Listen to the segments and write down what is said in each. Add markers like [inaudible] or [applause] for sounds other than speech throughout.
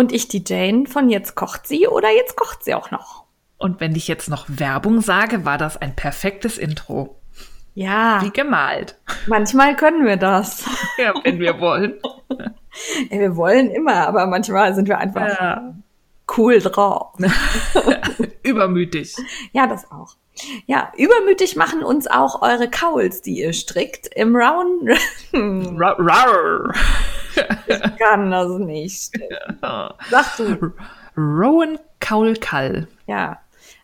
Und ich die Jane von Jetzt kocht sie oder Jetzt kocht sie auch noch. Und wenn ich jetzt noch Werbung sage, war das ein perfektes Intro. Ja. Wie gemalt. Manchmal können wir das. Ja, wenn wir wollen. [laughs] Ja, wir wollen immer, aber manchmal sind wir einfach ja. cool drauf. [laughs] [laughs] Übermütig. Ja, das auch. Ja, übermütig machen uns auch eure Kauls, die ihr strickt, im Round. Rar. Ich kann das nicht. Sag du. Rowan Kaulkall. Ja.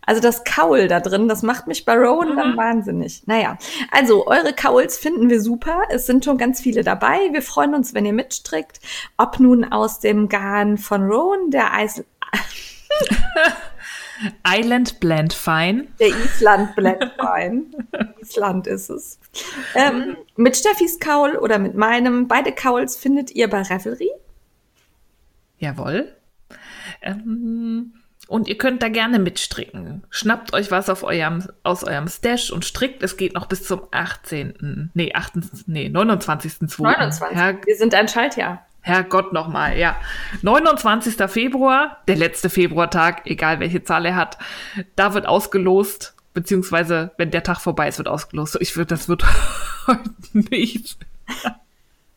Also das Kaul da drin, das macht mich bei Rowan mhm. dann wahnsinnig. Naja, also eure Kauls finden wir super. Es sind schon ganz viele dabei. Wir freuen uns, wenn ihr mitstrickt. Ob nun aus dem Garn von Rowan, der Eis... [laughs] Island Blend Fine. Der Island Blend Fine. [laughs] Island ist es. Ähm, mit Steffis Kaul oder mit meinem. Beide Kauls findet ihr bei Revelry. Jawohl. Ähm, und ihr könnt da gerne mitstricken. Schnappt euch was eurem, aus eurem Stash und strickt. Es geht noch bis zum 18. Nee, 8. Nee, 29.2. 29. Herr, Wir sind ein Schaltjahr. Herrgott nochmal, ja. 29. Februar, der letzte Februartag, egal welche Zahl er hat, da wird ausgelost, beziehungsweise wenn der Tag vorbei ist, wird ausgelost. Ich würde, das wird [laughs] heute nicht.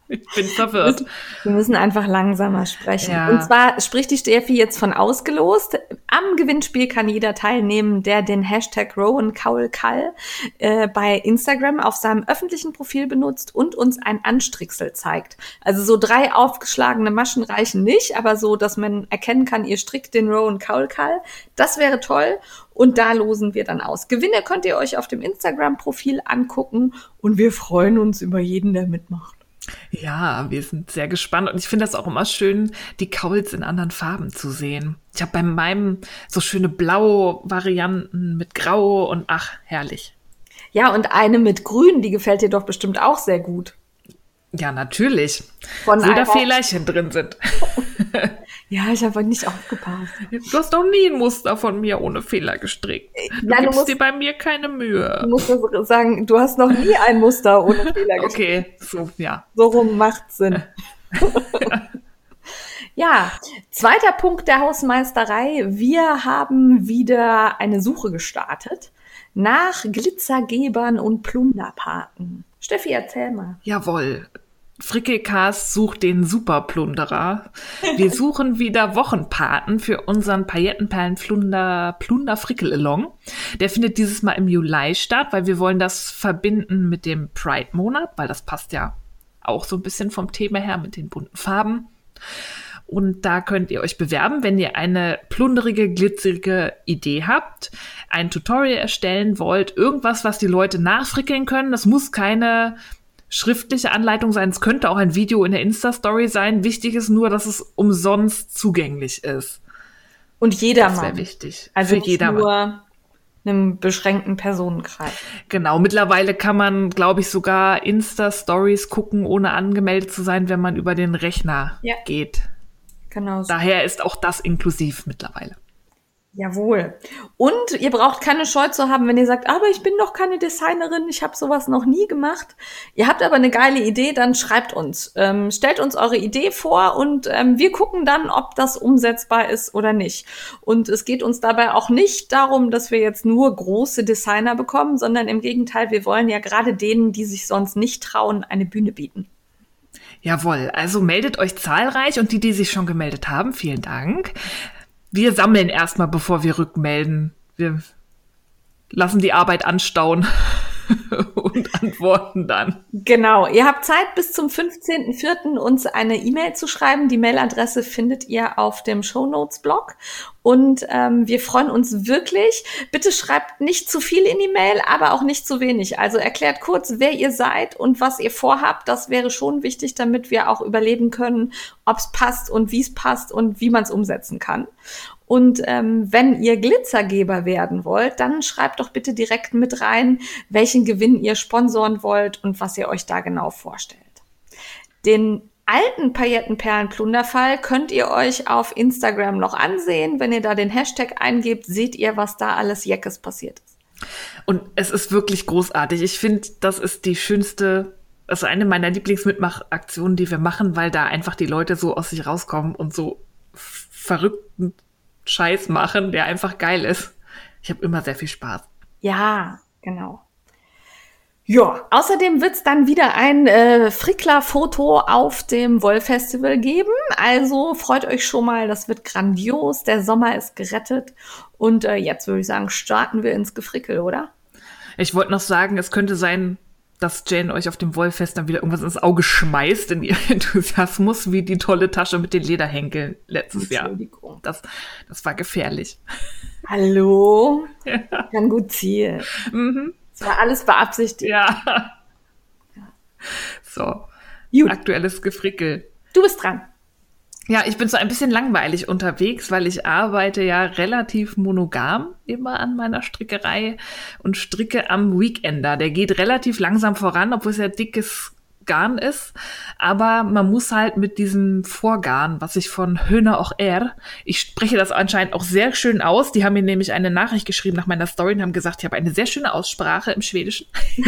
Ich bin verwirrt. Wir müssen einfach langsamer sprechen. Ja. Und zwar spricht die Steffi jetzt von ausgelost. Am Gewinnspiel kann jeder teilnehmen, der den Hashtag Rowan Kaul Kall äh, bei Instagram auf seinem öffentlichen Profil benutzt und uns ein Anstricksel zeigt. Also so drei aufgeschlagene Maschen reichen nicht, aber so, dass man erkennen kann, ihr strickt den Rowan Kaul Kall. Das wäre toll. Und da losen wir dann aus. Gewinne könnt ihr euch auf dem Instagram-Profil angucken und wir freuen uns über jeden, der mitmacht. Ja, wir sind sehr gespannt und ich finde das auch immer schön, die Kauls in anderen Farben zu sehen. Ich habe bei meinem so schöne blaue Varianten mit Grau und ach, herrlich. Ja, und eine mit Grün, die gefällt dir doch bestimmt auch sehr gut. Ja, natürlich. Von Wo da Fehlerchen drin sind. [laughs] ja, ich habe nicht aufgepasst. Du hast doch nie ein Muster von mir ohne Fehler gestrickt. Du Nein, gibst du musst, dir bei mir keine Mühe. Du musst das sagen, du hast noch nie ein Muster ohne [laughs] Fehler gestrickt. Okay, so, ja. So rum macht Sinn. [laughs] ja, zweiter Punkt der Hausmeisterei. Wir haben wieder eine Suche gestartet nach Glitzergebern und Plunderpaten. Steffi, erzähl mal. Jawohl. Frickelcast sucht den Superplunderer. Wir suchen wieder Wochenpaten für unseren Paillettenperlen-Plunder Plunder Frickel-Along. Der findet dieses Mal im Juli statt, weil wir wollen das verbinden mit dem Pride-Monat, weil das passt ja auch so ein bisschen vom Thema her mit den bunten Farben. Und da könnt ihr euch bewerben, wenn ihr eine plunderige, glitzerige Idee habt, ein Tutorial erstellen wollt, irgendwas, was die Leute nachfrickeln können. Das muss keine schriftliche Anleitung sein. Es könnte auch ein Video in der Insta-Story sein. Wichtig ist nur, dass es umsonst zugänglich ist. Und jedermann. Das wäre wichtig. Also Für nicht jedermann. nur einem beschränkten Personenkreis. Genau, mittlerweile kann man, glaube ich, sogar Insta-Stories gucken, ohne angemeldet zu sein, wenn man über den Rechner Ja. geht. Genau. Daher ist auch das inklusiv mittlerweile. Jawohl. Und ihr braucht keine Scheu zu haben, wenn ihr sagt, aber ich bin doch keine Designerin, ich habe sowas noch nie gemacht. Ihr habt aber eine geile Idee, dann schreibt uns. Ähm, stellt uns eure Idee vor und ähm, wir gucken dann, ob das umsetzbar ist oder nicht. Und es geht uns dabei auch nicht darum, dass wir jetzt nur große Designer bekommen, sondern im Gegenteil, wir wollen ja gerade denen, die sich sonst nicht trauen, eine Bühne bieten. Jawohl, also meldet euch zahlreich und die, die sich schon gemeldet haben, vielen Dank. Wir sammeln erstmal, bevor wir rückmelden. Wir lassen die Arbeit anstauen. [laughs] [laughs] und antworten dann. Genau, ihr habt Zeit bis zum 15.04. uns eine E-Mail zu schreiben. Die Mailadresse findet ihr auf dem Show Notes Blog. Und ähm, wir freuen uns wirklich. Bitte schreibt nicht zu viel in die Mail, aber auch nicht zu wenig. Also erklärt kurz, wer ihr seid und was ihr vorhabt. Das wäre schon wichtig, damit wir auch überleben können, ob es passt und wie es passt und wie man es umsetzen kann. Und ähm, wenn ihr Glitzergeber werden wollt, dann schreibt doch bitte direkt mit rein, welchen Gewinn ihr sponsoren wollt und was ihr euch da genau vorstellt. Den alten Paillettenperlen-Plunderfall könnt ihr euch auf Instagram noch ansehen. Wenn ihr da den Hashtag eingebt, seht ihr, was da alles Jeckes passiert ist. Und es ist wirklich großartig. Ich finde, das ist die schönste, also eine meiner Lieblingsmitmachaktionen, die wir machen, weil da einfach die Leute so aus sich rauskommen und so verrückten Scheiß machen, der einfach geil ist. Ich habe immer sehr viel Spaß. Ja, genau. Ja, außerdem wird's dann wieder ein äh, Frickler-Foto auf dem Woll-Festival geben. Also freut euch schon mal, das wird grandios. Der Sommer ist gerettet. Und äh, jetzt würde ich sagen, starten wir ins Gefrickel, oder? Ich wollte noch sagen, es könnte sein, dass Jane euch auf dem Wollfest dann wieder irgendwas ins Auge schmeißt in ihrem [laughs] Enthusiasmus, wie die tolle Tasche mit den Lederhenkeln letztes Jahr. Das, das war gefährlich. Hallo? Ja. Kann gut ziehen. Mhm. Das war alles beabsichtigt. Ja. So. Gut. Aktuelles Gefrickel. Du bist dran. Ja, ich bin so ein bisschen langweilig unterwegs, weil ich arbeite ja relativ monogam immer an meiner Strickerei und stricke am Weekender. Der geht relativ langsam voran, obwohl es ja dickes Garn ist. Aber man muss halt mit diesem Vorgarn, was ich von Höhner auch er, ich spreche das anscheinend auch sehr schön aus. Die haben mir nämlich eine Nachricht geschrieben nach meiner Story und haben gesagt, ich habe eine sehr schöne Aussprache im Schwedischen. [laughs]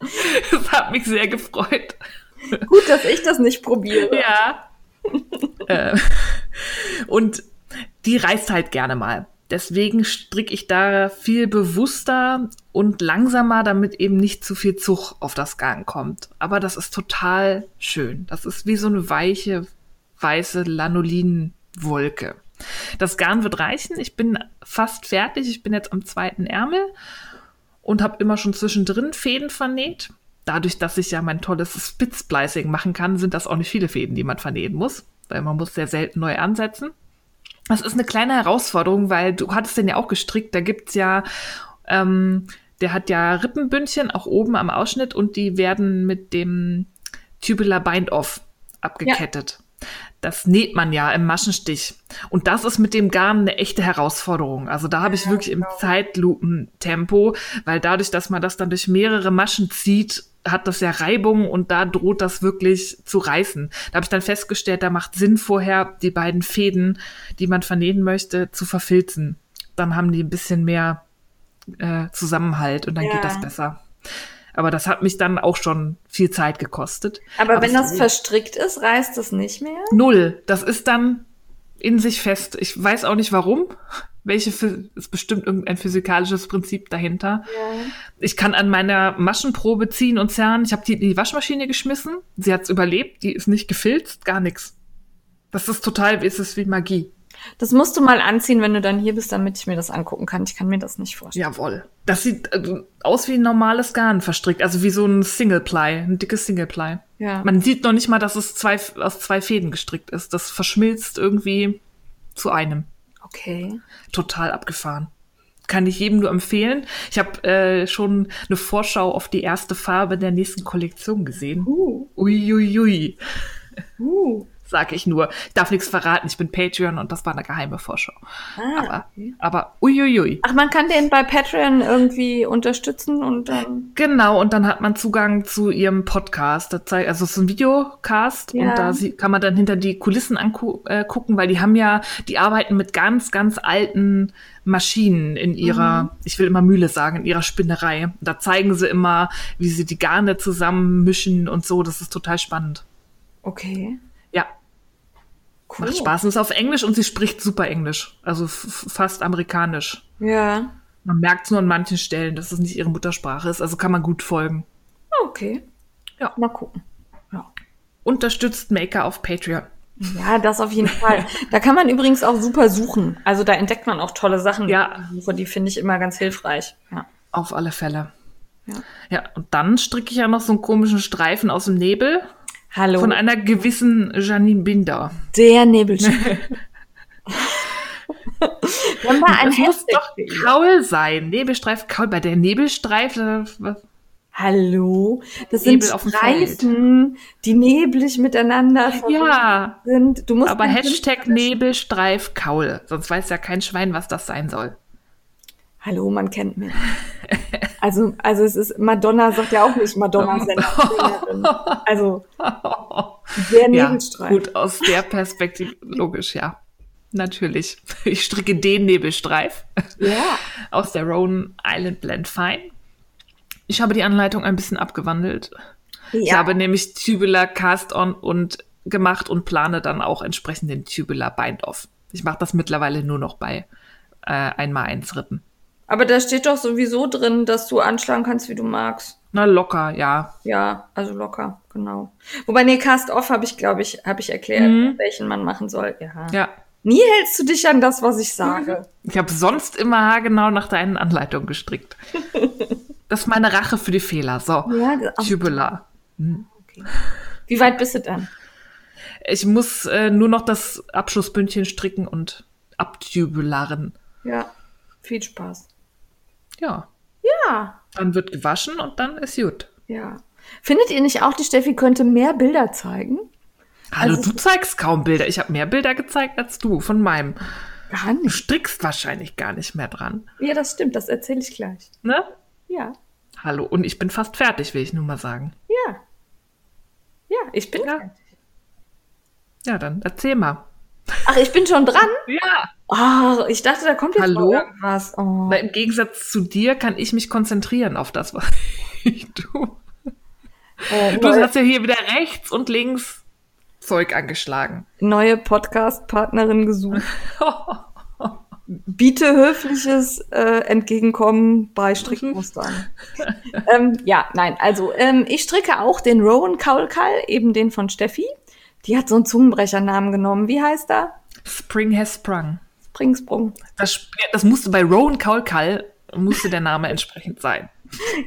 [laughs] das hat mich sehr gefreut. [laughs] Gut, dass ich das nicht probiere. Ja. [laughs] Äh, [laughs] und die reißt halt gerne mal. Deswegen stricke ich da viel bewusster und langsamer, damit eben nicht zu viel Zug auf das Garn kommt. Aber das ist total schön. Das ist wie so eine weiche, weiße Lanolinwolke. Das Garn wird reichen. Ich bin fast fertig. Ich bin jetzt am zweiten Ärmel und habe immer schon zwischendrin Fäden vernäht dadurch, dass ich ja mein tolles Spitzsplicing machen kann, sind das auch nicht viele Fäden, die man vernähen muss, weil man muss sehr selten neu ansetzen. Das ist eine kleine Herausforderung, weil du hattest den ja auch gestrickt, da gibt's ja, ähm, der hat ja Rippenbündchen auch oben am Ausschnitt und die werden mit dem Tubular Bind-Off abgekettet. Ja. Das näht man ja im Maschenstich. Und das ist mit dem Garn eine echte Herausforderung. Also da habe ich wirklich im genau. Zeitlupentempo, weil dadurch, dass man das dann durch mehrere Maschen zieht, hat das ja Reibung und da droht das wirklich zu reißen. Da habe ich dann festgestellt, da macht Sinn vorher, die beiden Fäden, die man vernähen möchte, zu verfilzen. Dann haben die ein bisschen mehr äh, Zusammenhalt und dann ja. geht das besser. Aber das hat mich dann auch schon viel Zeit gekostet. Aber, Aber wenn das verstrickt ist, reißt das nicht mehr? Null. Das ist dann in sich fest. Ich weiß auch nicht warum welche ist bestimmt irgendein physikalisches Prinzip dahinter. Ja. Ich kann an meiner Maschenprobe ziehen und zerren. Ich habe die in die Waschmaschine geschmissen. Sie hat's überlebt. Die ist nicht gefilzt, gar nichts. Das ist total, ist es wie Magie. Das musst du mal anziehen, wenn du dann hier bist, damit ich mir das angucken kann. Ich kann mir das nicht vorstellen. Jawohl. Das sieht äh, aus wie ein normales Garn verstrickt, also wie so ein Single Ply, ein dickes Single Ply. Ja. Man sieht noch nicht mal, dass es zwei, aus zwei Fäden gestrickt ist. Das verschmilzt irgendwie zu einem. Okay. Total abgefahren. Kann ich jedem nur empfehlen. Ich habe äh, schon eine Vorschau auf die erste Farbe der nächsten Kollektion gesehen. Uh. Uiuiui. Ui, ui. Uh sage ich nur. Ich darf nichts verraten, ich bin Patreon und das war eine geheime Vorschau. Ah, aber, aber uiuiui. Ach, man kann den bei Patreon irgendwie unterstützen und dann. Genau, und dann hat man Zugang zu ihrem Podcast. Das zeigt, also es ist ein Videocast ja. und da kann man dann hinter die Kulissen angucken, äh, weil die haben ja, die arbeiten mit ganz, ganz alten Maschinen in ihrer, mhm. ich will immer Mühle sagen, in ihrer Spinnerei. Da zeigen sie immer, wie sie die Garne zusammenmischen und so. Das ist total spannend. Okay. Ja. Cool. Macht Spaß. Und ist auf Englisch und sie spricht super Englisch. Also fast amerikanisch. Ja. Man merkt es nur an manchen Stellen, dass es nicht ihre Muttersprache ist. Also kann man gut folgen. Okay. Ja. Mal gucken. Ja. Unterstützt Maker auf Patreon. Ja, das auf jeden Fall. [laughs] Da kann man übrigens auch super suchen. Also da entdeckt man auch tolle Sachen. Ja. Die finde ich immer ganz hilfreich. Ja. Auf alle Fälle. Ja. Ja, und dann stricke ich ja noch so einen komischen Streifen aus dem Nebel Hallo. von einer gewissen Janine Binder. der Nebelstreif. Mal ein Es muss doch. Kaul sein. Nebelstreif, Kaul. Bei der Nebelstreif, äh, was- Hallo, das Nebel sind Streifen, die neblig miteinander ja, sind. Du musst aber Hashtag Nebelstreif Kaul. Sonst weiß ja kein Schwein, was das sein soll. Hallo, man kennt mich. Also, also es ist, Madonna sagt ja auch nicht Madonna Sängerin. Also, der Ja, Nebelstreif. gut, aus der Perspektive, logisch, ja. Natürlich. Ich stricke den Nebelstreif Ja. aus der Rowan Island Blend Fine. Ich habe die Anleitung ein bisschen abgewandelt. Ich ja. habe nämlich Tubular Cast-On und gemacht und plane dann auch entsprechend den Tubular Bind-Off. Ich mache das mittlerweile nur noch bei äh, einmal eins Rippen. Aber da steht doch sowieso drin, dass du anschlagen kannst, wie du magst. Na, locker, ja. Ja, also locker, genau. Wobei, nee, Cast-Off habe ich, glaube ich, habe ich erklärt, Mhm. welchen man machen soll. Ja. Ja. Nie hältst du dich an das, was ich sage. [laughs] Ich habe sonst immer haargenau nach deinen Anleitungen gestrickt. [laughs] Das ist meine Rache für die Fehler. So, Ja, das- Tubular. Okay. Wie weit bist du dann? Ich muss äh, nur noch das Abschlussbündchen stricken und abtubularen. Ja, viel Spaß. Ja, Ja, dann wird gewaschen und dann ist gut. ja. Findet ihr nicht auch, die Steffi könnte mehr Bilder zeigen? Hallo, Also- du zeigst kaum Bilder. Ich habe mehr Bilder gezeigt als du von meinem. Gar Du nicht. strickst wahrscheinlich gar nicht mehr dran. Ja, das stimmt, das erzähle ich gleich. Ne? Ja, Hallo, und ich bin fast fertig, will ich nur mal sagen. ja. Ja, ich bin. Ja. Ja, dann erzähl mal. Ach, ich bin schon dran? Ja. Oh, ich dachte, da kommt jetzt Hallo? irgendwas. Oh. Im Gegensatz zu dir kann ich mich konzentrieren auf das, was [laughs] ich tue. Äh, Du hast ja hier wieder rechts und links Zeug angeschlagen. neue Podcast-Partnerin gesucht. [laughs] Biete höfliches äh, Entgegenkommen bei Strickmustern. [laughs] ähm, ja, nein, also ähm, ich stricke auch den Rowan Kaulkal, eben den von Steffi. Die hat so einen Zungenbrechernamen genommen. Wie heißt er? Spring has sprung. Springsprung. Das, das musste bei Rowan Kaulkal, musste der Name [laughs] entsprechend sein.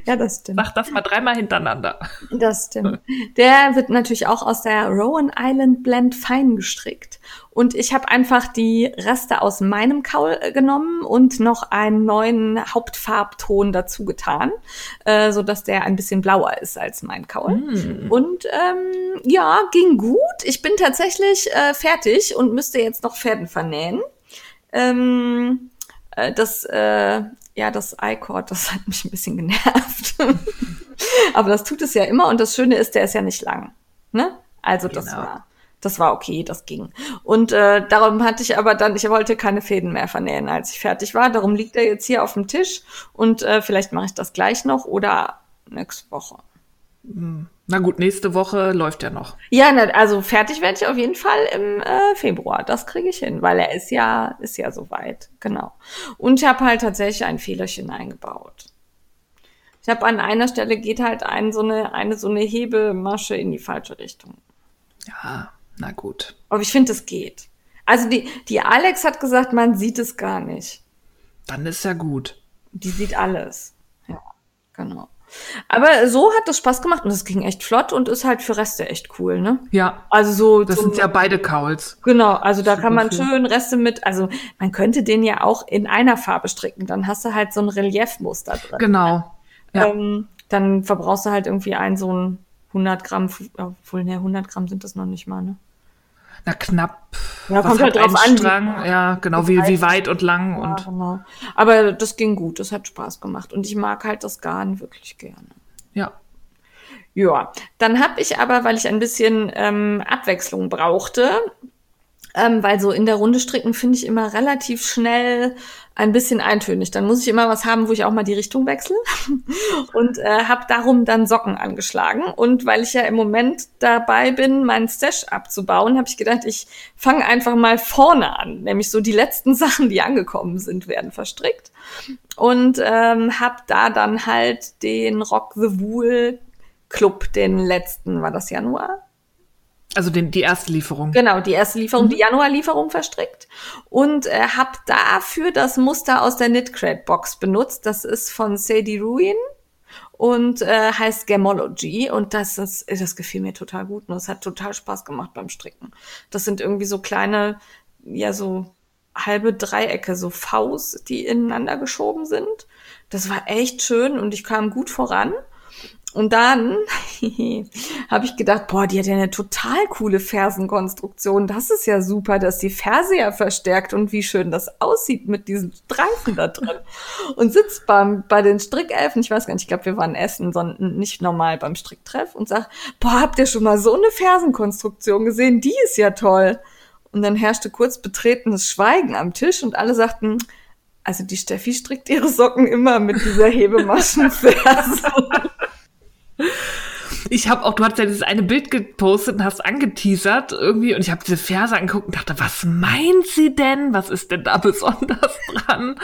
Ja, das stimmt. Sag das mal dreimal hintereinander. Das stimmt. Der wird natürlich auch aus der Rowan Island Blend fein gestrickt. Und ich habe einfach die Reste aus meinem Kaul äh, genommen und noch einen neuen Hauptfarbton dazu getan, äh, so dass der ein bisschen blauer ist als mein Kaul. Und ähm, ja, ging gut. Ich bin tatsächlich äh, fertig und müsste jetzt noch Fäden vernähen. Ähm, äh, das, äh, ja, das I-Cord, das hat mich ein bisschen genervt. [laughs] Aber das tut es ja immer und das Schöne ist, der ist ja nicht lang. Ne? Also das Genau. war, das war okay, das ging. Und äh, darum hatte ich aber dann, ich wollte keine Fäden mehr vernähen, als ich fertig war. Darum liegt er jetzt hier auf dem Tisch und äh, vielleicht mache ich das gleich noch oder nächste Woche. Na gut, nächste Woche läuft ja noch. Ja, also fertig werde ich auf jeden Fall im äh, Februar. Das kriege ich hin, weil er ist ja, ist ja soweit. Genau. Und ich habe halt tatsächlich ein Fehlerchen eingebaut. Ich habe an einer Stelle geht halt ein, so eine, eine so eine Hebemasche in die falsche Richtung. Ja, na gut. Aber ich finde, es geht. Also die, die Alex hat gesagt, man sieht es gar nicht. Dann ist ja gut. Die sieht alles. Ja, genau. Aber so hat es Spaß gemacht und es ging echt flott und ist halt für Reste echt cool, ne? Ja, Also so das sind ja beide Kauls. Genau, also da kann man schön Reste mit, also man könnte den ja auch in einer Farbe stricken, dann hast du halt so ein Reliefmuster drin. Genau. Ja. Ähm, dann verbrauchst du halt irgendwie ein so ein 100 Gramm, obwohl, ne, 100 Gramm sind das noch nicht mal, ne? Na, knapp. Ja, Was kommt halt drauf an, wie- Strang? Ja, genau, wie, wie weit und lang Ja, und genau. Aber das ging gut, das hat Spaß gemacht und ich mag halt das Garn wirklich gerne. ja. Ja, dann habe ich aber, weil ich ein bisschen ähm, Abwechslung brauchte, ähm, weil so in der Runde stricken finde ich immer relativ schnell ein bisschen eintönig. Dann muss ich immer was haben, wo ich auch mal die Richtung wechsle [laughs] und äh, habe darum dann Socken angeschlagen. Und weil ich ja im Moment dabei bin, meinen Stash abzubauen, habe ich gedacht, ich fange einfach mal vorne an. Nämlich so die letzten [laughs] Sachen, die angekommen sind, werden verstrickt. Und ähm, habe da dann halt den Rock the Wool Club, den letzten, war das Januar? Also den, die erste Lieferung. Genau, die erste Lieferung, die Januarlieferung verstrickt und äh, habe dafür das Muster aus der Knitcrate Box benutzt. Das ist von Sadie Ruin und äh, heißt Gemology und das ist, das gefiel mir total gut und es hat total Spaß gemacht beim Stricken. Das sind irgendwie so kleine, ja so halbe Dreiecke, so Vs, die ineinander geschoben sind. Das war echt schön und ich kam gut voran. Und dann [laughs] habe ich gedacht, boah, die hat ja eine total coole Fersenkonstruktion. Das ist ja super, dass die Ferse ja verstärkt und wie schön das aussieht mit diesen Streifen da drin. Und sitzt beim, bei den Strickelfen, ich weiß gar nicht, ich glaube, wir waren essen, sondern nicht normal beim Stricktreff und sagt, boah, habt ihr schon mal so eine Fersenkonstruktion gesehen? Die ist ja toll. Und dann herrschte kurz betretenes Schweigen am Tisch und alle sagten, also die Steffi strickt ihre Socken immer mit dieser [laughs] Hebemaschenferse. Ich habe auch, du hast ja dieses eine Bild gepostet und hast angeteasert irgendwie und ich habe diese Verse angeguckt und dachte, was meint sie denn? Was ist denn da [laughs] besonders dran?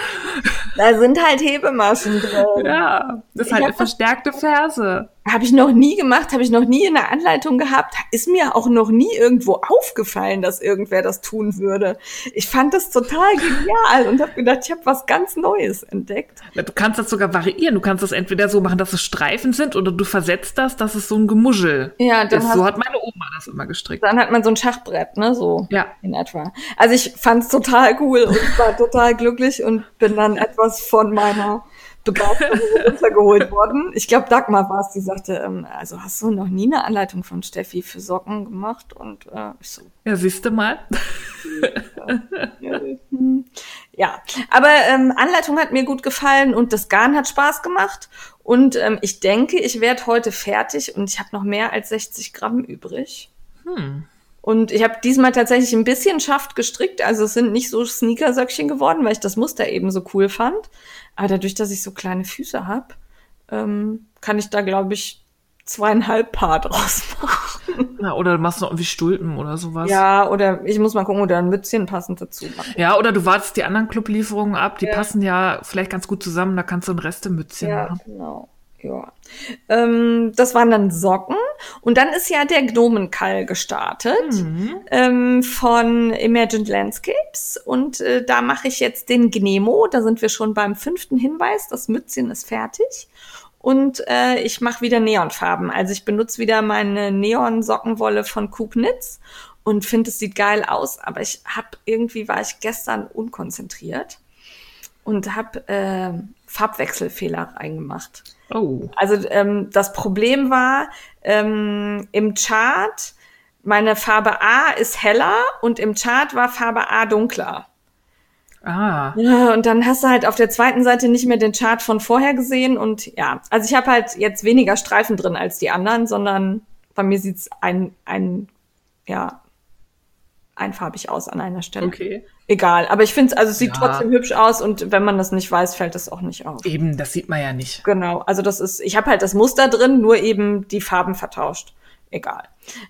Da sind halt Hebemaschen drin. Ja, das ist halt eine verstärkte Verse. Habe ich noch nie gemacht, habe ich noch nie in der Anleitung gehabt. Ist mir auch noch nie irgendwo aufgefallen, dass irgendwer das tun würde. Ich fand das total genial und habe gedacht, ich habe was ganz Neues entdeckt. Du kannst das sogar variieren. Du kannst das entweder so machen, dass es Streifen sind oder du versetzt das, dass es so ein Gemuschel ja, dann ist. So hat meine Oma das immer gestrickt. Dann hat man so ein Schachbrett, ne, so ja. in etwa. Also ich fand es total cool und war total glücklich und bin dann etwas von meiner Begeisterung runtergeholt [laughs] worden. Ich glaube, Dagmar war es, die sagte, ähm, also hast du noch nie eine Anleitung von Steffi für Socken gemacht? Und äh, ich so. Ja, siehst du mal. ja, aber ähm, Anleitung hat mir gut gefallen und das Garn hat Spaß gemacht. Und ähm, ich denke, ich werde heute fertig und ich habe noch mehr als 60 Gramm übrig. Hm. Und ich habe diesmal tatsächlich ein bisschen Schaft gestrickt. Also es sind nicht so Sneakersöckchen geworden, weil ich das Muster eben so cool fand. Aber dadurch, dass ich so kleine Füße habe, ähm, kann ich da, glaube ich, zweieinhalb Paar draus machen. [laughs] Ja, oder du machst noch irgendwie Stulpen oder sowas. Ja, oder ich muss mal gucken, oder ein Mützchen passend dazu machen. Ja, oder du wartest die anderen Clublieferungen ab, die ja. passen ja vielleicht ganz gut zusammen, da kannst du ein Restemützchen ja, machen. Genau. Ja. Ähm, das waren dann Socken. Und dann ist ja der Gnomenkall gestartet mhm. ähm, von Imagined Landscapes. Und äh, da mache ich jetzt den Gnemo. Da sind wir schon beim fünften Hinweis. Das Mützchen ist fertig. Und äh, ich mache wieder Neonfarben. Also ich benutze wieder meine Neon-Sockenwolle von Knits und finde, es sieht geil aus. Aber ich habe irgendwie war ich gestern unkonzentriert und habe äh, Farbwechselfehler reingemacht. Oh. Also ähm, das Problem war ähm, im Chart, meine Farbe A ist heller und im Chart war Farbe A dunkler. Ah. Ja, und dann hast du halt auf der zweiten Seite nicht mehr den Chart von vorher gesehen und ja, also ich habe halt jetzt weniger Streifen drin als die anderen, sondern bei mir sieht's ein, ein, ja, einfarbig aus an einer Stelle. Okay. Egal, aber ich finde es, also es sieht ja. trotzdem hübsch aus und wenn man das nicht weiß, fällt es auch nicht auf. Eben, das sieht man ja nicht. Genau, also das ist, ich habe halt das Muster drin, nur eben die Farben vertauscht. Egal.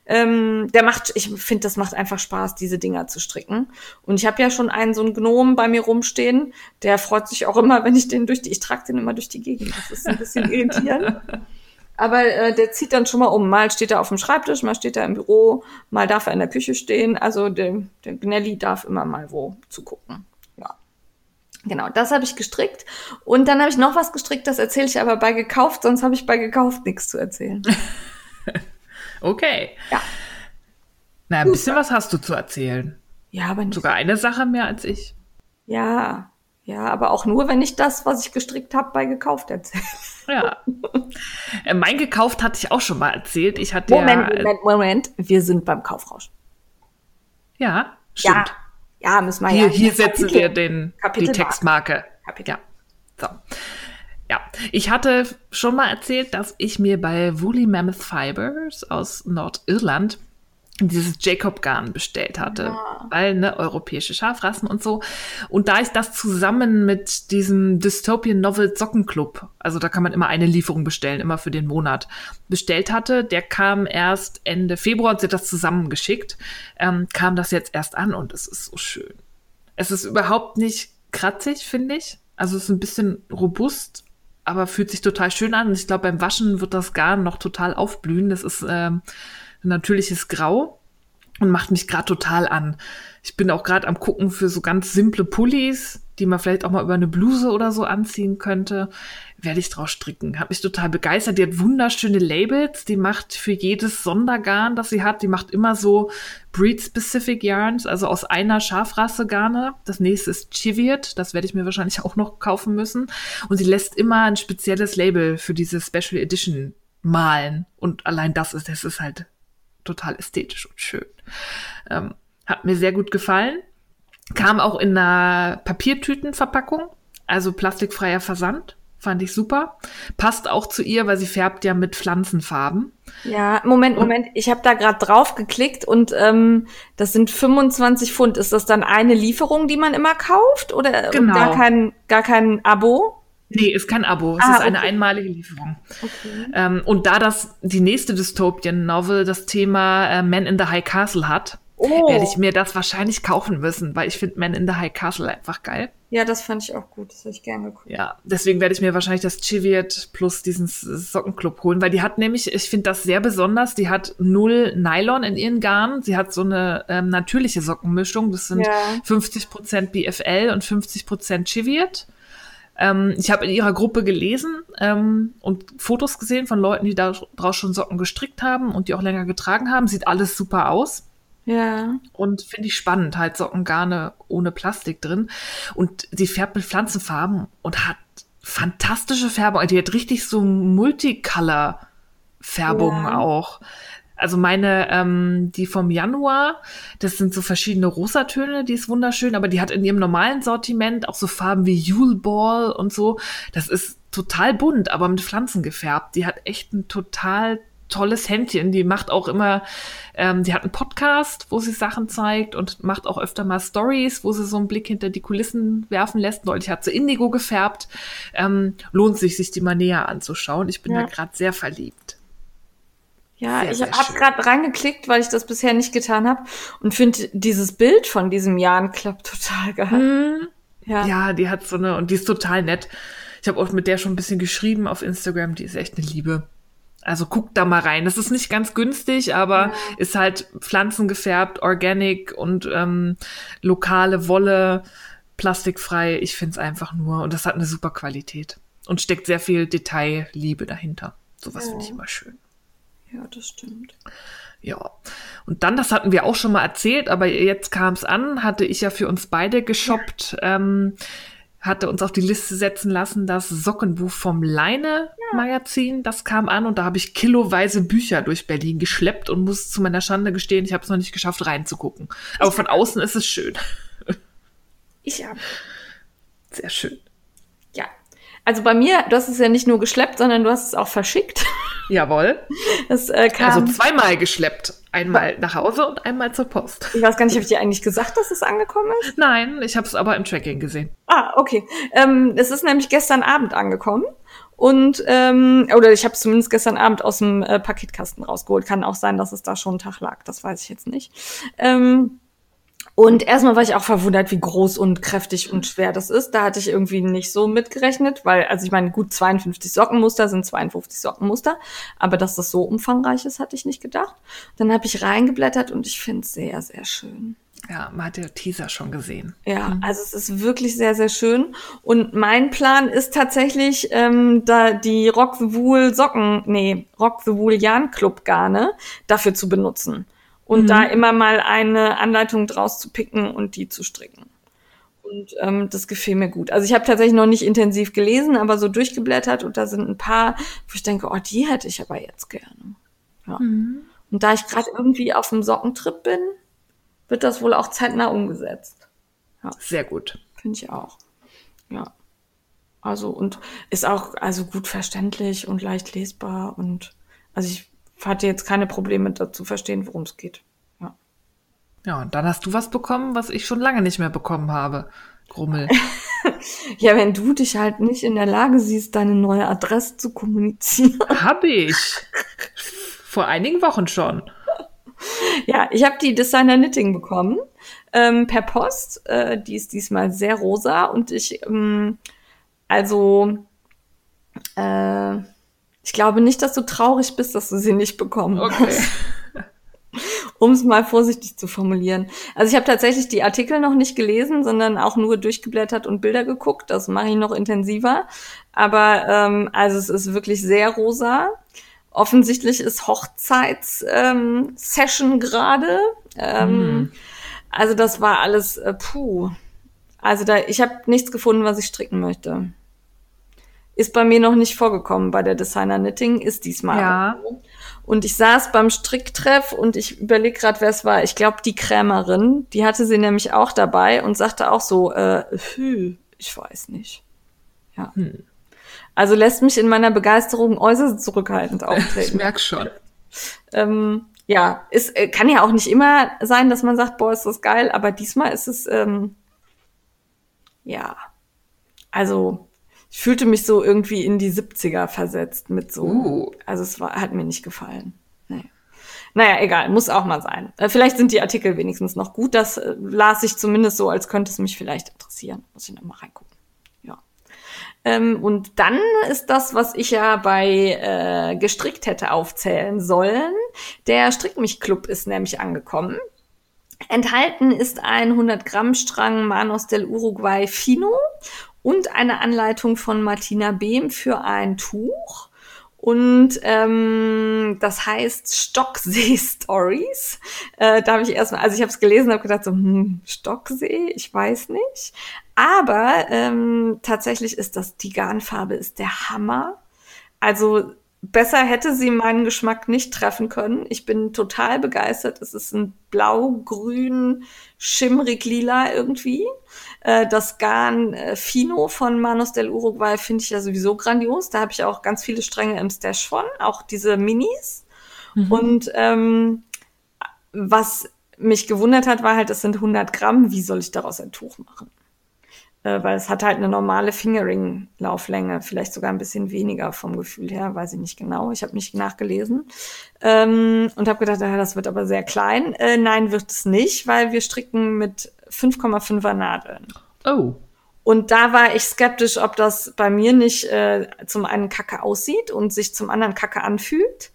Ähm, der macht, ich finde, das macht einfach Spaß, diese Dinger zu stricken. Und ich habe ja schon einen so einen Gnom bei mir rumstehen, der freut sich auch immer, [laughs] wenn ich den durch die, ich trage den immer durch die Gegend. Das ist ein bisschen irritierend. [laughs] Aber äh, der zieht dann schon mal um. Mal steht er auf dem Schreibtisch, mal steht er im Büro, mal darf er in der Küche stehen. Also der, der Gnelli darf immer mal wo zugucken. Ja. Genau, das habe ich gestrickt. Und dann habe ich noch was gestrickt, das erzähle ich aber bei gekauft, sonst habe ich bei gekauft nichts zu erzählen. [laughs] okay. Ja. Na, ein bisschen was hast du zu erzählen. Ja, aber nicht. Sogar eine Sache mehr als ich. Ja, ja, aber auch nur, wenn ich das, was ich gestrickt habe, bei gekauft erzähle. Ja. Äh, mein gekauft hatte ich auch schon mal erzählt. Ich hatte Moment, ja, Moment, Moment. Wir sind beim Kaufrausch. Ja, stimmt. Ja, ja müssen wir hier, ja. Hier setzen wir den, Kapitel die Textmarke. Kapitel. Ja. So. Ja, ich hatte schon mal erzählt, dass ich mir bei Woolly Mammoth Fibers aus Nordirland dieses Jacob-Garn bestellt hatte, ja. weil ne, europäische Schafrassen und so. Und da ich das zusammen mit diesem Dystopian Novel Sockenclub, also da kann man immer eine Lieferung bestellen, immer für den Monat, bestellt hatte, der kam erst Ende Februar und sie hat das zusammengeschickt, ähm, kam das jetzt erst an und es ist so schön. Es ist überhaupt nicht kratzig, finde ich. Also es ist ein bisschen robust, aber fühlt sich total schön an. Und ich glaube, beim Waschen wird das Garn noch total aufblühen. Das ist ähm, natürliches Grau. und macht mich gerade total an. Ich bin auch gerade am gucken für so ganz simple Pullis, die man vielleicht auch mal über eine Bluse oder so anziehen könnte. Werde ich draus stricken. Hat mich total begeistert. Die hat wunderschöne Labels. Die macht für jedes Sondergarn, das sie hat, die macht immer so Breed-Specific Yarns, also aus einer Schafrasse Garne. Das nächste ist Chiviet. Das werde ich mir wahrscheinlich auch noch kaufen müssen. Und sie lässt immer ein spezielles Label für diese Special Edition malen. Und allein das ist, das ist halt total ästhetisch und schön. Ähm, hat mir sehr gut gefallen. Kam auch in einer Papiertütenverpackung, also plastikfreier Versand. Fand ich super. Passt auch zu ihr, weil sie färbt ja mit Pflanzenfarben. Ja, Moment, Moment. Ich habe da gerade drauf geklickt und ähm, das sind 25 Pfund. Ist das dann eine Lieferung, die man immer kauft oder Genau. gar kein gar kein Abo? Nee, ist kein Abo. Es Ah, ist eine okay. einmalige Lieferung. Ähm, und da das die nächste Dystopian-Novel das Thema äh, Man in the High Castle hat, Oh. werde ich mir das wahrscheinlich kaufen müssen, weil ich finde Man in the High Castle einfach geil. Ja, das fand ich auch gut. Das habe ich gern geguckt. Ja, deswegen werde ich mir wahrscheinlich das Chiviet plus diesen Sockenclub holen, weil die hat nämlich, ich finde das sehr besonders, die hat null Nylon in ihren Garn. Sie hat so eine ähm, natürliche Sockenmischung. Das sind Ja. 50% BFL und 50% Chiviet. Ähm, ich habe in ihrer Gruppe gelesen ähm, und Fotos gesehen von Leuten, die daraus schon Socken gestrickt haben und die auch länger getragen haben. Sieht alles super aus. Ja. Und finde ich spannend, halt Sockengarne ohne Plastik drin. Und sie färbt mit Pflanzenfarben und hat fantastische Färbung. Die hat richtig so Multicolor-Färbungen Ja. auch. Also meine, ähm, die vom Januar, das sind so verschiedene Rosatöne, die ist wunderschön, aber die hat in ihrem normalen Sortiment auch so Farben wie Yule Ball und so. Das ist total bunt, aber mit Pflanzen gefärbt. Die hat echt ein total tolles Händchen. Die macht auch immer, ähm, die hat einen Podcast, wo sie Sachen zeigt und macht auch öfter mal Stories, wo sie so einen Blick hinter die Kulissen werfen lässt. Neulich hat sie Indigo gefärbt. Ähm, lohnt sich, sich die mal näher anzuschauen. Ich bin Ja. da gerade sehr verliebt. Ja, Sehr, ich habe gerade reingeklickt, weil ich das bisher nicht getan habe und finde dieses Bild von diesem Jan Club total geil. Ja. Ja, die hat so eine, und die ist total nett. Ich habe auch mit der schon ein bisschen geschrieben auf Instagram, die ist echt eine Liebe. Also guckt da mal rein. Das ist nicht ganz günstig, aber ist halt pflanzengefärbt, organic und ähm, lokale Wolle, plastikfrei. Ich find's einfach nur, und das hat eine super Qualität. Und steckt sehr viel Detailliebe dahinter. Sowas finde ich immer schön. Ja, das stimmt. Ja. Und dann, das hatten wir auch schon mal erzählt, aber jetzt kam es an, hatte ich ja für uns beide geshoppt, ähm, hatte uns auf die Liste setzen lassen, das Sockenbuch vom Leine-Magazin, das kam an und da habe ich kiloweise Bücher durch Berlin geschleppt und muss zu meiner Schande gestehen, ich habe es noch nicht geschafft reinzugucken. Aber von außen ist es schön. Ich hab. Sehr schön. Ja. Also bei mir, du hast es ja nicht nur geschleppt, sondern du hast es auch verschickt. Jawohl. Das äh, kam. Also zweimal geschleppt. Einmal nach Hause und einmal zur Post. ich weiß gar nicht, habe ich dir eigentlich gesagt, dass es angekommen ist? Nein, ich habe es aber im Tracking gesehen. Ah, okay. Ähm, es ist nämlich gestern Abend angekommen. Und, ähm, oder ich habe es zumindest gestern Abend aus dem äh, Paketkasten rausgeholt. Kann auch sein, dass es da schon einen Tag lag. Das weiß ich jetzt nicht. Ähm, und erstmal war ich auch verwundert, wie groß und kräftig und schwer das ist. Da hatte ich irgendwie nicht so mitgerechnet, weil, also ich meine, gut 52 Sockenmuster sind 52 Sockenmuster, aber dass das so umfangreich ist, hatte ich nicht gedacht. Dann habe ich reingeblättert und ich finde es sehr, sehr schön. Ja, man hat ja Teaser schon gesehen. Ja, also es ist wirklich sehr, sehr schön. Und mein Plan ist tatsächlich, ähm, da die Rock the Wool Socken, nee, Rock the Wool Yarn Club Garne dafür zu benutzen. Und da immer mal eine Anleitung draus zu picken und die zu stricken. Und ähm, das gefiel mir gut. Also ich habe tatsächlich noch nicht intensiv gelesen, aber so durchgeblättert und da sind ein paar, wo ich denke, oh, die hätte ich aber jetzt gerne. Ja. Und da ich gerade irgendwie auf dem Sockentrip bin, wird das wohl auch zeitnah umgesetzt. Sehr gut. Finde ich auch. Ja. Also und ist auch also gut verständlich und leicht lesbar und also ich hatte jetzt keine Probleme dazu verstehen, worum es geht. Ja. Ja, und dann hast du was bekommen, was ich schon lange nicht mehr bekommen habe. Grummel. [laughs] Ja, wenn du dich halt nicht in der Lage siehst, deine neue Adresse zu kommunizieren. [laughs] Hab ich. Vor einigen Wochen schon. [laughs] Ja, ich habe die Designer Knitting bekommen ähm, per Post. Äh, die ist diesmal sehr rosa und ich ähm, also äh, ich glaube nicht, dass du traurig bist, dass du sie nicht bekommen Okay. hast. [laughs] um es mal vorsichtig zu formulieren. Also ich habe tatsächlich die Artikel noch nicht gelesen, sondern auch nur durchgeblättert und Bilder geguckt. Das mache ich noch intensiver. Aber ähm, also es ist wirklich sehr rosa. Offensichtlich ist Hochzeits-Session ähm, gerade. Ähm, mm. Also das war alles, äh, puh. Also da, ich habe nichts gefunden, was ich stricken möchte. Ist bei mir noch nicht vorgekommen bei der Designer Knitting, ist diesmal. Ja. Und ich saß beim Stricktreff und ich überlege gerade, wer es war. Ich glaube, die Krämerin, die hatte sie nämlich auch dabei und sagte auch so, äh, hü, ich weiß nicht. Ja. Hm. Also lässt mich in meiner Begeisterung äußerst zurückhaltend [laughs] auftreten. ich merk schon. Ähm, ja, es äh, kann ja auch nicht immer sein, dass man sagt, boah, ist das geil, aber diesmal ist es, ähm, ja, also ich fühlte mich so irgendwie in die 70er versetzt mit so, uh. also es war, hat mir nicht gefallen. Nee. Naja, egal, muss auch mal sein. Äh, vielleicht sind die Artikel wenigstens noch gut, das äh, las ich zumindest so, als könnte es mich vielleicht interessieren. Muss ich noch mal reingucken. Ähm, und dann ist das, was ich ja bei äh, gestrickt hätte aufzählen sollen. Der Strick mich Club ist nämlich angekommen. Enthalten ist ein 100 Gramm Strang Manos del Uruguay Fino und eine Anleitung von Martina Behm für ein Tuch. Und ähm, das heißt Stocksee [laughs] Stories. Äh, da habe ich erstmal, also ich habe es gelesen, habe gedacht so, hm, Stocksee, ich weiß nicht. Aber ähm, tatsächlich ist das, die Garnfarbe ist der Hammer. Also besser hätte sie meinen Geschmack nicht treffen können. Ich bin total begeistert. Es ist ein blau-grün, schimmrig lila irgendwie. Äh, das Garn äh, Fino von Manos del Uruguay finde ich ja sowieso grandios. Da habe ich auch ganz viele Stränge im Stash von, auch diese Minis. Mhm. Und ähm, was mich gewundert hat, war halt, es sind 100 Gramm. Wie soll ich daraus ein Tuch machen? äh, weil es hat halt eine normale Fingering-Lauflänge, vielleicht sogar ein bisschen weniger vom Gefühl her, weiß ich nicht genau. Ich habe nicht nachgelesen ähm, und habe gedacht, ja, das wird aber sehr klein. Äh, nein, wird es nicht, weil wir stricken mit 5,5er Nadeln. Oh. Und da war ich skeptisch, ob das bei mir nicht äh, zum einen kacke aussieht und sich zum anderen kacke anfühlt.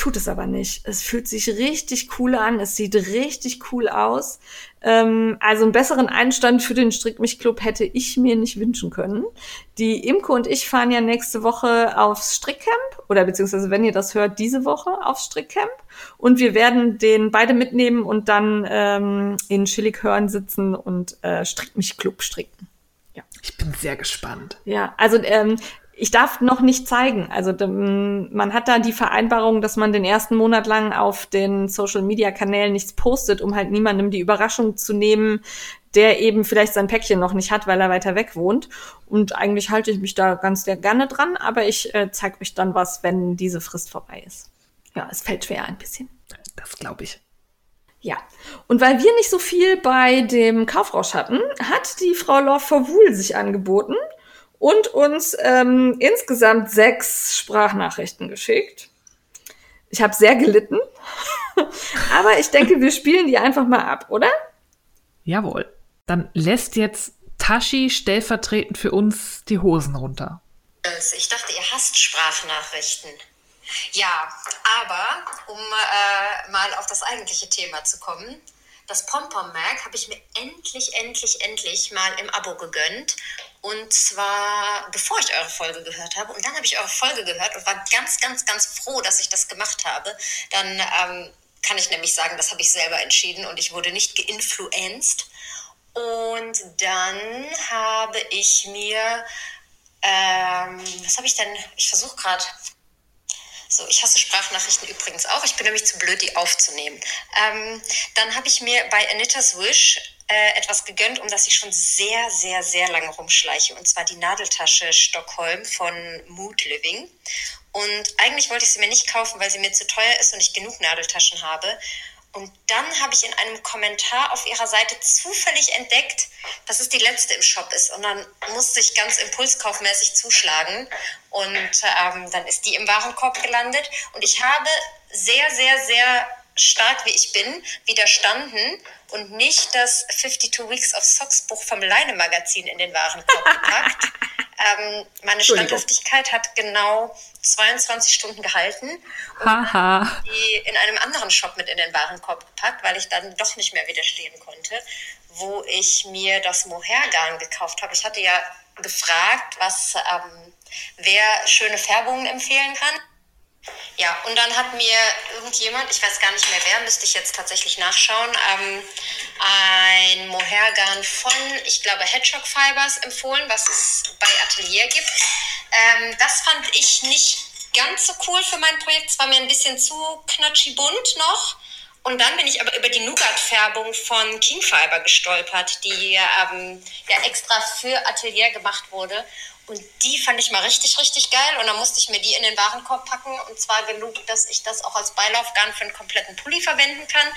Tut es aber nicht. Es fühlt sich richtig cool an. Es sieht richtig cool aus. Ähm, also einen besseren Einstand für den Strick mich Club hätte ich mir nicht wünschen können. Die Imko und ich fahren ja nächste Woche aufs Strickcamp oder beziehungsweise wenn ihr das hört, diese Woche aufs Strickcamp. Und wir werden den beide mitnehmen und dann ähm, in Schillighörn sitzen und äh, Strick mich Club stricken. Ja. Ich bin sehr gespannt. Ja, also ähm, ich darf noch nicht zeigen. Also man hat da die Vereinbarung, dass man den ersten Monat lang auf den Social-Media-Kanälen nichts postet, um halt niemandem die Überraschung zu nehmen, der eben vielleicht sein Päckchen noch nicht hat, weil er weiter weg wohnt. Und eigentlich halte ich mich da ganz sehr gerne dran, aber ich äh, zeige euch dann was, wenn diese Frist vorbei ist. Ja, es fällt schwer ein bisschen. Das glaube ich. Ja, und weil wir nicht so viel bei dem Kaufrausch hatten, hat die Frau Love Verwuhl sich angeboten und uns ähm, insgesamt sechs Sprachnachrichten geschickt. Ich habe sehr gelitten, [laughs] aber ich denke, wir spielen die einfach mal ab, oder? Jawohl. Dann lässt jetzt Tashi stellvertretend für uns die Hosen runter. Ich dachte, ihr hasst Sprachnachrichten. Ja, aber um äh, mal auf das eigentliche Thema zu kommen, das Pompom-Mag habe ich mir endlich, endlich, endlich mal im Abo gegönnt. Und zwar bevor ich eure Folge gehört habe. Und dann habe ich eure Folge gehört und war ganz, ganz, ganz froh, dass ich das gemacht habe. Dann ähm, kann ich nämlich sagen, das habe ich selber entschieden und ich wurde nicht geinfluenced. Und dann habe ich mir, ähm, was habe ich denn? Ich versuche gerade so, ich hasse Sprachnachrichten übrigens auch. Ich bin nämlich zu blöd, die aufzunehmen. Ähm, dann habe ich mir bei Anita's Wish äh, etwas gegönnt, um das ich schon sehr, sehr, sehr lange rumschleiche. Und zwar die Nadeltasche Stockholm von Mood Living. Und eigentlich wollte ich sie mir nicht kaufen, weil sie mir zu teuer ist und ich genug Nadeltaschen habe. Und dann habe ich in einem Kommentar auf ihrer Seite zufällig entdeckt, dass es die letzte im Shop ist. Und dann musste ich ganz impulskaufmäßig zuschlagen. Und ähm, dann ist die im Warenkorb gelandet. Und ich habe sehr, sehr, sehr stark wie ich bin, widerstanden und nicht das 52 Weeks of Socks Buch vom Leine Magazin in den Warenkorb gepackt. [laughs] ähm, meine Standhaftigkeit hat genau 22 Stunden gehalten und Haha. die in einem anderen Shop mit in den Warenkorb gepackt, weil ich dann doch nicht mehr widerstehen konnte, wo ich mir das Mohair-Garn gekauft habe. Ich hatte ja gefragt, was ähm, wer schöne Färbungen empfehlen kann. Ja, und dann hat mir irgendjemand, ich weiß gar nicht mehr wer, müsste ich jetzt tatsächlich nachschauen, ähm, ein Mohair-Garn von, ich glaube, Hedgehog Fibers empfohlen, was es bei Atelier gibt. Ähm, das fand ich nicht ganz so cool für mein Projekt. Es war mir ein bisschen zu knatschi bunt noch. Und dann bin ich aber über die Nougat-Färbung von King Fiber gestolpert, die ähm, ja extra für Atelier gemacht wurde. Und die fand ich mal richtig, richtig geil. Und dann musste ich mir die in den Warenkorb packen. Und zwar genug, dass ich das auch als Beilaufgarn für einen kompletten Pulli verwenden kann.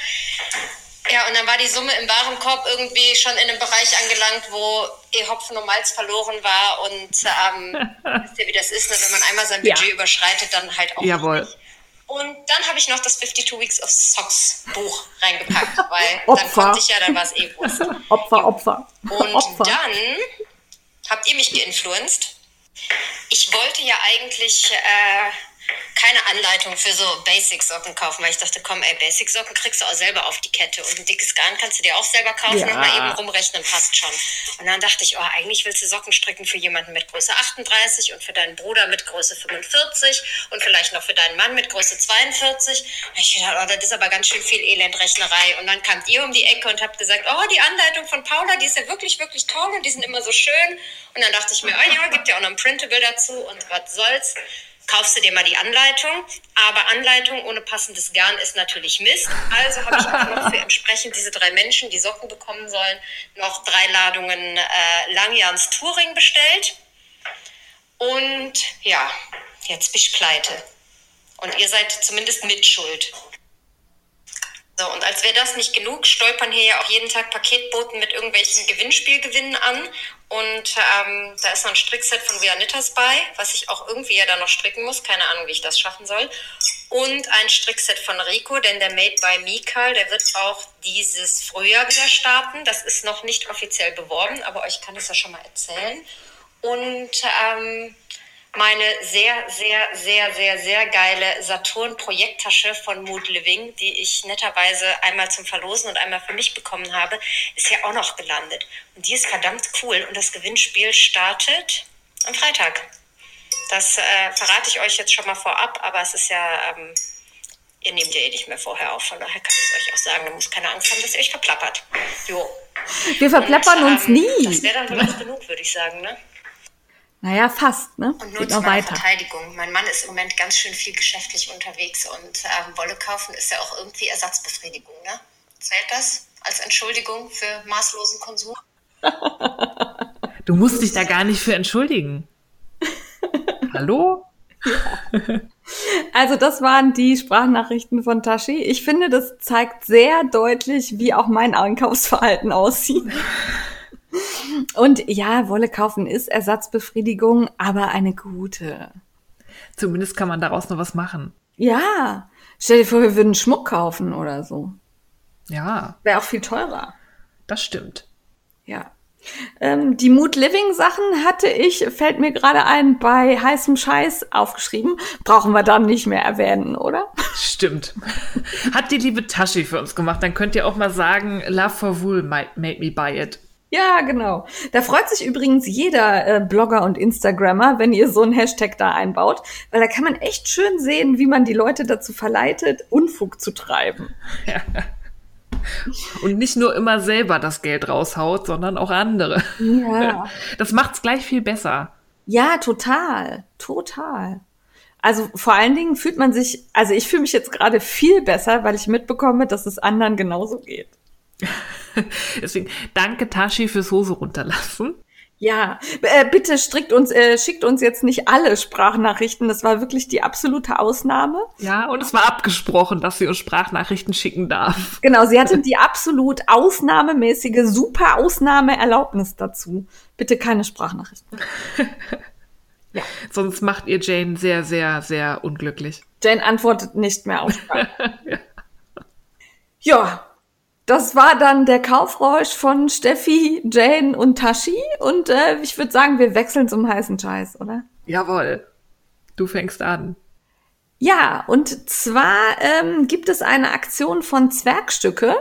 Ja, und dann war die Summe im Warenkorb irgendwie schon in einem Bereich angelangt, wo eh Hopfen und Malz verloren war. Und ähm, [laughs] wisst ihr, wie das ist, ne? wenn man einmal sein Budget Ja. überschreitet, dann halt auch Jawohl. nicht. Und dann habe ich noch das 52 Weeks of Socks Buch reingepackt, weil [laughs] dann Opfer. konnte ich ja, dann war es eh Wurst. [laughs] Opfer, Opfer. Und Opfer. dann habt ihr mich geinfluenced. Ich wollte ja eigentlich äh, keine Anleitung für so Basic-Socken kaufen, weil ich dachte, komm, ey, Basic-Socken kriegst du auch selber auf die Kette und ein dickes Garn kannst du dir auch selber kaufen Ja. und mal eben rumrechnen, passt schon. Und dann dachte ich, oh, eigentlich willst du Socken stricken für jemanden mit Größe 38 und für deinen Bruder mit Größe 45 und vielleicht noch für deinen Mann mit Größe 42. Da hab ich gedacht, oh, das ist aber ganz schön viel Elendrechnerei. Und dann kamt ihr um die Ecke und habt gesagt, oh, die Anleitung von Paula, die ist ja wirklich, wirklich toll und die sind immer so schön. Und dann dachte ich mir, oh ja, gibt ja auch noch ein Printable dazu und was soll's. Kaufst du dir mal die Anleitung, aber Anleitung ohne passendes Garn ist natürlich Mist. Also habe ich auch noch für entsprechend diese drei Menschen, die Socken bekommen sollen, noch drei Ladungen äh, Langjahns Touring bestellt. Und ja, jetzt bin ich pleite. Und ihr seid zumindest mitschuld. So, und als wäre das nicht genug, stolpern hier ja auch jeden Tag Paketboten mit irgendwelchen Gewinnspielgewinnen an. Und ähm, da ist noch ein Strickset von Vianitas bei, was ich auch irgendwie ja da noch stricken muss. Keine Ahnung, wie ich das schaffen soll. Und ein Strickset von Rico, denn der Made by Mikal, der wird auch dieses Frühjahr wieder starten. Das ist noch nicht offiziell beworben, aber euch kann es ja schon mal erzählen. Und ähm, meine sehr, sehr, sehr, sehr, sehr geile Saturn-Projekttasche von Mood Living, die ich netterweise einmal zum Verlosen und einmal für mich bekommen habe, ist ja auch noch gelandet. Und die ist verdammt cool. Und das Gewinnspiel startet am Freitag. Das äh, verrate ich euch jetzt schon mal vorab, aber es ist ja, ähm, ihr nehmt ja eh nicht mehr vorher auf. Von daher kann ich es euch auch sagen. Ihr müsst keine Angst haben, dass ihr euch verplappert. Jo. Wir verplappern Und, uns ähm, nie. Das wäre dann wohl auch genug, würde ich sagen, ne? Naja, fast, ne? Und nur Geht zu noch meiner weiter. Verteidigung. Mein Mann ist im Moment ganz schön viel geschäftlich unterwegs und ähm, Wolle kaufen ist ja auch irgendwie Ersatzbefriedigung, ne? Zählt das als Entschuldigung für maßlosen Konsum? Du musst dich da gar nicht für entschuldigen. [laughs] Hallo? Also das waren die Sprachnachrichten von Tashi. Ich finde, das zeigt sehr deutlich, wie auch mein Einkaufsverhalten aussieht. [laughs] Und ja, Wolle kaufen ist Ersatzbefriedigung, aber eine gute. Zumindest kann man daraus noch was machen. Ja, stell dir vor, wir würden Schmuck kaufen oder so. Ja, Wäre auch viel teurer. das stimmt. Ja. Ähm, die Mood Living Sachen hatte ich, fällt mir gerade ein, bei heißem Scheiß aufgeschrieben. Brauchen wir dann nicht mehr erwähnen, oder? Stimmt. Hat die liebe Tashi für uns gemacht. Dann könnt ihr auch mal sagen, Love for Wool made me buy it. Ja, genau. Da freut sich übrigens jeder äh, Blogger und Instagrammer, wenn ihr so einen Hashtag da einbaut, weil da kann man echt schön sehen, wie man die Leute dazu verleitet, Unfug zu treiben. Und nicht nur immer selber das Geld raushaut, sondern auch andere. Ja. [laughs] Das macht's gleich viel besser. Ja, total. Total. Also vor allen Dingen fühlt man sich, also ich fühle mich jetzt gerade viel besser, weil ich mitbekomme, dass es anderen genauso geht. [laughs] Deswegen danke Tashi fürs Hose runterlassen. Ja, äh, bitte strickt uns, äh, schickt uns jetzt nicht alle Sprachnachrichten. Das war wirklich die absolute Ausnahme. Ja, und es war abgesprochen, dass sie uns Sprachnachrichten schicken darf. Genau, sie hatte die absolut ausnahmemäßige, super Ausnahmeerlaubnis dazu. Bitte keine Sprachnachrichten. [laughs] Sonst macht ihr Jane sehr, sehr, sehr unglücklich. Jane antwortet nicht mehr auf Sprache. [laughs] Ja, das war dann der Kaufrausch von Steffi, Jane und Tashi. Und äh, ich würde sagen, wir wechseln zum heißen Scheiß, oder? Jawohl. Du fängst an. Ja, und zwar ähm, gibt es eine Aktion von Zwergstücke,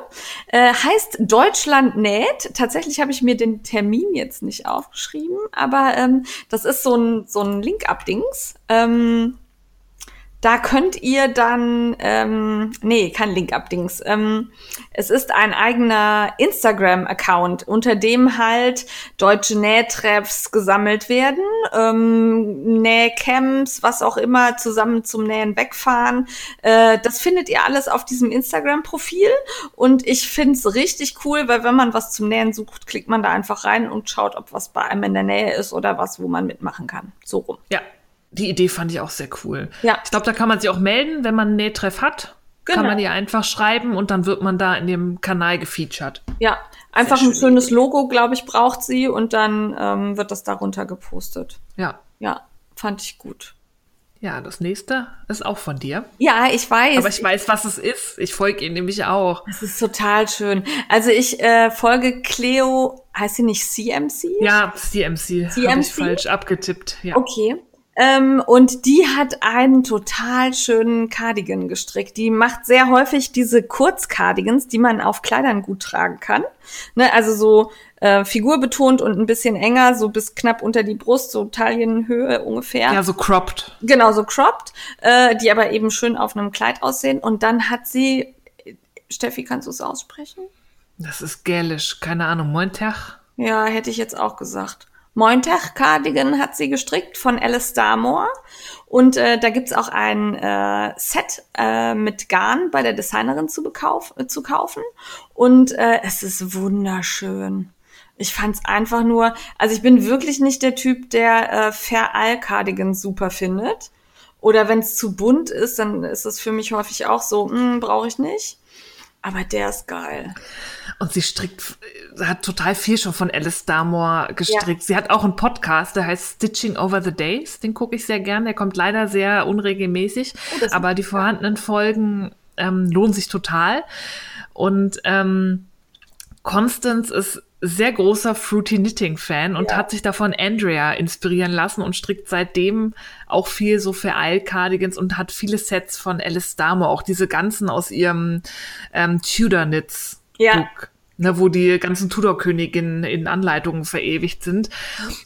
äh, heißt Deutschland näht. Tatsächlich habe ich mir den Termin jetzt nicht aufgeschrieben, aber ähm, das ist so ein, so ein Link-Up-Dings. Ähm, da könnt ihr dann, ähm, nee, kein Link-Up-Dings. Ähm, es ist ein eigener Instagram-Account, unter dem halt deutsche Nähtreffs gesammelt werden, ähm, Nähcamps, was auch immer, zusammen zum Nähen wegfahren. Äh, das findet ihr alles auf diesem Instagram-Profil und ich find's richtig cool, weil wenn man was zum Nähen sucht, klickt man da einfach rein und schaut, ob was bei einem in der Nähe ist oder was, wo man mitmachen kann. So rum. Ja, die Idee fand ich auch sehr cool. Ja. Ich glaube, da kann man sich auch melden, wenn man einen Nähtreff hat. Kann Genau. man ihr einfach schreiben und dann wird man da in dem Kanal gefeatured. Ja, einfach Sehr ein schöne schönes Logo, glaube ich, braucht sie und dann ähm, wird das darunter gepostet. Ja. Ja, fand ich gut. Ja, das nächste ist auch von dir. Ja, ich weiß. Aber ich weiß, was es ist. Ich folge ihm nämlich auch. Es ist total schön. Also ich äh, folge Cleo, heißt sie nicht CMC? Ja, CMC. Habe CMC? ich falsch abgetippt. Ja. Okay. Ähm, und die hat einen total schönen Cardigan gestrickt. Die macht sehr häufig diese Kurzcardigans, die man auf Kleidern gut tragen kann. Ne, also so äh, figurbetont und ein bisschen enger, so bis knapp unter die Brust, so Taillenhöhe ungefähr. Ja, so cropped. Genau, so cropped, äh, die aber eben schön auf einem Kleid aussehen. Und dann hat sie, Steffi, kannst du es aussprechen? Das ist gälisch. Keine Ahnung. Mointag. Ja, hätte ich jetzt auch gesagt. Mointag Cardigan hat sie gestrickt von Alice Darmore. Und äh, da gibt's auch ein äh, Set äh, mit Garn bei der Designerin zu, bekauf äh, zu kaufen. Und äh, es ist wunderschön. Ich fand's einfach nur, also ich bin wirklich nicht der Typ, der äh, Fair Cardigan super findet. Oder wenn es zu bunt ist, dann ist es für mich häufig auch so, brauche ich nicht. Aber der ist geil. Und sie strickt, sie hat total viel schon von Alice Darmore gestrickt. Sie hat auch einen Podcast, der heißt Stitching Over the Days. Den gucke ich sehr gern. Der kommt leider sehr unregelmäßig. Oh, aber die vorhandenen Folgen ähm, lohnen sich total. Und ähm, Constance ist sehr großer Fruity Knitting Fan und Ja. hat sich davon Andrea inspirieren lassen und strickt seitdem auch viel so für Cardigans und hat viele Sets von Alice Darmore, auch diese ganzen aus ihrem ähm, Tudor Knits Ja. Book, ne, wo die ganzen Tudor-Königinnen in Anleitungen verewigt sind.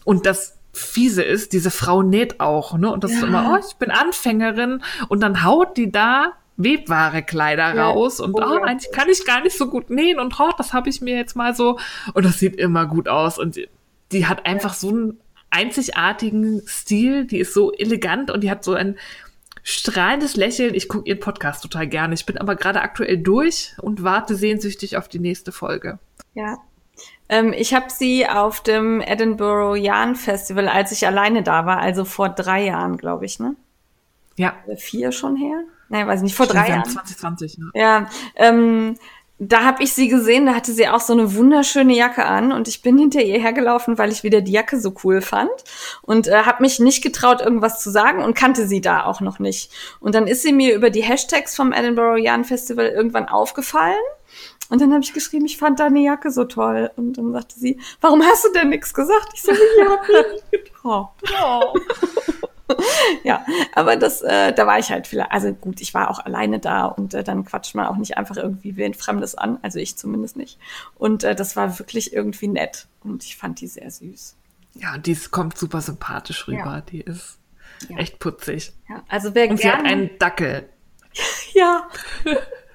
Und das Fiese ist, diese Frau näht auch, ne? Und das ist Ja. immer, oh, ich bin Anfängerin und dann haut die da Webware-Kleider Ja, raus und oh, unglaublich. eigentlich kann ich gar nicht so gut nähen und oh, das habe ich mir jetzt mal so und das sieht immer gut aus und die, die hat einfach so einen einzigartigen Stil, die ist so elegant und die hat so ein strahlendes Lächeln. Ich gucke ihren Podcast total gerne. Ich bin aber gerade aktuell durch und warte sehnsüchtig auf die nächste Folge. Ja. Ähm, ich habe sie auf dem Edinburgh Yarn Festival, als ich alleine da war, also vor drei Jahren, glaube ich, ne? Ja, vier schon her? Nein, weiß nicht, vor stimmt, drei Jahren. 2020. Ne? Ja, ähm, da habe ich sie gesehen, da hatte sie auch so eine wunderschöne Jacke an und ich bin hinter ihr hergelaufen, weil ich wieder die Jacke so cool fand und äh, habe mich nicht getraut, irgendwas zu sagen und kannte sie da auch noch nicht. Und dann ist sie mir über die Hashtags vom Edinburgh Yarn Festival irgendwann aufgefallen und dann habe ich geschrieben, ich fand deine Jacke so toll und dann sagte sie, warum hast du denn nichts gesagt? Ich so, ich hab mich nicht getraut. [laughs] [laughs] Ja, aber das, äh, da war ich halt vielleicht, also gut, ich war auch alleine da und äh, dann quatscht man auch nicht einfach irgendwie wen Fremdes an, also ich zumindest nicht. Und äh, das war wirklich irgendwie nett und ich fand die sehr süß. Ja, und die kommt super sympathisch rüber. Ja. Die ist Ja. echt putzig. Ja, also wer Und sie hat gerne, einen Dackel. [laughs] ja, [laughs]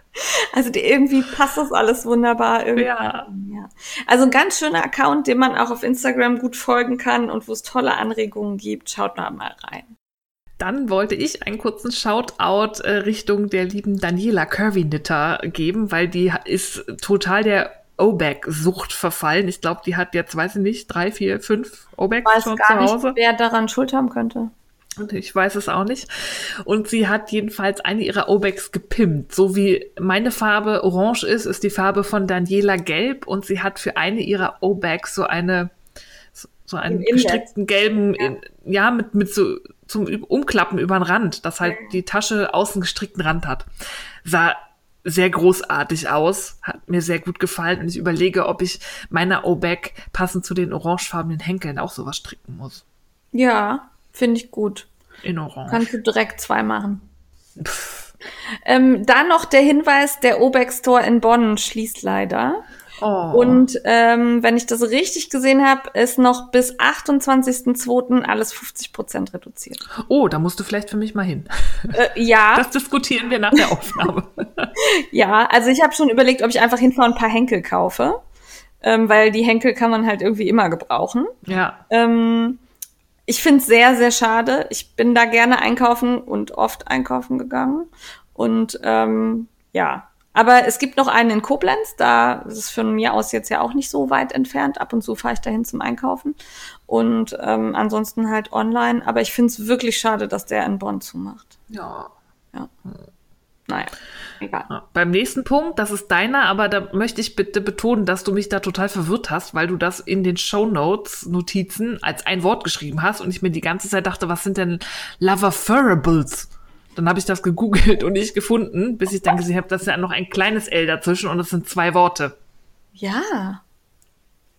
also die, irgendwie passt das alles wunderbar. Irgendwie. Ja. ja. Also ein ganz schöner Account, dem man auch auf Instagram gut folgen kann und wo es tolle Anregungen gibt. Schaut da mal rein. Dann wollte ich einen kurzen Shoutout äh, Richtung der lieben Daniela Curvy Knitter geben, weil die ist total der O-Bag-Sucht verfallen. Ich glaube, die hat jetzt, weiß ich nicht, drei, vier, fünf Weiß schon zu Hause. nicht, wer daran Schuld haben könnte. Und ich weiß es auch nicht. Und sie hat jedenfalls eine ihrer O-Bags gepimpt. So wie meine Farbe orange ist, ist die Farbe von Daniela gelb. Und sie hat für eine ihrer O-Bags so eine, so- einen Im gestrickten gelben, ja, ja mit, mit so zum Umklappen über den Rand, dass halt die Tasche außen gestrickten Rand hat. Sah sehr großartig aus, hat mir sehr gut gefallen und ich überlege, ob ich meiner O-Bag passend zu den orangefarbenen Henkeln auch sowas stricken muss. Ja, finde ich gut. In Orange. Kannst du direkt zwei machen. Ähm, dann noch der Hinweis, der Obex Store in Bonn schließt leider. Oh. Und ähm, wenn ich das richtig gesehen habe, ist noch bis 28.02. alles 50% reduziert. oh, da musst du vielleicht für mich mal hin. Äh, ja, [laughs] Das diskutieren wir nach der Aufnahme. [laughs] ja. Also ich habe schon überlegt, ob ich einfach hinfahre und ein paar Henkel kaufe. Ähm, weil die Henkel kann man halt irgendwie immer gebrauchen. ja. Ähm, ich finde es sehr, sehr schade. Ich bin da gerne einkaufen und oft einkaufen gegangen. Und ähm, ja, aber es gibt noch einen in Koblenz. Da ist es von mir aus jetzt ja auch nicht so weit entfernt. Ab und zu fahre ich dahin zum Einkaufen. Und ähm, ansonsten halt online. Aber ich finde es wirklich schade, dass der in Bonn zumacht. ja. Naja, egal. Ja. Beim nächsten Punkt, das ist deiner, aber da möchte ich bitte betonen, dass du mich da total verwirrt hast, weil du das in den Shownotes Notizen als ein Wort geschrieben hast und ich mir die ganze Zeit dachte, was sind denn Loverfurables? Dann habe ich das gegoogelt und nicht gefunden, bis ich dann gesehen habe, dass ja noch ein kleines L dazwischen und das sind zwei Worte. Ja.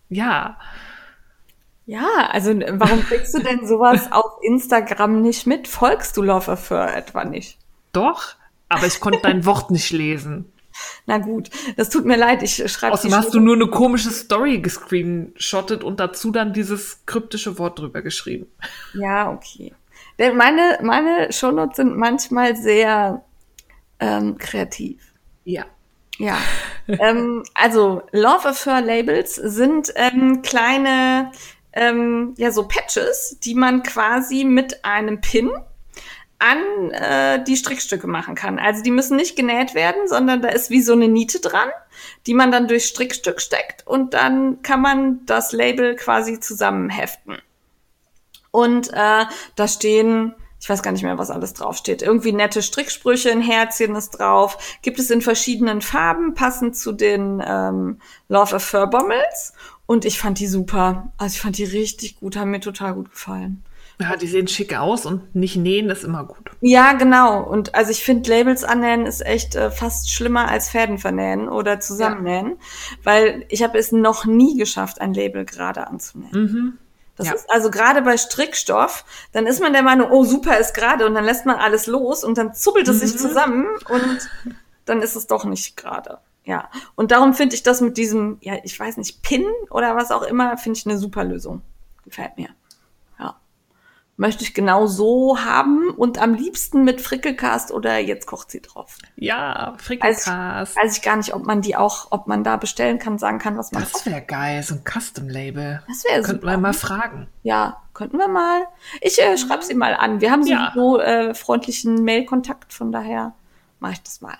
Ja, Ja, also warum kriegst du denn sowas auf Instagram nicht mit? Folgst du Love Affair etwa nicht? doch, aber ich konnte dein Wort nicht lesen. Na gut, das tut mir leid, ich schreibe Außerdem hast du nur eine komische Story gescreenshottet und dazu dann dieses kryptische Wort drüber geschrieben. Ja, okay. Denn meine, meine Shownotes sind manchmal sehr ähm, kreativ. Ja. Ja. ähm, also Love Affair Labels sind ähm, kleine, ähm, ja, so Patches, die man quasi mit einem Pin an äh, die Strickstücke machen kann. Also die müssen nicht genäht werden, sondern da ist wie so eine Niete dran, die man dann durchs Strickstück steckt und dann kann man das Label quasi zusammenheften. Und äh, da stehen, ich weiß gar nicht mehr, was alles draufsteht. Irgendwie nette Stricksprüche, ein Herzchen ist drauf. Gibt es in verschiedenen Farben, passend zu den ähm, Love Affair Bommels. Und ich fand die super. Also ich fand die richtig gut, haben mir total gut gefallen. Ja, die sehen schick aus und nicht nähen ist immer gut. Ja, genau. Und also ich finde, Labels annähen ist echt äh, fast schlimmer als Fäden vernähen oder zusammennähen, weil ich habe es noch nie geschafft, ein Label gerade anzunähen. Das Ja. ist also gerade bei Strickstoff, dann ist man der Meinung, oh super ist gerade und dann lässt man alles los und dann zuppelt es sich zusammen und dann ist es doch nicht gerade. Ja, und darum finde ich das mit diesem, ja, ich weiß nicht, Pin oder was auch immer, finde ich eine super Lösung. Gefällt mir. Ja. Möchte ich genau so haben und am liebsten mit Frickelcast oder jetzt kocht sie drauf. Ja, Weiß, Frickelcast. weiß ich gar nicht, ob man die auch, ob man da bestellen kann, sagen kann, was man Das wäre geil, so ein Custom-Label. Das wäre Könnten super. wir mal fragen. Ja, könnten wir mal. Ich äh, schreibe sie mal an. Wir haben Ja. so äh, freundlichen Mail-Kontakt, von daher mache ich das mal.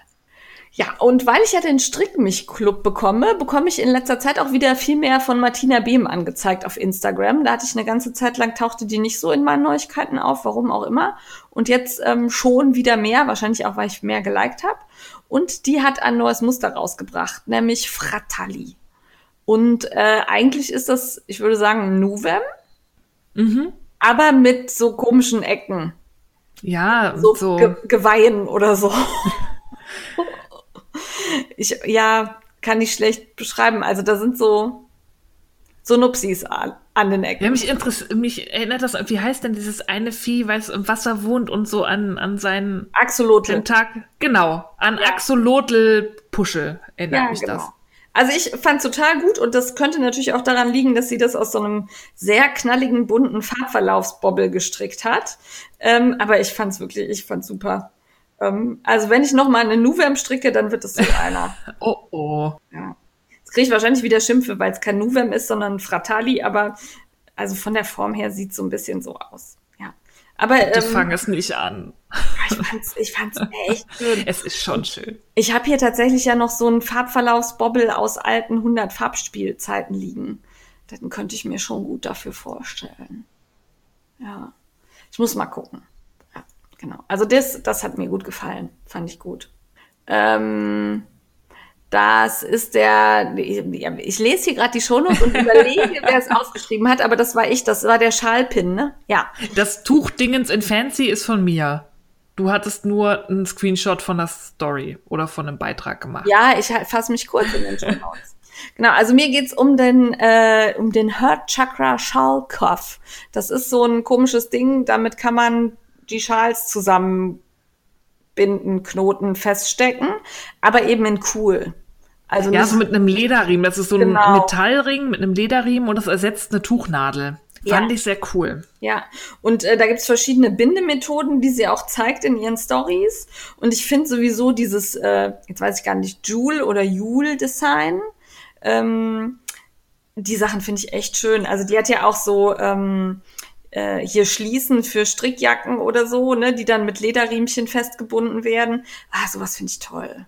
Ja, und weil ich ja den Strick-mich-Club bekomme, bekomme ich in letzter Zeit auch wieder viel mehr von Martina Behm angezeigt auf Instagram. Da hatte ich eine ganze Zeit lang, tauchte die nicht so in meinen Neuigkeiten auf, warum auch immer. Und jetzt ähm, schon wieder mehr, wahrscheinlich auch, weil ich mehr geliked habe. Und die hat ein neues Muster rausgebracht, nämlich Fratelli. Und äh, eigentlich ist das, ich würde sagen, Nuvem, Mhm. aber mit so komischen Ecken. Ja, So, so. Ge Geweihen oder so. [laughs] ich, ja, kann ich schlecht beschreiben. Also da sind so, so Nupsis an, den Ecken. Ja, mich, mich erinnert das, wie heißt denn dieses eine Vieh, weil es im Wasser wohnt und so an, an seinen Axolotl. Tentakel, genau, an Ja. Axolotl-Pusche erinnert Ja, mich genau. das. Also ich fand total gut und das könnte natürlich auch daran liegen, dass sie das aus so einem sehr knalligen, bunten Farbverlaufsbobbel gestrickt hat. Ähm, aber ich fand's wirklich, ich fand's super. Ähm, also wenn ich noch mal eine Nuvem stricke, dann wird es so [laughs] einer. Oh, oh. Ja. Jetzt kriege ich wahrscheinlich wieder Schimpfe, weil es kein Nuvem ist, sondern Fratali, aber also von der Form her sieht so ein bisschen so aus. Ja. Aber Bitte ähm, fang es nicht an. ich fand's, ich fand's [laughs] echt schön. Es ist schon schön. Ich habe hier tatsächlich ja noch so einen Farbverlaufsbobbel aus alten 100 Farbspielzeiten liegen. Den könnte ich mir schon gut dafür vorstellen. Ja. Ich muss mal gucken. Genau. Also das, das hat mir gut gefallen. Fand ich gut. Ähm, das ist der, ich lese hier gerade die Shownotes und überlege, [laughs] wer es aufgeschrieben hat, aber das war ich, das war der Schalpin, ne? Ja. Das Tuchdingens in Fancy ist von mir. Du hattest nur einen Screenshot von der Story oder von einem Beitrag gemacht. Ja, ich fasse mich kurz in den Show Notes. Genau, also mir geht's um den, äh, um den Heart Chakra Schal Cuff. Das ist so ein komisches Ding, damit kann man die Schals zusammenbinden, Knoten feststecken, aber eben in cool. Also ja, so mit einem Lederriemen. Das ist so genau. ein Metallring mit einem Lederriemen und das ersetzt eine Tuchnadel. Fand ja. ich sehr cool. Ja, und äh, da gibt's verschiedene Bindemethoden, die sie auch zeigt in ihren Stories. Und ich finde sowieso dieses, äh, jetzt weiß ich gar nicht, Jule oder Jule-Design, ähm, die Sachen finde ich echt schön. Also die hat ja auch so ähm, äh, hier Schließen für Strickjacken oder so, ne, die dann mit Lederriemchen festgebunden werden. Ah, sowas finde ich toll.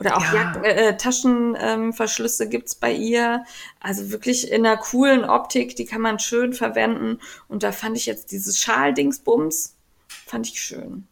Oder auch ja. äh, Taschenverschlüsse ähm, gibt's bei ihr. Also wirklich in einer coolen Optik, die kann man schön verwenden. Und da fand ich jetzt dieses Schal-Dingsbums, fand ich schön.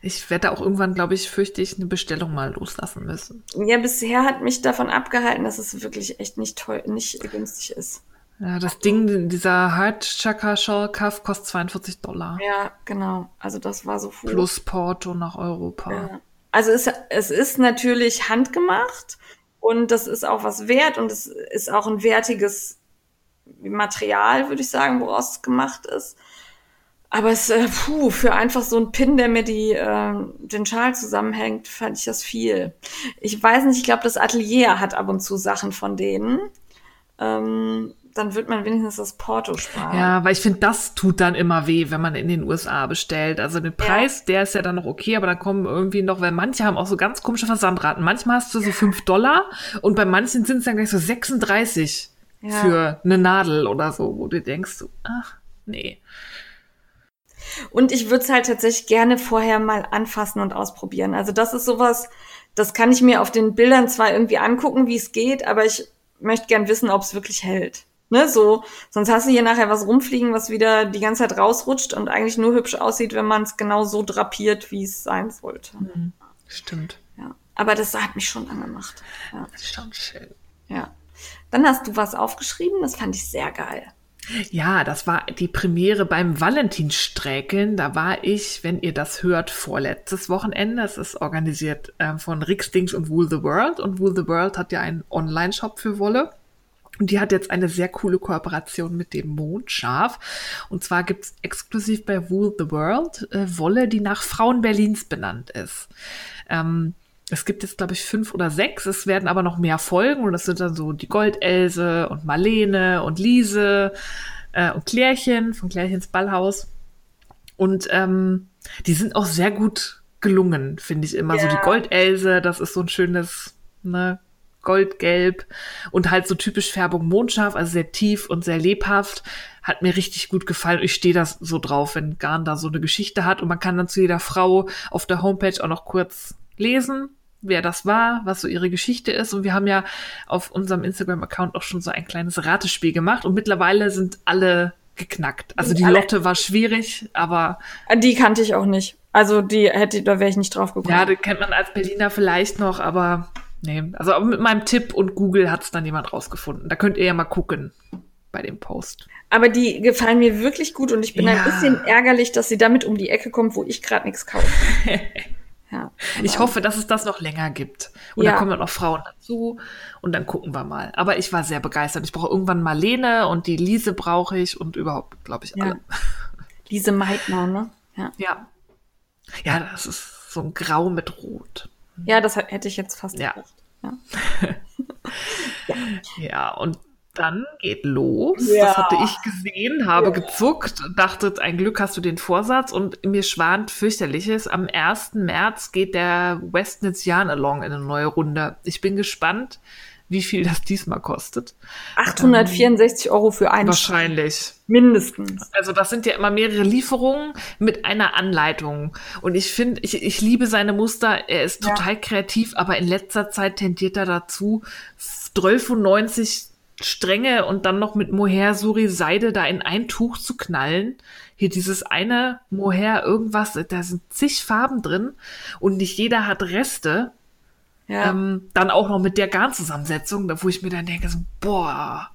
Ich werde auch irgendwann, glaube ich, fürchte ich, eine Bestellung mal loslassen müssen. Ja, bisher hat mich davon abgehalten, dass es wirklich echt nicht teuer, nicht günstig ist. Ja, das Ding, dieser Heart Chakra Shawl Cuff kostet 42 Dollar. Ja, genau. Also das war so viel. Plus Porto nach Europa. Ja. Also es, es ist natürlich handgemacht und das ist auch was wert und es ist auch ein wertiges Material, würde ich sagen, woraus es gemacht ist. Aber es, äh, puh, für einfach so ein Pin, der mir die, äh, den Schal zusammenhängt, fand ich das viel. Ich weiß nicht, ich glaube, das Atelier hat ab und zu Sachen von denen. Ähm, dann wird man wenigstens das Porto sparen. Ja, weil ich finde, das tut dann immer weh, wenn man in den USA bestellt. Also den Preis, ja. der ist ja dann noch okay, aber dann kommen irgendwie noch, weil manche haben auch so ganz komische Versandraten. Manchmal hast du so fünf Dollar und bei manchen sind es dann gleich so 36 ja. für eine Nadel oder so, wo du denkst, ach, nee. Und ich würde es halt tatsächlich gerne vorher mal anfassen und ausprobieren. Also das ist sowas, das kann ich mir auf den Bildern zwar irgendwie angucken, wie es geht, aber ich möchte gern wissen, ob es wirklich hält. Ne, so, sonst hast du hier nachher was rumfliegen, was wieder die ganze Zeit rausrutscht und eigentlich nur hübsch aussieht, wenn man es genau so drapiert, wie es sein sollte. Mhm. Stimmt. Ja. Aber das hat mich schon angemacht. Ja. Das ist schon schön. Ja. Dann hast du was aufgeschrieben, das fand ich sehr geil. Ja, das war die Premiere beim Valentinsträkeln. Da war ich, wenn ihr das hört, vorletztes Wochenende. Es ist organisiert äh, von Rixdings und Wool the World. Und Wool the World hat ja einen Online-Shop für Wolle. Und die hat jetzt eine sehr coole Kooperation mit dem Mondschaf. Und zwar gibt's exklusiv bei Wool the World äh, Wolle, die nach Frauen Berlins benannt ist. Ähm, es gibt jetzt, glaube ich, fünf oder sechs. Es werden aber noch mehr folgen. Und das sind dann so die Goldelse und Marlene und Liese äh, und Klärchen von Klärchens Ballhaus. Und ähm, die sind auch sehr gut gelungen, finde ich immer. Ja. So die Goldelse, das ist so ein schönes, ne, goldgelb und halt so typisch Färbung mondscharf, also sehr tief und sehr lebhaft. Hat mir richtig gut gefallen. Ich stehe das so drauf, wenn Garn da so eine Geschichte hat und man kann dann zu jeder Frau auf der Homepage auch noch kurz lesen, wer das war, was so ihre Geschichte ist. Und wir haben ja auf unserem Instagram-Account auch schon so ein kleines Ratespiel gemacht und mittlerweile sind alle geknackt. Also die Lotte war schwierig, aber. Die kannte ich auch nicht. Also die hätte, da wäre ich nicht drauf gekommen. Ja, die kennt man als Berliner vielleicht noch, aber Nee, also mit meinem Tipp und Google hat es dann jemand rausgefunden. Da könnt ihr ja mal gucken bei dem Post. Aber die gefallen mir wirklich gut und ich bin ja. ein bisschen ärgerlich, dass sie damit um die Ecke kommt, wo ich gerade nichts kaufe. [laughs] ja, ich hoffe, dass es das noch länger gibt. Und ja. da kommen dann auch Frauen dazu und dann gucken wir mal. Aber ich war sehr begeistert. Ich brauche irgendwann Marlene und die Lise brauche ich und überhaupt, glaube ich, alle. Lise Meitner, ne? Ja. ja. Ja, das ist so ein Grau mit Rot. Ja, das hätte ich jetzt fast ja. gedacht. Ja. ja. [laughs] ja, und dann geht los. Ja. Das hatte ich gesehen, habe ja. gezuckt, dachte, ein Glück hast du den Vorsatz und mir schwant fürchterliches. Am 1. März geht der Westnitz Yarn Along in eine neue Runde. Ich bin gespannt, wie viel das diesmal kostet. 864 ähm, Euro für einen. Wahrscheinlich. Mindestens. Also das sind ja immer mehrere Lieferungen mit einer Anleitung. Und ich finde, ich, ich liebe seine Muster. Er ist total ja. kreativ, aber in letzter Zeit tendiert er dazu, 12,90 Stränge und dann noch mit Mohair Suri Seide da in ein Tuch zu knallen. Hier dieses eine Mohair irgendwas, da sind zig Farben drin und nicht jeder hat Reste. Ja. Ähm, dann auch noch mit der Garnzusammensetzung, wo ich mir dann denke, so, boah,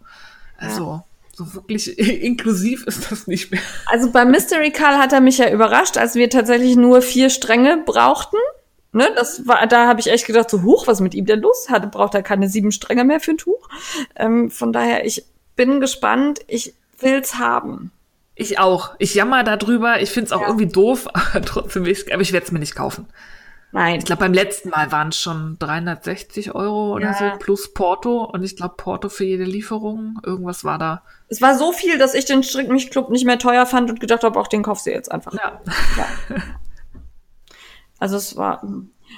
also. so wirklich [laughs] inklusiv ist das nicht mehr. Also beim Mystery Call hat er mich ja überrascht, als wir tatsächlich nur vier Stränge brauchten. Ne, das war, da habe ich echt gedacht, so hoch, was mit ihm denn los? Hatte braucht er keine sieben Stränge mehr für ein Tuch. Ähm, von daher, ich bin gespannt. Ich will's haben. Ich auch. Ich jammer darüber. Ich find's auch Ja. irgendwie doof, [laughs] aber trotzdem, aber ich werde es mir nicht kaufen. Nein. Ich glaube, beim letzten Mal waren es schon 360 Euro oder Ja. so plus Porto. Und ich glaube, Porto für jede Lieferung. Irgendwas war da. Es war so viel, dass ich den Strickmich-Club nicht mehr teuer fand und gedacht habe, auch den kaufst du jetzt einfach. Ja. Also es war,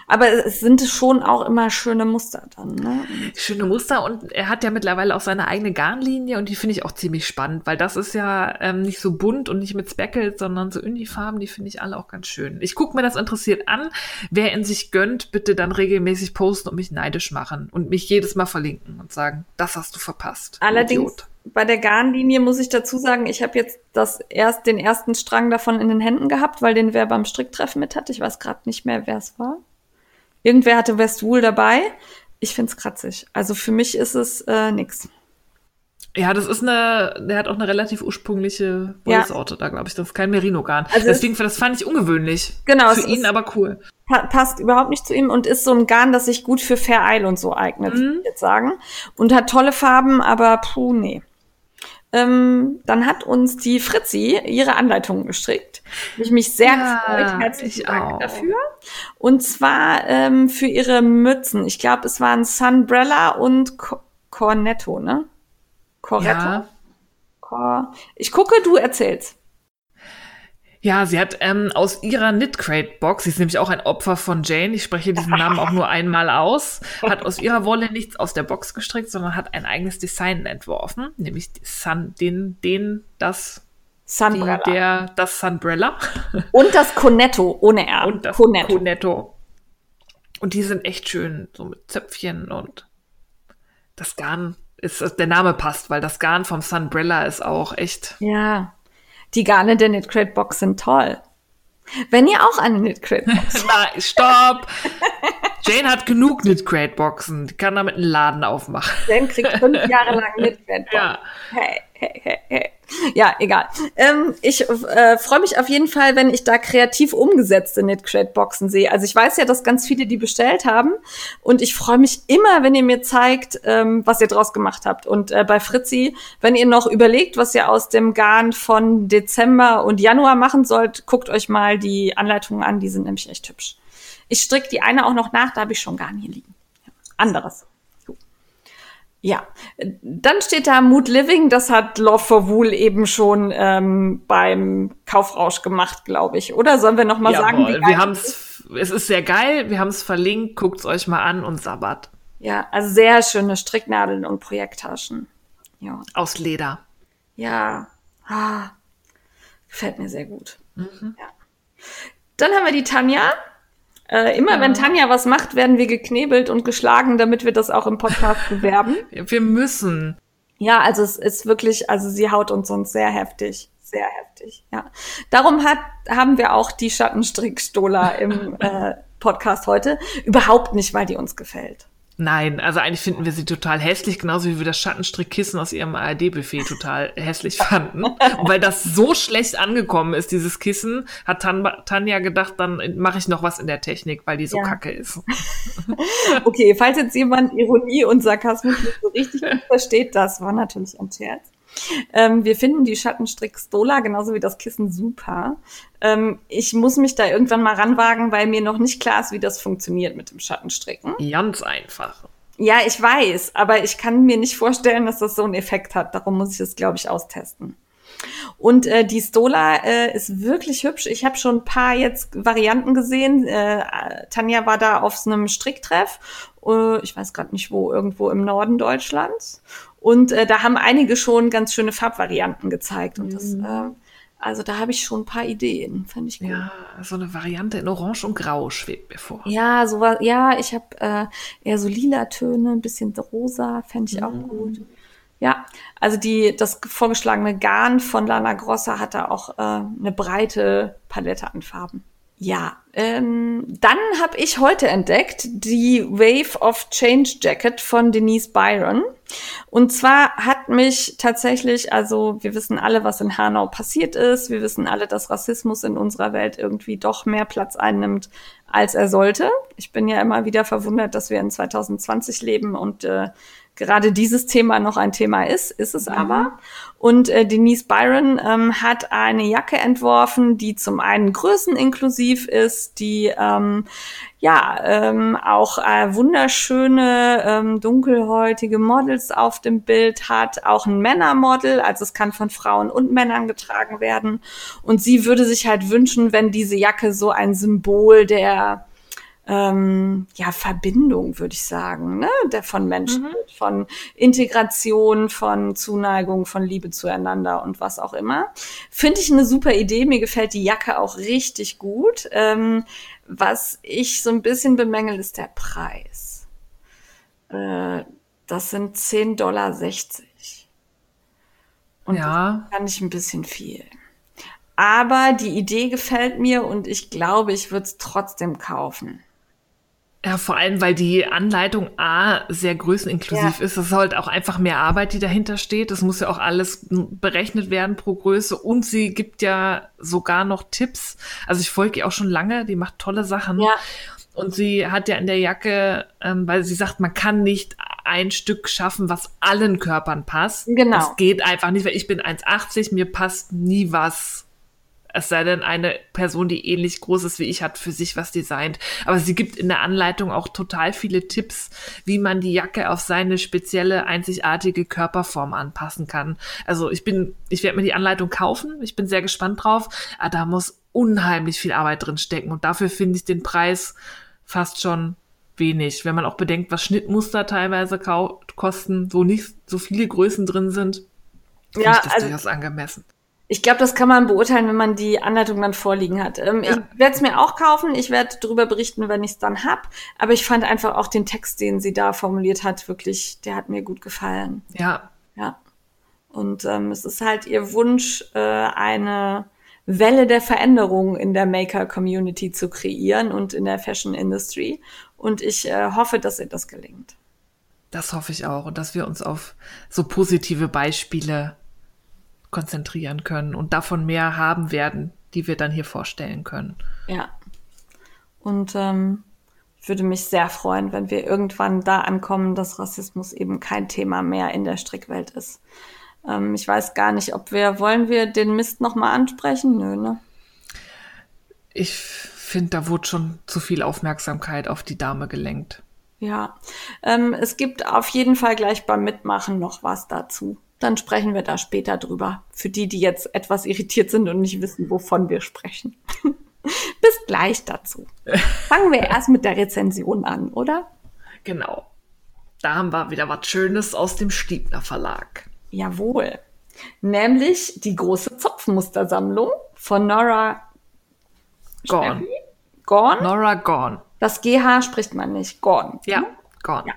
aber es sind schon auch immer schöne Muster dann, ne? Schöne Muster und er hat ja mittlerweile auch seine eigene Garnlinie und die finde ich auch ziemlich spannend, weil das ist ja ähm, nicht so bunt und nicht mit Speckles, sondern so Unifarben, die finde ich alle auch ganz schön. Ich gucke mir das interessiert an. Wer in sich gönnt, bitte dann regelmäßig posten und mich neidisch machen und mich jedes Mal verlinken und sagen, das hast du verpasst. Allerdings Idiot. bei der Garnlinie muss ich dazu sagen, ich habe jetzt das erst den ersten Strang davon in den Händen gehabt, weil den wer beim Stricktreffen mit hatte. Ich weiß gerade nicht mehr, wer es war. Irgendwer hatte Westwool dabei. Ich find's kratzig. Also für mich ist es äh, nix. Ja, das ist eine, der hat auch eine relativ ursprüngliche Ja. Wollsorte da, glaube ich. Das ist kein Merino-Garn. Also Deswegen, das fand ich ungewöhnlich. Genau, Für ihn aber cool. Pa passt überhaupt nicht zu ihm und ist so ein Garn, das sich gut für Fair Isle und so eignet, würde ich jetzt sagen. Und hat tolle Farben, aber puh, nee. Ähm, dann hat uns die Fritzi ihre Anleitung gestrickt. Ich mich sehr Ja, gefreut. Herzlichen ich Dank auch. dafür. Und zwar ähm, für ihre Mützen. Ich glaube, es waren Sunbrella und Co Cornetto, ne? Corretto? Ja. Cor ich gucke, du erzählst. Ja, sie hat ähm, aus ihrer Knit Crate Box, sie ist nämlich auch ein Opfer von Jane, ich spreche diesen Namen auch nur einmal aus, [laughs] hat aus ihrer Wolle nichts aus der Box gestrickt, sondern hat ein eigenes Design entworfen, nämlich die Sun, den, den, das, die, Sunbrella. der, das Sunbrella [laughs] und das Cornetto ohne R. und das Cornetto. Cornetto. Und die sind echt schön, so mit Zöpfchen und das Garn ist, der Name passt, weil das Garn vom Sunbrella ist auch echt Ja, die Garne der Knit Crate Box sind toll. Wenn ihr auch eine Knit Crate Box [laughs] Nein, stopp! [laughs] Jane hat genug Knit Crate Boxen. Die kann damit einen Laden aufmachen. Jen kriegt fünf [laughs] Jahre lang Knit Crate Box. Ja. Hey, hey, hey, hey. Ja, egal. Ähm, ich äh, freue mich auf jeden Fall, wenn ich da kreativ umgesetzte Knit Crate Boxen sehe. Also ich weiß ja, dass ganz viele die bestellt haben und ich freue mich immer, wenn ihr mir zeigt, ähm, was ihr draus gemacht habt. Und äh, bei Fritzi, wenn ihr noch überlegt, was ihr aus dem Garn von Dezember und Januar machen sollt, guckt euch mal die Anleitungen an, die sind nämlich echt hübsch. Ich stricke die eine auch noch nach, da habe ich schon Garn hier liegen. Ja. Anderes. Ja, dann steht da Mood Living, das hat Love for Wool eben schon ähm, beim Kaufrausch gemacht, glaube ich. Oder sollen wir noch mal sagen, wie wir es haben ist? es, es ist sehr geil, wir haben es verlinkt, guckt's euch mal an und sabbat. Ja, also sehr schöne Stricknadeln und Projekttaschen. Ja, Aus Leder. ja, ah, gefällt mir sehr gut. Ja. Dann haben wir die Tanja. Äh, immer wenn Tanja was macht, werden wir geknebelt und geschlagen, damit wir das auch im Podcast [laughs] bewerben. Wir müssen. Ja, also es ist wirklich, also sie haut uns sonst sehr heftig. Sehr heftig, ja. Darum hat, haben wir auch die Schattenstrickstola im [laughs] äh, Podcast heute. Überhaupt nicht, weil die uns gefällt. Nein, also eigentlich finden wir sie total hässlich, genauso wie wir das Schattenstrickkissen aus ihrem ARD-Buffet total [laughs] hässlich fanden. Und weil das so schlecht angekommen ist, dieses Kissen, hat Tan Tanja gedacht, dann mache ich noch was in der Technik, weil die so Ja. kacke ist. [laughs] Okay, falls jetzt jemand Ironie und Sarkasmus nicht so richtig gut [laughs] versteht, das war natürlich ein Scherz. Ähm, wir finden die Schattenstrick-Stola genauso wie das Kissen super. Ähm, ich muss mich da irgendwann mal ranwagen, weil mir noch nicht klar ist, wie das funktioniert mit dem Schattenstricken. Ganz einfach. Ja, ich weiß, aber ich kann mir nicht vorstellen, dass das so einen Effekt hat. Darum muss ich es, glaube ich, austesten. Und äh, die Stola äh, ist wirklich hübsch. Ich habe schon ein paar jetzt Varianten gesehen. Äh, Tanja war da auf so einem Stricktreff. Äh, ich weiß gerade nicht wo, irgendwo im Norden Deutschlands. Und äh, da haben einige schon ganz schöne Farbvarianten gezeigt. Und das, äh, also da habe ich schon ein paar Ideen. Finde ich gut. Ja, so eine Variante in Orange und Grau schwebt mir vor. Ja, so was, ja, ich habe äh, eher so lila Töne, ein bisschen rosa, fände ich auch gut. Ja, also die, das vorgeschlagene Garn von Lana Grossa hat da auch äh, eine breite Palette an Farben. Ja, ähm, dann habe ich heute entdeckt die Wave of Change Jacket von Denise Byron. Und zwar hat mich tatsächlich, also wir wissen alle, was in Hanau passiert ist. Wir wissen alle, dass Rassismus in unserer Welt irgendwie doch mehr Platz einnimmt, als er sollte. Ich bin ja immer wieder verwundert, dass wir in 2020 leben und äh, gerade dieses Thema noch ein Thema ist, ist es mhm. aber. Und äh, Denise Byron ähm, hat eine Jacke entworfen, die zum einen größeninklusiv ist, die ähm, ja ähm, auch äh, wunderschöne ähm, dunkelhäutige Models auf dem Bild hat, auch ein Männermodel, also es kann von Frauen und Männern getragen werden. Und sie würde sich halt wünschen, wenn diese Jacke so ein Symbol der ähm, ja, Verbindung, würde ich sagen, ne? der von Menschen, mhm. von Integration, von Zuneigung, von Liebe zueinander und was auch immer. Finde ich eine super Idee. Mir gefällt die Jacke auch richtig gut. Ähm, was ich so ein bisschen bemängel, ist der Preis. Äh, das sind 10,60 Dollar. Und ja. das fand ich ein bisschen viel. Aber die Idee gefällt mir und ich glaube, ich würde es trotzdem kaufen. Ja, vor allem, weil die Anleitung A sehr größeninklusiv ja. ist. Das ist halt auch einfach mehr Arbeit, die dahinter steht. Das muss ja auch alles berechnet werden pro Größe. Und sie gibt ja sogar noch Tipps. Also ich folge ihr auch schon lange, die macht tolle Sachen. Ja. Und sie hat ja in der Jacke, ähm, weil sie sagt, man kann nicht ein Stück schaffen, was allen Körpern passt. Genau. Das geht einfach nicht, weil ich bin 1,80, mir passt nie was es sei denn, eine Person, die ähnlich groß ist wie ich, hat für sich was designt. Aber sie gibt in der Anleitung auch total viele Tipps, wie man die Jacke auf seine spezielle, einzigartige Körperform anpassen kann. Also ich bin, ich werde mir die Anleitung kaufen. Ich bin sehr gespannt drauf. Aber da muss unheimlich viel Arbeit drin stecken. Und dafür finde ich den Preis fast schon wenig. Wenn man auch bedenkt, was Schnittmuster teilweise kosten, wo nicht so viele Größen drin sind, ja, ich das also, durchaus angemessen. Ich glaube, das kann man beurteilen, wenn man die Anleitung dann vorliegen hat. Ähm, ja. Ich werde es mir auch kaufen. Ich werde darüber berichten, wenn ich es dann hab. Aber ich fand einfach auch den Text, den sie da formuliert hat, wirklich, der hat mir gut gefallen. Ja. Ja. Und ähm, es ist halt ihr Wunsch, äh, eine Welle der Veränderung in der Maker-Community zu kreieren und in der Fashion-Industry. Und ich äh, hoffe, dass ihr das gelingt. Das hoffe ich auch. Und dass wir uns auf so positive Beispiele konzentrieren können und davon mehr haben werden, die wir dann hier vorstellen können. Ja. Und ähm, ich würde mich sehr freuen, wenn wir irgendwann da ankommen, dass Rassismus eben kein Thema mehr in der Strickwelt ist. Ähm, ich weiß gar nicht, ob wir, wollen wir den Mist nochmal ansprechen? Nö, ne? Ich finde, da wurde schon zu viel Aufmerksamkeit auf die Dame gelenkt. Ja, ähm, es gibt auf jeden Fall gleich beim Mitmachen noch was dazu dann sprechen wir da später drüber. Für die, die jetzt etwas irritiert sind und nicht wissen, wovon wir sprechen. [laughs] Bis gleich dazu. [laughs] Fangen wir erst mit der Rezension an, oder? Genau. Da haben wir wieder was Schönes aus dem Stiebner Verlag. Jawohl. Nämlich die große Zopfmustersammlung von Nora Gorn. Gorn? Nora Gorn. Das GH spricht man nicht. Gorn. Ja, Gorn. Ja.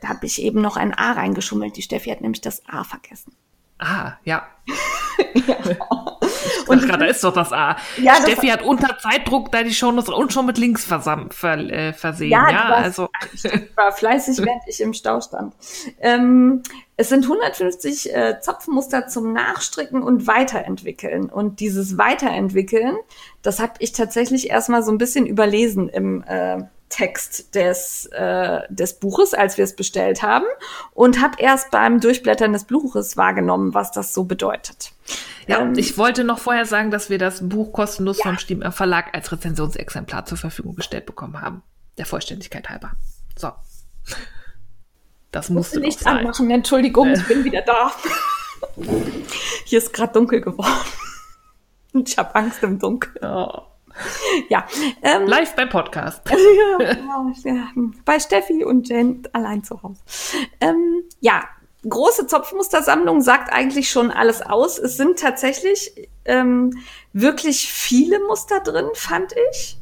Da habe ich eben noch ein A reingeschummelt. Die Steffi hat nämlich das A vergessen. Ah, ja. [laughs] ja. Und grad, da ist doch das A. Ja, Steffi das hat unter Zeitdruck da die Shownotes und schon mit Links versam, ver, äh, versehen. Ja, ja also. [laughs] Ich war fleißig, während ich im Stau stand. Ähm, es sind 150 äh, Zopfmuster zum Nachstricken und Weiterentwickeln. Und dieses Weiterentwickeln, das habe ich tatsächlich erstmal so ein bisschen überlesen im äh, Text des, äh, des Buches, als wir es bestellt haben, und habe erst beim Durchblättern des Buches wahrgenommen, was das so bedeutet. Ja, ähm, ich wollte noch vorher sagen, dass wir das Buch kostenlos ja. vom Stiemer Verlag als Rezensionsexemplar zur Verfügung gestellt bekommen haben. Der Vollständigkeit halber. So. Das musste nicht sein. anmachen. Entschuldigung, ich bin wieder da. Hier ist gerade dunkel geworden. [laughs] Ich habe Angst im Dunkeln. Oh. [laughs] ja. Ähm, Live beim Podcast. [laughs] ja, ja, bei Steffi und Jen allein zu Hause. Ähm, ja, große Zopfmustersammlung sagt eigentlich schon alles aus. Es sind tatsächlich ähm, wirklich viele Muster drin, fand ich.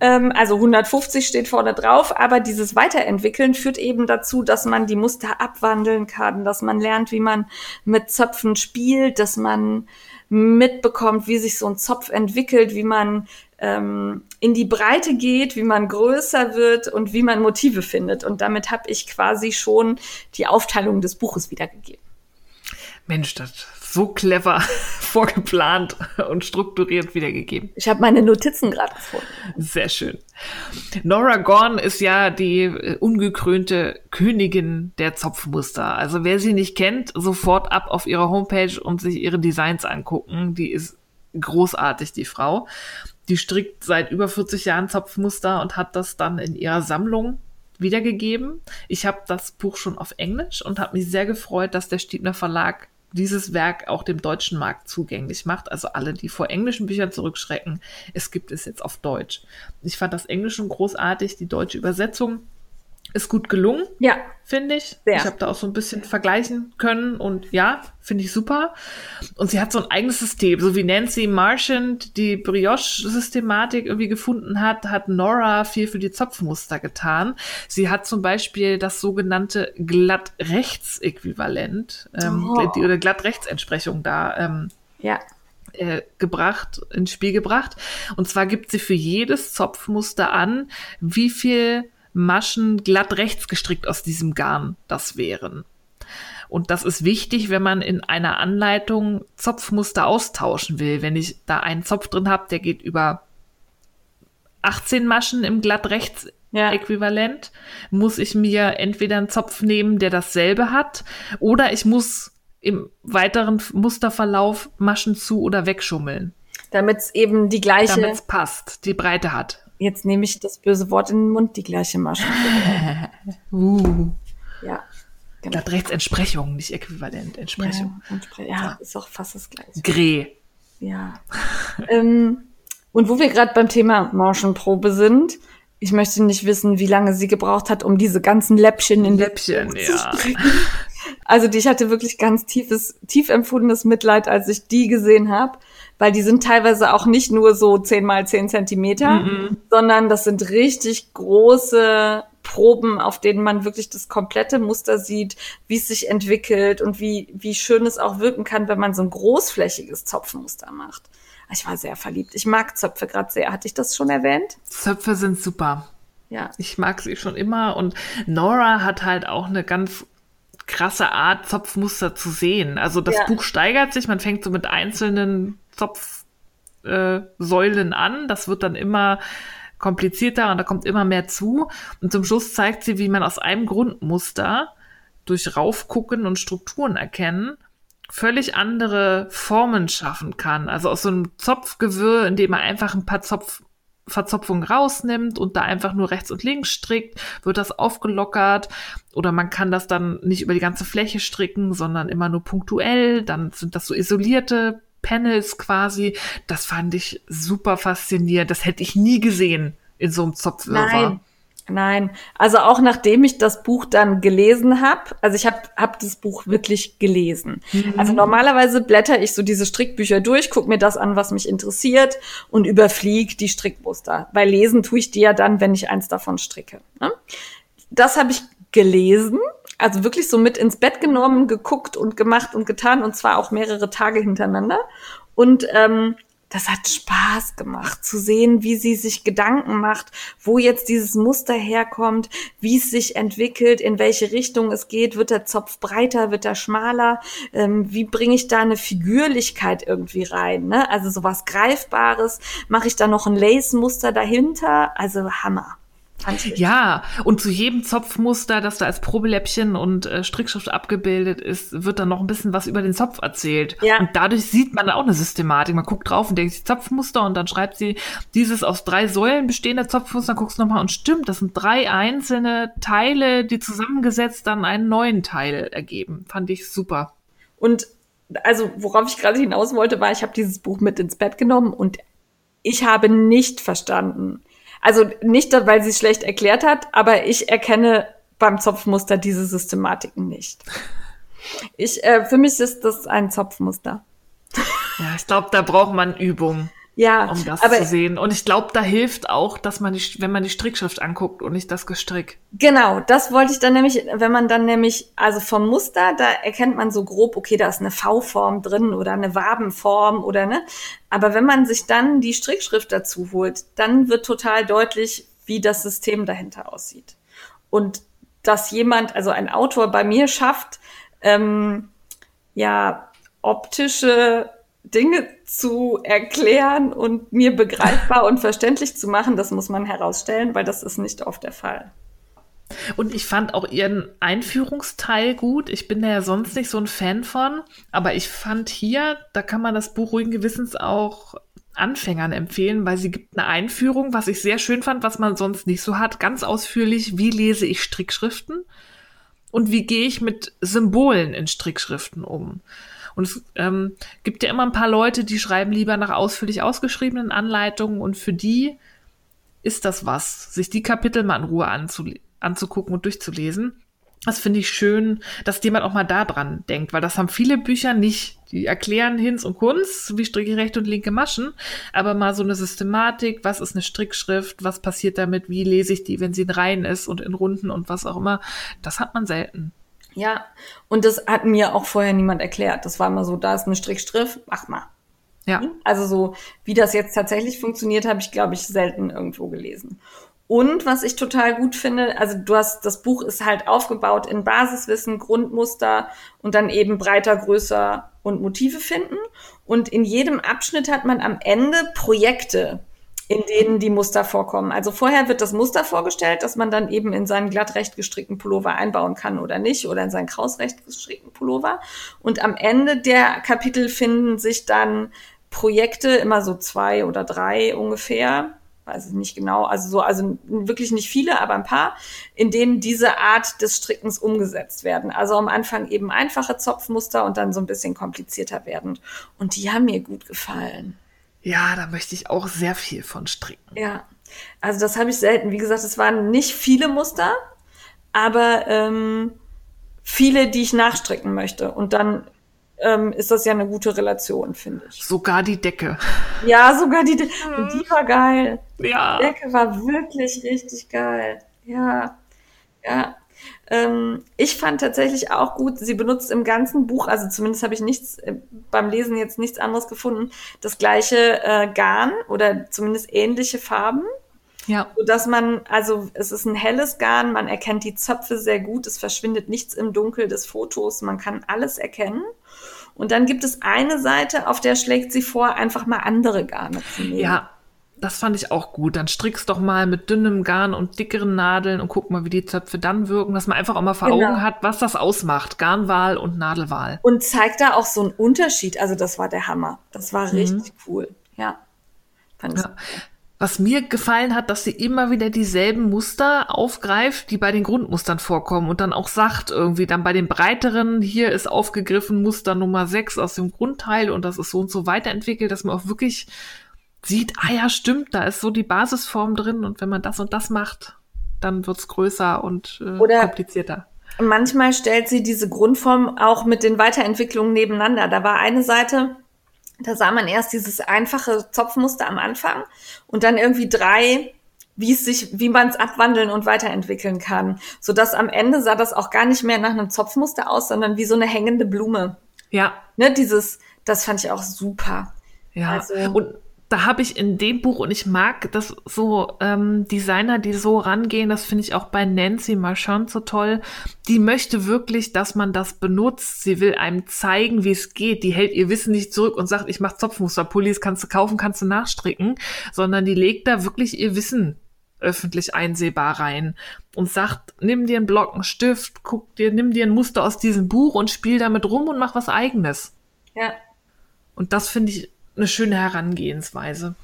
Ähm, also 150 steht vorne drauf, aber dieses Weiterentwickeln führt eben dazu, dass man die Muster abwandeln kann, dass man lernt, wie man mit Zöpfen spielt, dass man mitbekommt, wie sich so ein Zopf entwickelt, wie man ähm, in die Breite geht, wie man größer wird und wie man Motive findet. Und damit habe ich quasi schon die Aufteilung des Buches wiedergegeben. Mensch, das so clever [laughs] vorgeplant und strukturiert wiedergegeben. Ich habe meine Notizen gerade gefunden. Sehr schön. Nora Gorn ist ja die äh, ungekrönte Königin der Zopfmuster. Also wer sie nicht kennt, sofort ab auf ihrer Homepage und sich ihre Designs angucken. Die ist großartig, die Frau. Die strickt seit über 40 Jahren Zopfmuster und hat das dann in ihrer Sammlung wiedergegeben. Ich habe das Buch schon auf Englisch und habe mich sehr gefreut, dass der Stiebner Verlag dieses Werk auch dem deutschen Markt zugänglich macht. Also alle, die vor englischen Büchern zurückschrecken, es gibt es jetzt auf Deutsch. Ich fand das Englische großartig, die deutsche Übersetzung ist gut gelungen. Ja. Finde ich. Sehr. Ich habe da auch so ein bisschen vergleichen können und ja, finde ich super. Und sie hat so ein eigenes System, so wie Nancy Marchand die Brioche-Systematik irgendwie gefunden hat, hat Nora viel für die Zopfmuster getan. Sie hat zum Beispiel das sogenannte Glatt-Rechts-Äquivalent ähm, Oh. oder Glatt-Rechts-Entsprechung da ähm, Ja. äh, gebracht, ins Spiel gebracht. Und zwar gibt sie für jedes Zopfmuster an, wie viel Maschen glatt rechts gestrickt aus diesem Garn das wären. Und das ist wichtig, wenn man in einer Anleitung Zopfmuster austauschen will. Wenn ich da einen Zopf drin habe, der geht über 18 Maschen im glatt rechts Ja. Äquivalent, muss ich mir entweder einen Zopf nehmen, der dasselbe hat, oder ich muss im weiteren Musterverlauf Maschen zu oder wegschummeln, Damit es eben die gleiche, damit es passt, die Breite hat. Jetzt nehme ich das böse Wort in den Mund, die gleiche Masche. [laughs] Uh. Ja. Genau. Glatt rechts Entsprechung, nicht Äquivalent, Entsprechung. Ja, Entspre- ja, ist auch fast das gleiche. Grä. Ja. ähm, und wo wir gerade beim Thema Marschenprobe sind, ich möchte nicht wissen, wie lange sie gebraucht hat, um diese ganzen Läppchen in Läppchen, zu ja. Also die, ich hatte wirklich ganz tiefes, tief empfundenes Mitleid, als ich die gesehen habe, weil die sind teilweise auch nicht nur so 10 mal 10 Zentimeter, sondern das sind richtig große Proben, auf denen man wirklich das komplette Muster sieht, wie es sich entwickelt und wie, wie schön es auch wirken kann, wenn man so ein großflächiges Zopfmuster macht. Ich war sehr verliebt. Ich mag Zöpfe gerade sehr. Hatte ich das schon erwähnt? Zöpfe sind super. Ja. Ich mag sie schon immer und Nora hat halt auch eine ganz krasse Art, Zopfmuster zu sehen. Also das Ja. Buch steigert sich, man fängt so mit einzelnen Zopfsäulen äh, an. Das wird dann immer komplizierter und da kommt immer mehr zu. Und zum Schluss zeigt sie, wie man aus einem Grundmuster durch Raufgucken und Strukturen erkennen völlig andere Formen schaffen kann. Also aus so einem Zopfgewirr, in dem man einfach ein paar Zopf Verzopfungen rausnimmt und da einfach nur rechts und links strickt, wird das aufgelockert oder man kann das dann nicht über die ganze Fläche stricken, sondern immer nur punktuell, dann sind das so isolierte Panels quasi. Das fand ich super faszinierend. Das hätte ich nie gesehen in so einem Zopfwirrwarr. Nein. Nein, also auch nachdem ich das Buch dann gelesen habe, also ich habe hab das Buch wirklich gelesen. Also normalerweise blätter ich so diese Strickbücher durch, guck mir das an, was mich interessiert und überflieg die Strickmuster. Weil lesen tue ich die ja dann, wenn ich eins davon stricke. Ne? Das habe ich gelesen, also wirklich so mit ins Bett genommen, geguckt und gemacht und getan und zwar auch mehrere Tage hintereinander. Und ähm, das hat Spaß gemacht zu sehen, wie sie sich Gedanken macht, wo jetzt dieses Muster herkommt, wie es sich entwickelt, in welche Richtung es geht. Wird der Zopf breiter, wird er schmaler? Ähm, wie bringe ich da eine Figürlichkeit irgendwie rein? Ne? Also sowas Greifbares. Mache ich da noch ein Lace-Muster dahinter? Also Hammer. Ich Ja, und zu jedem Zopfmuster, das da als Probeläppchen und äh, Strickschrift abgebildet ist, wird dann noch ein bisschen was über den Zopf erzählt. Ja. Und dadurch sieht man auch eine Systematik. Man guckt drauf und denkt sich Zopfmuster und dann schreibt sie dieses aus drei Säulen bestehende Zopfmuster, dann guckst du nochmal und stimmt, das sind drei einzelne Teile, die zusammengesetzt dann einen neuen Teil ergeben. Fand ich super. Und also, worauf ich gerade hinaus wollte, war, ich habe dieses Buch mit ins Bett genommen und ich habe nicht verstanden. Also nicht, weil sie es schlecht erklärt hat, aber ich erkenne beim Zopfmuster diese Systematiken nicht. Ich, äh, für mich ist das ein Zopfmuster. Ja, ich glaube, da braucht man Übung. Ja, um das aber zu sehen. Und ich glaube, da hilft auch, dass man die, wenn man die Strickschrift anguckt und nicht das Gestrick. Genau, das wollte ich dann nämlich, wenn man dann nämlich, also vom Muster, da erkennt man so grob, okay, da ist eine V-Form drin oder eine Wabenform oder ne. Aber wenn man sich dann die Strickschrift dazu holt, dann wird total deutlich, wie das System dahinter aussieht. Und dass jemand, also ein Autor bei mir schafft, ähm, ja, optische Dinge zu erklären und mir begreifbar und verständlich zu machen, das muss man herausstellen, weil das ist nicht oft der Fall. Und ich fand auch ihren Einführungsteil gut. Ich bin da ja sonst nicht so ein Fan von, aber ich fand hier, da kann man das Buch ruhigen Gewissens auch Anfängern empfehlen, weil sie gibt eine Einführung, was ich sehr schön fand, was man sonst nicht so hat, ganz ausführlich, wie lese ich Strickschriften und wie gehe ich mit Symbolen in Strickschriften um. Und es ähm, gibt ja immer ein paar Leute, die schreiben lieber nach ausführlich ausgeschriebenen Anleitungen und für die ist das was, sich die Kapitel mal in Ruhe anzugucken und durchzulesen. Das finde ich schön, dass jemand auch mal da dran denkt, weil das haben viele Bücher nicht. Die erklären Hinz und Kunst, wie stricke rechte und linke Maschen, aber mal so eine Systematik, was ist eine Strickschrift, was passiert damit, wie lese ich die, wenn sie in Reihen ist und in Runden und was auch immer, das hat man selten. Ja, und das hat mir auch vorher niemand erklärt. Das war immer so, da ist eine Strickschrift, mach mal. Ja. Also so, wie das jetzt tatsächlich funktioniert, habe ich, glaube ich, selten irgendwo gelesen. Und was ich total gut finde, also du hast, das Buch ist halt aufgebaut in Basiswissen, Grundmuster und dann eben breiter, größer und Motive finden. Und in jedem Abschnitt hat man am Ende Projekte, in denen die Muster vorkommen. Also vorher wird das Muster vorgestellt, dass man dann eben in seinen glattrecht gestrickten Pullover einbauen kann oder nicht oder in seinen krausrecht gestrickten Pullover. Und am Ende der Kapitel finden sich dann Projekte, immer so zwei oder drei ungefähr, weiß ich nicht genau, also so, also wirklich nicht viele, aber ein paar, in denen diese Art des Strickens umgesetzt werden. Also am Anfang eben einfache Zopfmuster und dann so ein bisschen komplizierter werden. Und die haben mir gut gefallen. Ja, da möchte ich auch sehr viel von stricken. Ja, also das habe ich selten. Wie gesagt, es waren nicht viele Muster, aber ähm, viele, die ich nachstricken möchte. Und dann ähm, ist das ja eine gute Relation, finde ich. Sogar die Decke. Ja, sogar die Decke. Und die war geil. Ja. Die Decke war wirklich richtig geil. Ja. Ja. Ähm, ich fand tatsächlich auch gut, sie benutzt im ganzen Buch, also zumindest habe ich nichts äh, beim Lesen jetzt nichts anderes gefunden, das gleiche äh, Garn oder zumindest ähnliche Farben. Ja. So dass man, also es ist ein helles Garn, man erkennt die Zöpfe sehr gut, es verschwindet nichts im Dunkel des Fotos, man kann alles erkennen. Und dann gibt es eine Seite, auf der schlägt sie vor, einfach mal andere Garne zu nehmen. Ja, das fand ich auch gut. Dann strickst doch mal mit dünnem Garn und dickeren Nadeln und guck mal, wie die Zöpfe dann wirken, dass man einfach auch mal vor genau. Augen hat, was das ausmacht. Garnwahl und Nadelwahl. Und zeigt da auch so einen Unterschied. Also das war der Hammer. Das war mhm. richtig cool. Ja. Fand ja. Was mir gefallen hat, dass sie immer wieder dieselben Muster aufgreift, die bei den Grundmustern vorkommen und dann auch sagt irgendwie dann bei den breiteren, hier ist aufgegriffen Muster Nummer 6 aus dem Grundteil und das ist so und so weiterentwickelt, dass man auch wirklich sieht, ah ja, stimmt, da ist so die Basisform drin und wenn man das und das macht, dann wird's größer und äh, Oder komplizierter. Manchmal stellt sie diese Grundform auch mit den Weiterentwicklungen nebeneinander. Da war eine Seite, da sah man erst dieses einfache Zopfmuster am Anfang und dann irgendwie drei wie es sich, wie man es abwandeln und weiterentwickeln kann, so dass am Ende sah das auch gar nicht mehr nach einem Zopfmuster aus, sondern wie so eine hängende Blume. Ja. Ne, dieses, das fand ich auch super. Ja. Also, und da habe ich in dem Buch, und ich mag das so ähm, Designer, die so rangehen, das finde ich auch bei Nancy Marchand so toll. Die möchte wirklich, dass man das benutzt. Sie will einem zeigen, wie es geht. Die hält ihr Wissen nicht zurück und sagt, ich mache Zopfmusterpullis, kannst du kaufen, kannst du nachstricken, sondern die legt da wirklich ihr Wissen öffentlich einsehbar rein und sagt, nimm dir einen Block, einen Stift, guck dir, nimm dir ein Muster aus diesem Buch und spiel damit rum und mach was eigenes. Ja. Und das finde ich eine schöne Herangehensweise.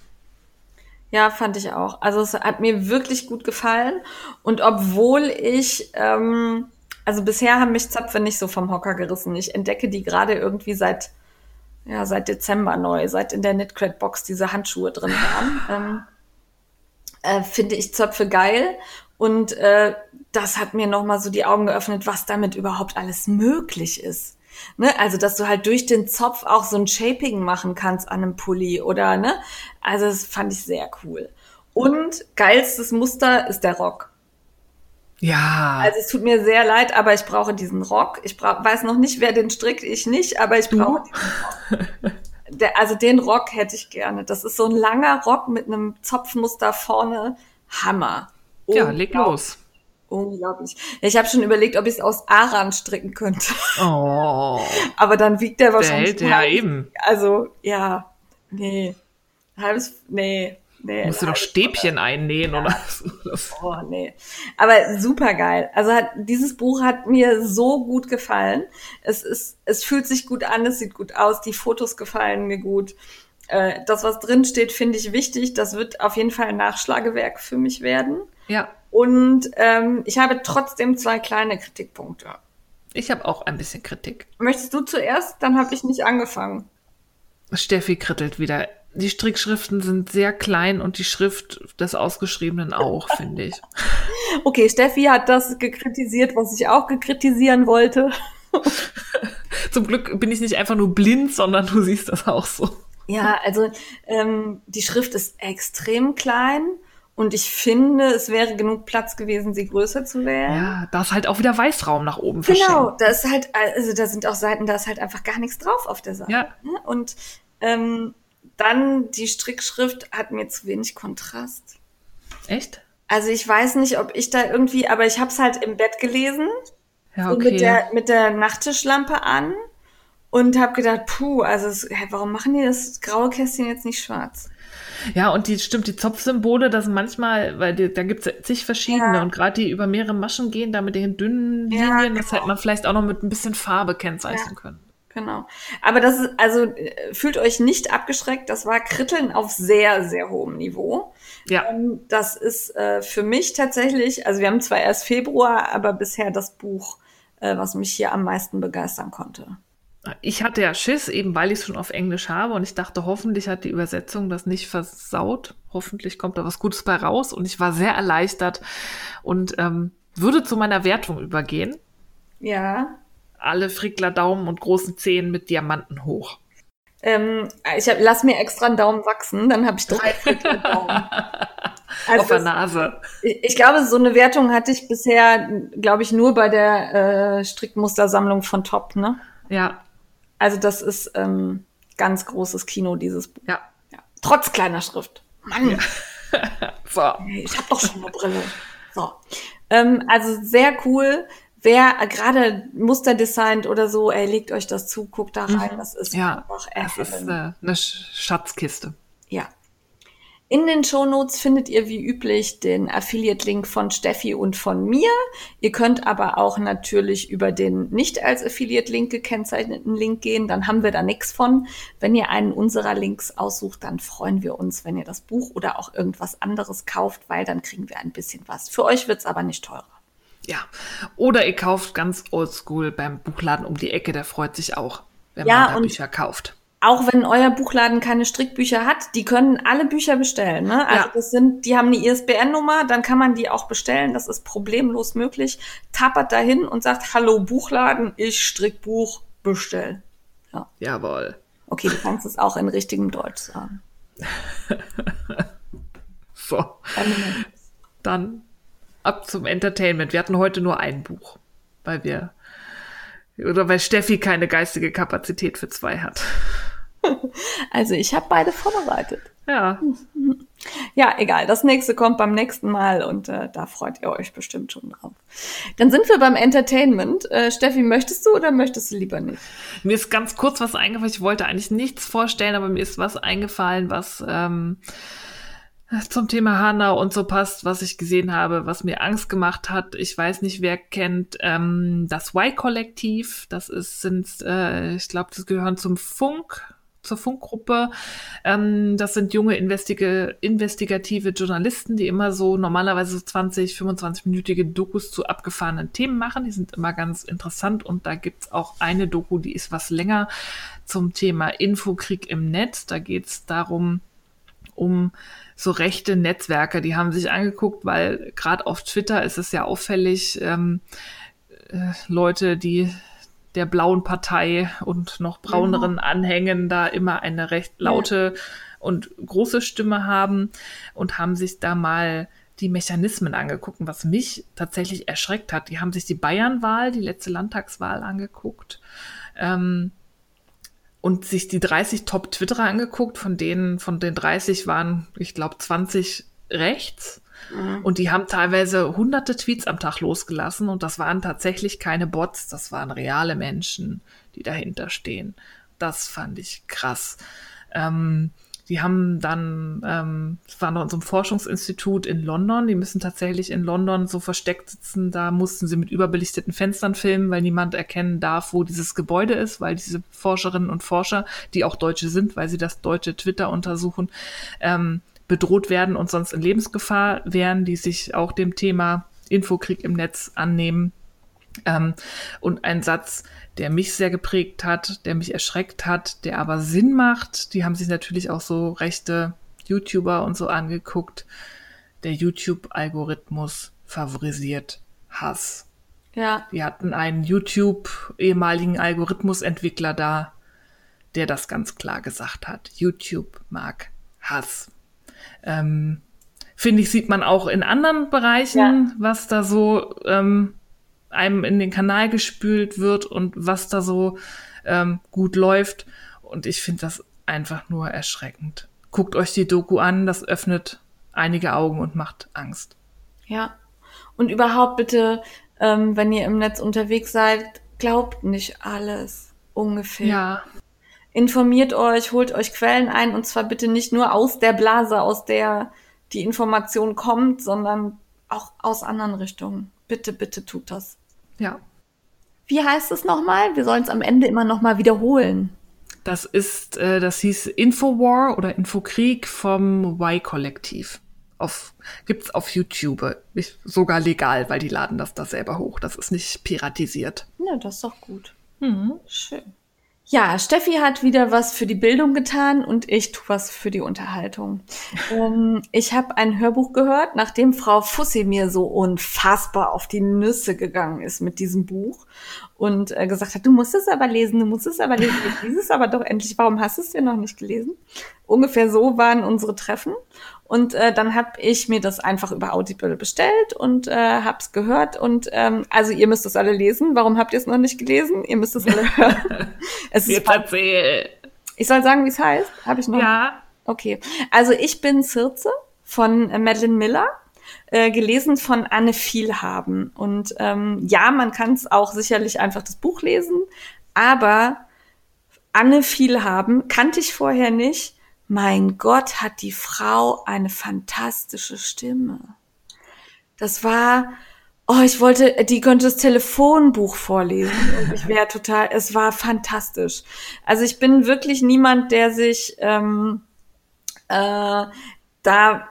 Ja, fand ich auch. Also es hat mir wirklich gut gefallen. Und obwohl ich, ähm, also bisher haben mich Zöpfe nicht so vom Hocker gerissen. Ich entdecke die gerade irgendwie seit, ja, seit Dezember neu, seit in der Knitcred Box diese Handschuhe drin waren. [laughs] ähm, äh, finde ich Zöpfe geil. Und äh, das hat mir nochmal so die Augen geöffnet, was damit überhaupt alles möglich ist. Ne? Also, dass du halt durch den Zopf auch so ein Shaping machen kannst an einem Pulli oder, ne? Also, das fand ich sehr cool. Und geilstes Muster ist der Rock. Ja. Also es tut mir sehr leid, aber ich brauche diesen Rock. Ich weiß noch nicht, wer den strickt, ich nicht, aber ich brauche diesen Rock. Der, also den Rock hätte ich gerne. Das ist so ein langer Rock mit einem Zopfmuster vorne. Hammer. ja, leg los. Unglaublich. Ich habe schon überlegt, ob ich es aus Aran stricken könnte. Oh. [laughs] aber dann wiegt der wahrscheinlich. Der, ja, eben. Also, ja. Nee. Halbes. Nee. Nee, Musst du noch Stäbchen einnähen ja. oder so. Oh, nee. Aber super geil. Also hat, dieses Buch hat mir so gut gefallen. Es ist, es fühlt sich gut an, es sieht gut aus, die Fotos gefallen mir gut. Äh, das, was drin steht, finde ich wichtig. Das wird auf jeden Fall ein Nachschlagewerk für mich werden. Ja. Und ähm, ich habe trotzdem zwei kleine Kritikpunkte. Ich habe auch ein bisschen Kritik. Möchtest du zuerst? Dann habe ich nicht angefangen. Steffi krittelt wieder die Strickschriften sind sehr klein und die Schrift des Ausgeschriebenen auch, [laughs] finde ich. Okay, Steffi hat das gekritisiert, was ich auch gekritisieren wollte. [laughs] Zum Glück bin ich nicht einfach nur blind, sondern du siehst das auch so. Ja, also ähm, die Schrift ist extrem klein und ich finde, es wäre genug Platz gewesen, sie größer zu wählen. Ja, da ist halt auch wieder Weißraum nach oben Genau, da ist halt, also da sind auch Seiten, da ist halt einfach gar nichts drauf auf der Seite. Ja. Und ähm, dann die Strickschrift hat mir zu wenig Kontrast. Echt? Also ich weiß nicht, ob ich da irgendwie, aber ich habe es halt im Bett gelesen. Ja, so okay. mit, der, mit der Nachttischlampe an und habe gedacht, puh, also es, hä, warum machen die das graue Kästchen jetzt nicht schwarz? Ja, und die stimmt, die Zopfsymbole, das sind manchmal, weil die, da gibt es zig verschiedene Ja. und gerade die über mehrere Maschen gehen, da mit den dünnen Ja, Linien, das genau. hätte man vielleicht auch noch mit ein bisschen Farbe kennzeichnen Ja. können. Genau. Aber das ist, also äh, fühlt euch nicht abgeschreckt, das war Kritteln auf sehr, sehr hohem Niveau. Ja, Ähm, Das ist äh, für mich tatsächlich, also wir haben zwar erst Februar, aber bisher das Buch, äh, was mich hier am meisten begeistern konnte. Ich hatte ja Schiss, eben weil ich es schon auf Englisch habe und ich dachte, hoffentlich hat die Übersetzung das nicht versaut. Hoffentlich kommt da was Gutes bei raus und ich war sehr erleichtert und ähm, würde zu meiner Wertung übergehen. Ja. Alle Frickler Daumen und großen Zehen mit Diamanten hoch. Ähm, ich hab, lass mir extra einen Daumen wachsen, dann habe ich drei Viertel Daumen. [laughs] Also auf der das- Nase. ich ich glaube, so eine Wertung hatte ich bisher, glaube ich, nur bei der äh, Strickmustersammlung von Top, ne? Ja, Also das ist ähm, ganz großes Kino, dieses Buch. ja. Ja. Trotz kleiner Schrift. Mann, [laughs] So. ich habe doch schon eine Brille. So. Ähm, also sehr cool. Wer gerade Muster designt oder so, ey, legt euch das zu, guckt da rein. Das ist Mhm. Ja, einfach das ist äh, eine Sch- Schatzkiste. Ja. In den Shownotes findet ihr wie üblich den Affiliate-Link von Steffi und von mir. Ihr könnt aber auch natürlich über den nicht als Affiliate-Link gekennzeichneten Link gehen. Dann haben wir da nichts von. Wenn ihr einen unserer Links aussucht, dann freuen wir uns, wenn ihr das Buch oder auch irgendwas anderes kauft, weil dann kriegen wir ein bisschen was. Für euch wird's aber nicht teurer. Ja. Oder ihr kauft ganz oldschool beim Buchladen um die Ecke, der freut sich auch, wenn Ja, man da Bücher kauft. Auch wenn euer Buchladen keine Strickbücher hat, die können alle Bücher bestellen. Ne? Also Ja. das sind, die haben eine ISBN-Nummer, dann kann man die auch bestellen. Das ist problemlos möglich. Tappert dahin und sagt, hallo Buchladen, ich Strickbuch bestell. Jawohl. Okay, du kannst es auch in richtigem Deutsch sagen. [laughs] So. Dann ab zum Entertainment. Wir hatten heute nur ein Buch, weil wir oder weil Steffi keine geistige Kapazität für zwei hat. Also ich habe beide vorbereitet. Ja, [laughs] Ja, egal. Das nächste kommt beim nächsten Mal und äh, da freut ihr euch bestimmt schon drauf. Dann sind wir beim Entertainment. Äh, Steffi, möchtest du oder möchtest du lieber nicht? mir ist ganz kurz was eingefallen. Ich wollte eigentlich nichts vorstellen, aber mir ist was eingefallen, was ähm, zum Thema Hanau und so passt, was ich gesehen habe, was mir Angst gemacht hat. Ich weiß nicht, wer kennt ähm, das Y-Kollektiv. Das ist, sind, äh, ich glaube, das gehören zum Funk, zur Funkgruppe. Ähm, das sind junge investige, investigative Journalisten, die immer so normalerweise so 20, 25-minütige Dokus zu abgefahrenen Themen machen. Die sind immer ganz interessant und da gibt's auch eine Doku, die ist was länger zum Thema Infokrieg im Netz. Da geht's darum, um so rechte Netzwerke, die haben sich angeguckt, weil gerade auf Twitter ist es ja auffällig, ähm, äh, Leute, die der blauen Partei und noch brauneren Anhängen da immer eine recht laute und große Stimme haben und haben sich da mal die Mechanismen angeguckt, was mich tatsächlich erschreckt hat. Die haben sich die Bayernwahl, die letzte Landtagswahl angeguckt ähm, und sich die 30 Top-Twitterer angeguckt, von denen, von den 30 waren, ich glaube, 20 rechts. Und die haben teilweise hunderte Tweets am Tag losgelassen und das waren tatsächlich keine Bots, das waren reale Menschen, die dahinter stehen. Das fand ich krass. Ähm, die haben dann, ähm, es war noch in so einem Forschungsinstitut in London, die müssen tatsächlich in London so versteckt sitzen, da mussten sie mit überbelichteten Fenstern filmen, weil niemand erkennen darf, wo dieses Gebäude ist, weil diese Forscherinnen und Forscher, die auch Deutsche sind, weil sie das deutsche Twitter untersuchen, ähm, bedroht werden und sonst in Lebensgefahr wären, die sich auch dem Thema Infokrieg im Netz annehmen. Ähm, und ein Satz, der mich sehr geprägt hat, der mich erschreckt hat, der aber Sinn macht. Die haben sich natürlich auch so rechte YouTuber und so angeguckt. Der YouTube-Algorithmus favorisiert Hass. Ja. Wir hatten einen YouTube-ehemaligen Algorithmusentwickler da, der das ganz klar gesagt hat. YouTube mag Hass. Ähm, Finde ich, sieht man auch in anderen Bereichen, Ja. was da so ähm, einem in den Kanal gespült wird und was da so ähm, gut läuft. Und ich finde das einfach nur erschreckend. Guckt euch die Doku an, das öffnet einige Augen und macht Angst. Ja. Und überhaupt bitte, ähm, wenn ihr im Netz unterwegs seid, glaubt nicht alles ungefähr. Ja, Informiert euch, holt euch Quellen ein und zwar bitte nicht nur aus der Blase, aus der die Information kommt, sondern auch aus anderen Richtungen. Bitte, bitte tut das. ja. Wie heißt es nochmal? Wir sollen es am Ende immer nochmal wiederholen. Das ist, äh, das hieß Infowar oder Infokrieg vom Y-Kollektiv. Auf, gibt's auf YouTube. Ich, sogar legal, weil die laden das da selber hoch. Das ist nicht piratisiert. Ja, das ist doch gut. Schön. Ja, Steffi hat wieder was für die Bildung getan und ich tu was für die Unterhaltung. [laughs] ähm, ich habe ein Hörbuch gehört, nachdem Frau Fussi mir so unfassbar auf die Nüsse gegangen ist mit diesem Buch und äh, gesagt hat, du musst es aber lesen, du musst es aber lesen, ich lese es aber doch endlich, warum hast du es denn noch nicht gelesen? Ungefähr so waren unsere Treffen. Und äh, dann habe ich mir das einfach über Audible bestellt und äh, hab's gehört. Und ähm, also ihr müsst es alle lesen. Warum habt ihr es noch nicht gelesen? Ihr müsst es alle hören. [laughs] es ist erzähl. ich soll sagen, wie es heißt? Habe ich noch? Ja, Okay. Also ich bin Circe von äh, Madeline Miller. Äh, gelesen von Anne Vielhaben. Und ähm, ja, man kann es auch sicherlich einfach das Buch lesen, aber Anne Vielhaben kannte ich vorher nicht. Mein Gott, hat die Frau eine fantastische Stimme. Das war, oh, ich wollte, die könnte das Telefonbuch vorlesen und ich wäre total, es war fantastisch. Also ich bin wirklich niemand, der sich ähm, äh, da,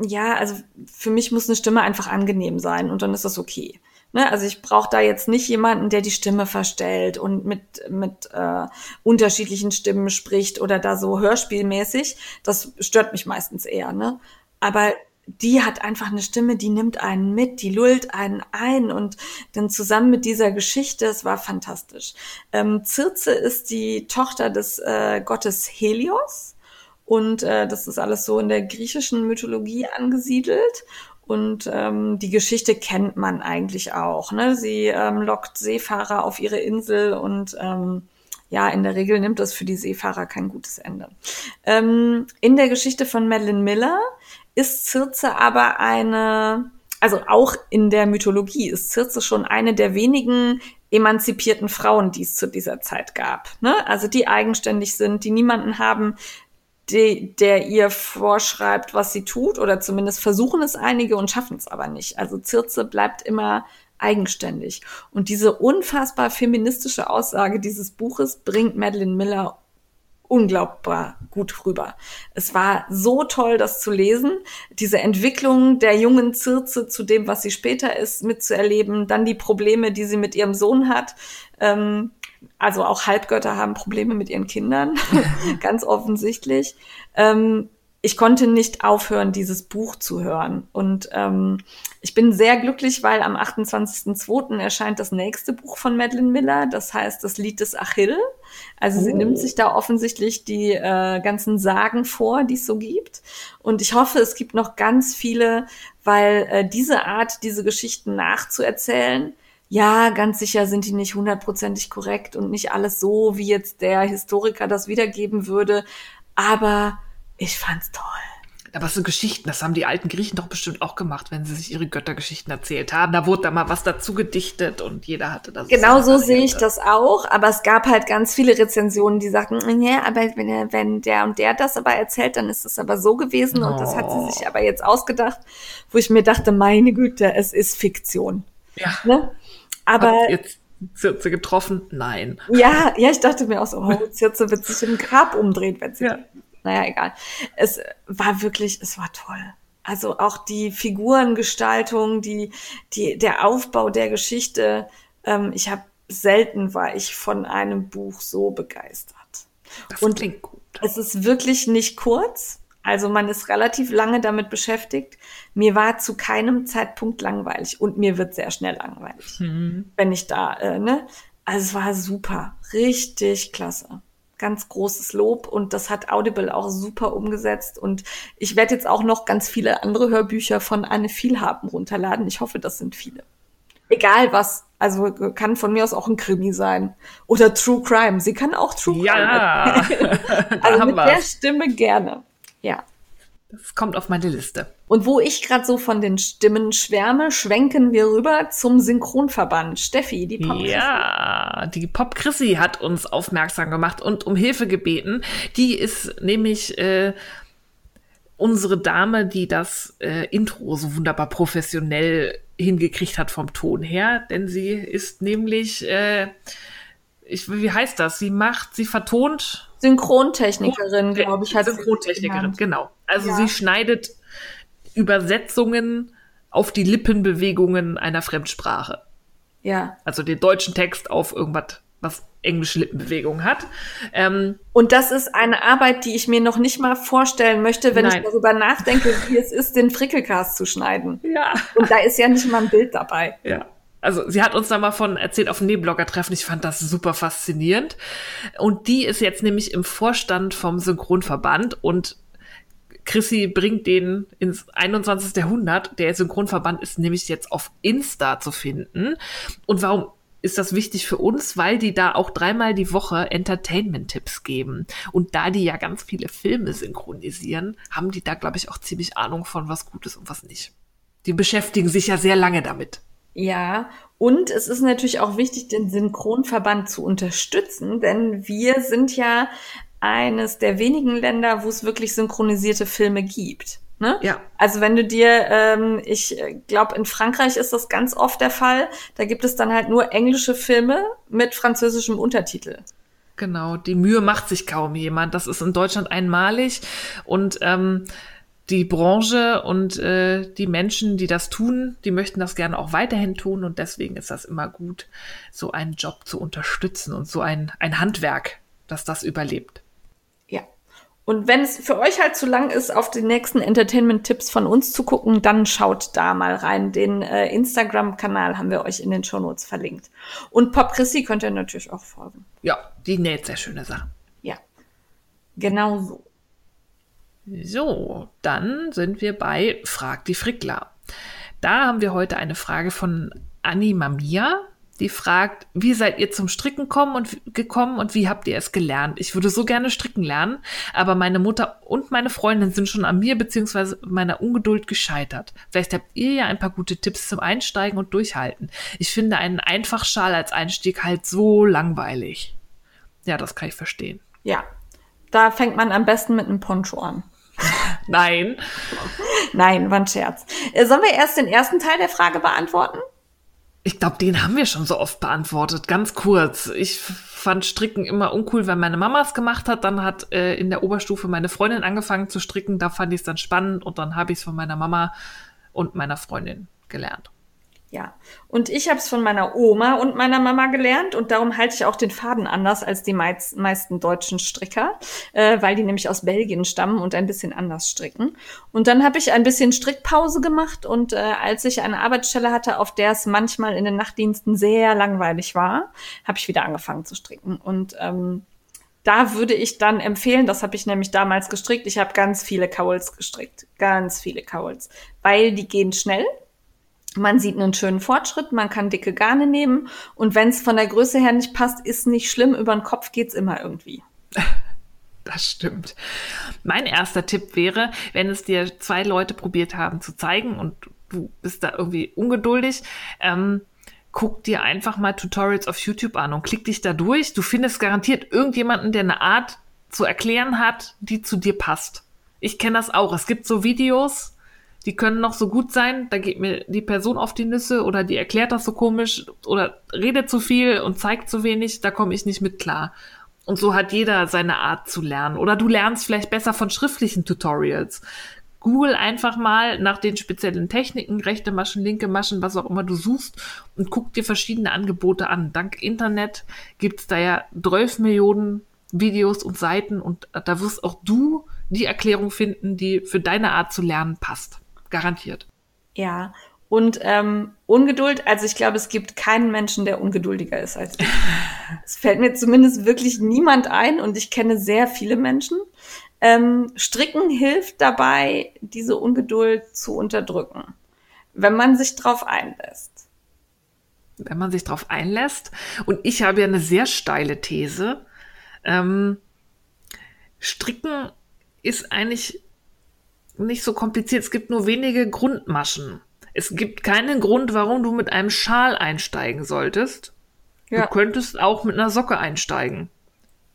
ja, also für mich muss eine Stimme einfach angenehm sein und dann ist das okay. Ne? Also ich brauche da jetzt nicht jemanden, der die Stimme verstellt und mit, mit äh, unterschiedlichen Stimmen spricht oder da so hörspielmäßig. Das stört mich meistens eher. Ne? Aber die hat einfach eine Stimme, die nimmt einen mit, die lullt einen ein und dann zusammen mit dieser Geschichte, es war fantastisch. Ähm, Circe ist die Tochter des äh, Gottes Helios und äh, das ist alles so in der griechischen Mythologie angesiedelt. Und ähm, die Geschichte kennt man eigentlich auch. Ne? Sie ähm, lockt Seefahrer auf ihre Insel und ähm, ja, in der Regel nimmt das für die Seefahrer kein gutes Ende. Ähm, in der Geschichte von Madeline Miller ist Circe aber eine, also auch in der Mythologie ist Circe schon eine der wenigen emanzipierten Frauen, die es zu dieser Zeit gab. Ne? Also die eigenständig sind, die niemanden haben, die, der ihr vorschreibt, was sie tut, oder zumindest versuchen es einige und schaffen es aber nicht. Also Circe bleibt immer eigenständig. Und diese unfassbar feministische Aussage dieses Buches bringt Madeline Miller unglaubbar gut rüber. Es war so toll, das zu lesen, diese Entwicklung der jungen Circe zu dem, was sie später ist, mitzuerleben, dann die Probleme, die sie mit ihrem Sohn hat. Ähm, also auch Halbgötter haben Probleme mit ihren Kindern, [laughs] [laughs] ganz offensichtlich. Ähm, ich konnte nicht aufhören, dieses Buch zu hören. Und ähm, ich bin sehr glücklich, weil am 28.02. erscheint das nächste Buch von Madeline Miller, das heißt das Lied des Achill. Also oh. sie nimmt sich da offensichtlich die äh, ganzen Sagen vor, die es so gibt. Und ich hoffe, es gibt noch ganz viele, weil äh, diese Art, diese Geschichten nachzuerzählen, ja, ganz sicher sind die nicht hundertprozentig korrekt und nicht alles so, wie jetzt der Historiker das wiedergeben würde. Aber ich fand's toll. Aber so Geschichten, das haben die alten Griechen doch bestimmt auch gemacht, wenn sie sich ihre Göttergeschichten erzählt haben. Da wurde da mal was dazu gedichtet und jeder hatte das. Genau so sehe ich das auch. Aber es gab halt ganz viele Rezensionen, die sagten, ja, aber wenn, wenn der und der das aber erzählt, dann ist es aber so gewesen und oh. das hat sie sich aber jetzt ausgedacht, wo ich mir dachte, meine Güte, es ist Fiktion. Ja. Ne? Aber Hat jetzt Zirze getroffen? Nein. Ja, ja, ich dachte mir auch so, oh, Zirze wird sich im Grab umdrehen, wenn sie. Ja. Naja, egal. Es war wirklich, es war toll. Also auch die Figurengestaltung, die, die, der Aufbau der Geschichte. Ähm, ich habe selten war ich von einem Buch so begeistert. Das Und klingt gut. Es ist wirklich nicht kurz. Also man ist relativ lange damit beschäftigt. Mir war zu keinem Zeitpunkt langweilig und mir wird sehr schnell langweilig, mhm. wenn ich da, äh, ne? Also es war super, richtig klasse. Ganz großes Lob und das hat Audible auch super umgesetzt und ich werde jetzt auch noch ganz viele andere Hörbücher von Anne Vielhaben runterladen. Ich hoffe, das sind viele. Egal was, also kann von mir aus auch ein Krimi sein oder True Crime. Sie kann auch True Crime. [laughs] [laughs] Ja, also mit der Stimme gerne. Ja. Das kommt auf meine Liste. Und wo ich gerade so von den Stimmen schwärme, schwenken wir rüber zum Synchronverband. Steffi, die Pop -Chrissy. Ja, die Pop Chrissy hat uns aufmerksam gemacht und um Hilfe gebeten. Die ist nämlich äh, unsere Dame, die das äh, Intro so wunderbar professionell hingekriegt hat vom Ton her, denn sie ist nämlich äh, ich, wie heißt das? Sie macht, sie vertont. Synchrontechnikerin, glaube ich. Hat Synchrontechnikerin, genau. Also ja. sie schneidet Übersetzungen auf die Lippenbewegungen einer Fremdsprache. Ja. Also den deutschen Text auf irgendwas, was englische Lippenbewegungen hat. Ähm, und das ist eine Arbeit, die ich mir noch nicht mal vorstellen möchte, wenn nein. ich darüber nachdenke, wie es ist, den Frickelcast zu schneiden. Ja. Und da ist ja nicht mal ein Bild dabei. Ja also sie hat uns da mal von erzählt auf dem Nebenblogger-Treffen. Ich fand das super faszinierend. Und die ist jetzt nämlich im Vorstand vom Synchronverband und Chrissy bringt den ins 21. Jahrhundert. Der Synchronverband ist nämlich jetzt auf Insta zu finden. Und warum ist das wichtig für uns? Weil die da auch dreimal die Woche Entertainment-Tipps geben. Und da die ja ganz viele Filme synchronisieren, haben die da, glaube ich, auch ziemlich Ahnung von, was gut ist und was nicht. Die beschäftigen sich ja sehr lange damit. Ja, und es ist natürlich auch wichtig, den Synchronverband zu unterstützen, denn wir sind ja eines der wenigen Länder, wo es wirklich synchronisierte Filme gibt. Ne? Ja. Also wenn du dir, ähm, ich glaube, in Frankreich ist das ganz oft der Fall, da gibt es dann halt nur englische Filme mit französischem Untertitel. Genau, die Mühe macht sich kaum jemand. Das ist in Deutschland einmalig und ähm, die Branche und äh, die Menschen, die das tun, die möchten das gerne auch weiterhin tun und deswegen ist das immer gut, so einen Job zu unterstützen und so ein, ein Handwerk, dass das überlebt. Ja. Und wenn es für euch halt zu lang ist, auf die nächsten Entertainment-Tipps von uns zu gucken, dann schaut da mal rein. Den äh, Instagram-Kanal haben wir euch in den Shownotes verlinkt. Und Pop Chrissy könnt ihr natürlich auch folgen. Ja, die näht sehr schöne Sachen. Ja, genau so. So, dann sind wir bei Frag die Frickler. Da haben wir heute eine Frage von Anni Mamia. Die fragt, wie seid ihr zum Stricken kommen und, gekommen und wie habt ihr es gelernt? Ich würde so gerne stricken lernen, aber meine Mutter und meine Freundin sind schon an mir bzw. meiner Ungeduld gescheitert. Vielleicht habt ihr ja ein paar gute Tipps zum Einsteigen und Durchhalten. Ich finde einen Einfachschal als Einstieg halt so langweilig. Ja, das kann ich verstehen. Ja, da fängt man am besten mit einem Poncho an. [laughs] Nein. Nein, war ein Scherz. Äh, sollen wir erst den ersten Teil der Frage beantworten? Ich glaube, den haben wir schon so oft beantwortet. Ganz kurz. Ich fand Stricken immer uncool, wenn meine Mama es gemacht hat. Dann hat äh, in der Oberstufe meine Freundin angefangen zu stricken. Da fand ich es dann spannend und dann habe ich es von meiner Mama und meiner Freundin gelernt. Ja, und ich habe es von meiner Oma und meiner Mama gelernt und darum halte ich auch den Faden anders als die meiz- meisten deutschen Stricker, äh, weil die nämlich aus Belgien stammen und ein bisschen anders stricken. Und dann habe ich ein bisschen Strickpause gemacht und äh, als ich eine Arbeitsstelle hatte, auf der es manchmal in den Nachtdiensten sehr langweilig war, habe ich wieder angefangen zu stricken. Und ähm, da würde ich dann empfehlen, das habe ich nämlich damals gestrickt, ich habe ganz viele Cowls gestrickt, ganz viele Cowls, weil die gehen schnell man sieht einen schönen Fortschritt, man kann dicke Garne nehmen und wenn es von der Größe her nicht passt, ist nicht schlimm, über den Kopf geht's immer irgendwie. [laughs] Das stimmt. Mein erster Tipp wäre, wenn es dir zwei Leute probiert haben zu zeigen und du bist da irgendwie ungeduldig, ähm, guck dir einfach mal Tutorials auf YouTube an und klick dich da durch. Du findest garantiert irgendjemanden, der eine Art zu erklären hat, die zu dir passt. Ich kenne das auch. Es gibt so Videos, die können noch so gut sein, da geht mir die Person auf die Nüsse oder die erklärt das so komisch oder redet zu viel und zeigt zu wenig, da komme ich nicht mit klar. Und so hat jeder seine Art zu lernen. Oder du lernst vielleicht besser von schriftlichen Tutorials. Google einfach mal nach den speziellen Techniken, rechte Maschen, linke Maschen, was auch immer du suchst und guck dir verschiedene Angebote an. Dank Internet gibt's da ja 12 Millionen Videos und Seiten und da wirst auch du die Erklärung finden, die für deine Art zu lernen passt. Garantiert. Ja, und ähm, Ungeduld, also ich glaube, es gibt keinen Menschen, der ungeduldiger ist als ich. [laughs] es fällt mir zumindest wirklich niemand ein und ich kenne sehr viele Menschen. Ähm, Stricken hilft dabei, diese Ungeduld zu unterdrücken, wenn man sich drauf einlässt. Wenn man sich drauf einlässt. Und ich habe ja eine sehr steile These. Ähm, Stricken ist eigentlich nicht so kompliziert. Es gibt nur wenige Grundmaschen. Es gibt keinen Grund, warum du mit einem Schal einsteigen solltest. Ja. Du könntest auch mit einer Socke einsteigen.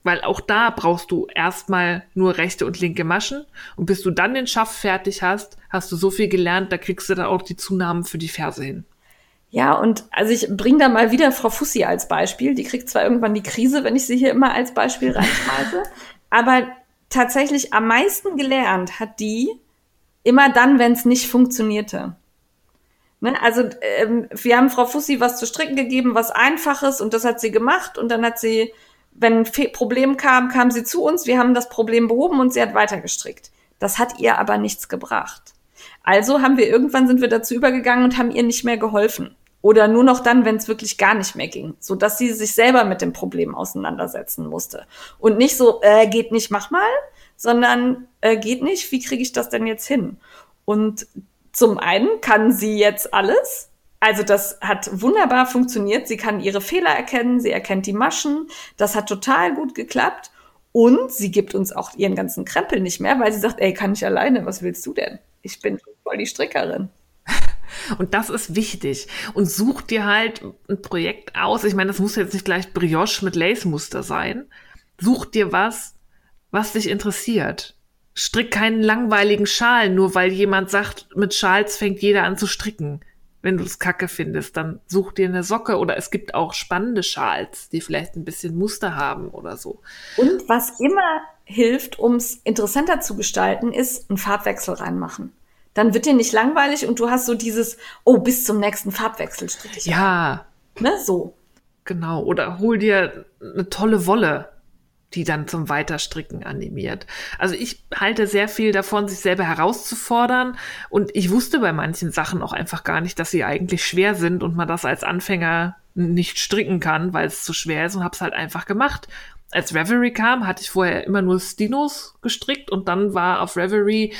Weil auch da brauchst du erstmal nur rechte und linke Maschen. Und bis du dann den Schaft fertig hast, hast du so viel gelernt, da kriegst du dann auch die Zunahmen für die Ferse hin. Ja, und also ich bringe da mal wieder Frau Fussi als Beispiel. Die kriegt zwar irgendwann die Krise, wenn ich sie hier immer als Beispiel reinschmeiße, [laughs] aber tatsächlich am meisten gelernt hat die, immer dann, wenn es nicht funktionierte. Ne? Also ähm, wir haben Frau Fussi was zu stricken gegeben, was einfaches und das hat sie gemacht und dann hat sie, wenn ein Problem kam, kam sie zu uns, wir haben das Problem behoben und sie hat weiter gestrickt. Das hat ihr aber nichts gebracht. Also haben wir irgendwann sind wir dazu übergegangen und haben ihr nicht mehr geholfen. Oder nur noch dann, wenn es wirklich gar nicht mehr ging, so dass sie sich selber mit dem Problem auseinandersetzen musste und nicht so äh, geht nicht, mach mal, sondern äh, geht nicht, wie kriege ich das denn jetzt hin? Und zum einen kann sie jetzt alles. Also das hat wunderbar funktioniert. Sie kann ihre Fehler erkennen, sie erkennt die Maschen. Das hat total gut geklappt. Und sie gibt uns auch ihren ganzen Krempel nicht mehr, weil sie sagt, ey, kann ich alleine, was willst du denn? Ich bin voll die Strickerin. [laughs] Und das ist wichtig. Und such dir halt ein Projekt aus. Ich meine, das muss jetzt nicht gleich Brioche mit Lace-Muster sein. Such dir was, was dich interessiert. Strick keinen langweiligen Schal, nur weil jemand sagt, mit Schals fängt jeder an zu stricken. Wenn du es kacke findest, dann such dir eine Socke oder es gibt auch spannende Schals, die vielleicht ein bisschen Muster haben oder so. Und was immer hilft, um es interessanter zu gestalten, ist ein Farbwechsel reinmachen. Dann wird dir nicht langweilig und du hast so dieses, oh, bis zum nächsten Farbwechsel stricke ich. Ja. Ne, so. Genau. Oder hol dir eine tolle Wolle die dann zum Weiterstricken animiert. Also ich halte sehr viel davon, sich selber herauszufordern und ich wusste bei manchen Sachen auch einfach gar nicht, dass sie eigentlich schwer sind und man das als Anfänger nicht stricken kann, weil es zu schwer ist und habe es halt einfach gemacht. Als Reverie kam, hatte ich vorher immer nur Stinos gestrickt und dann war auf Reverie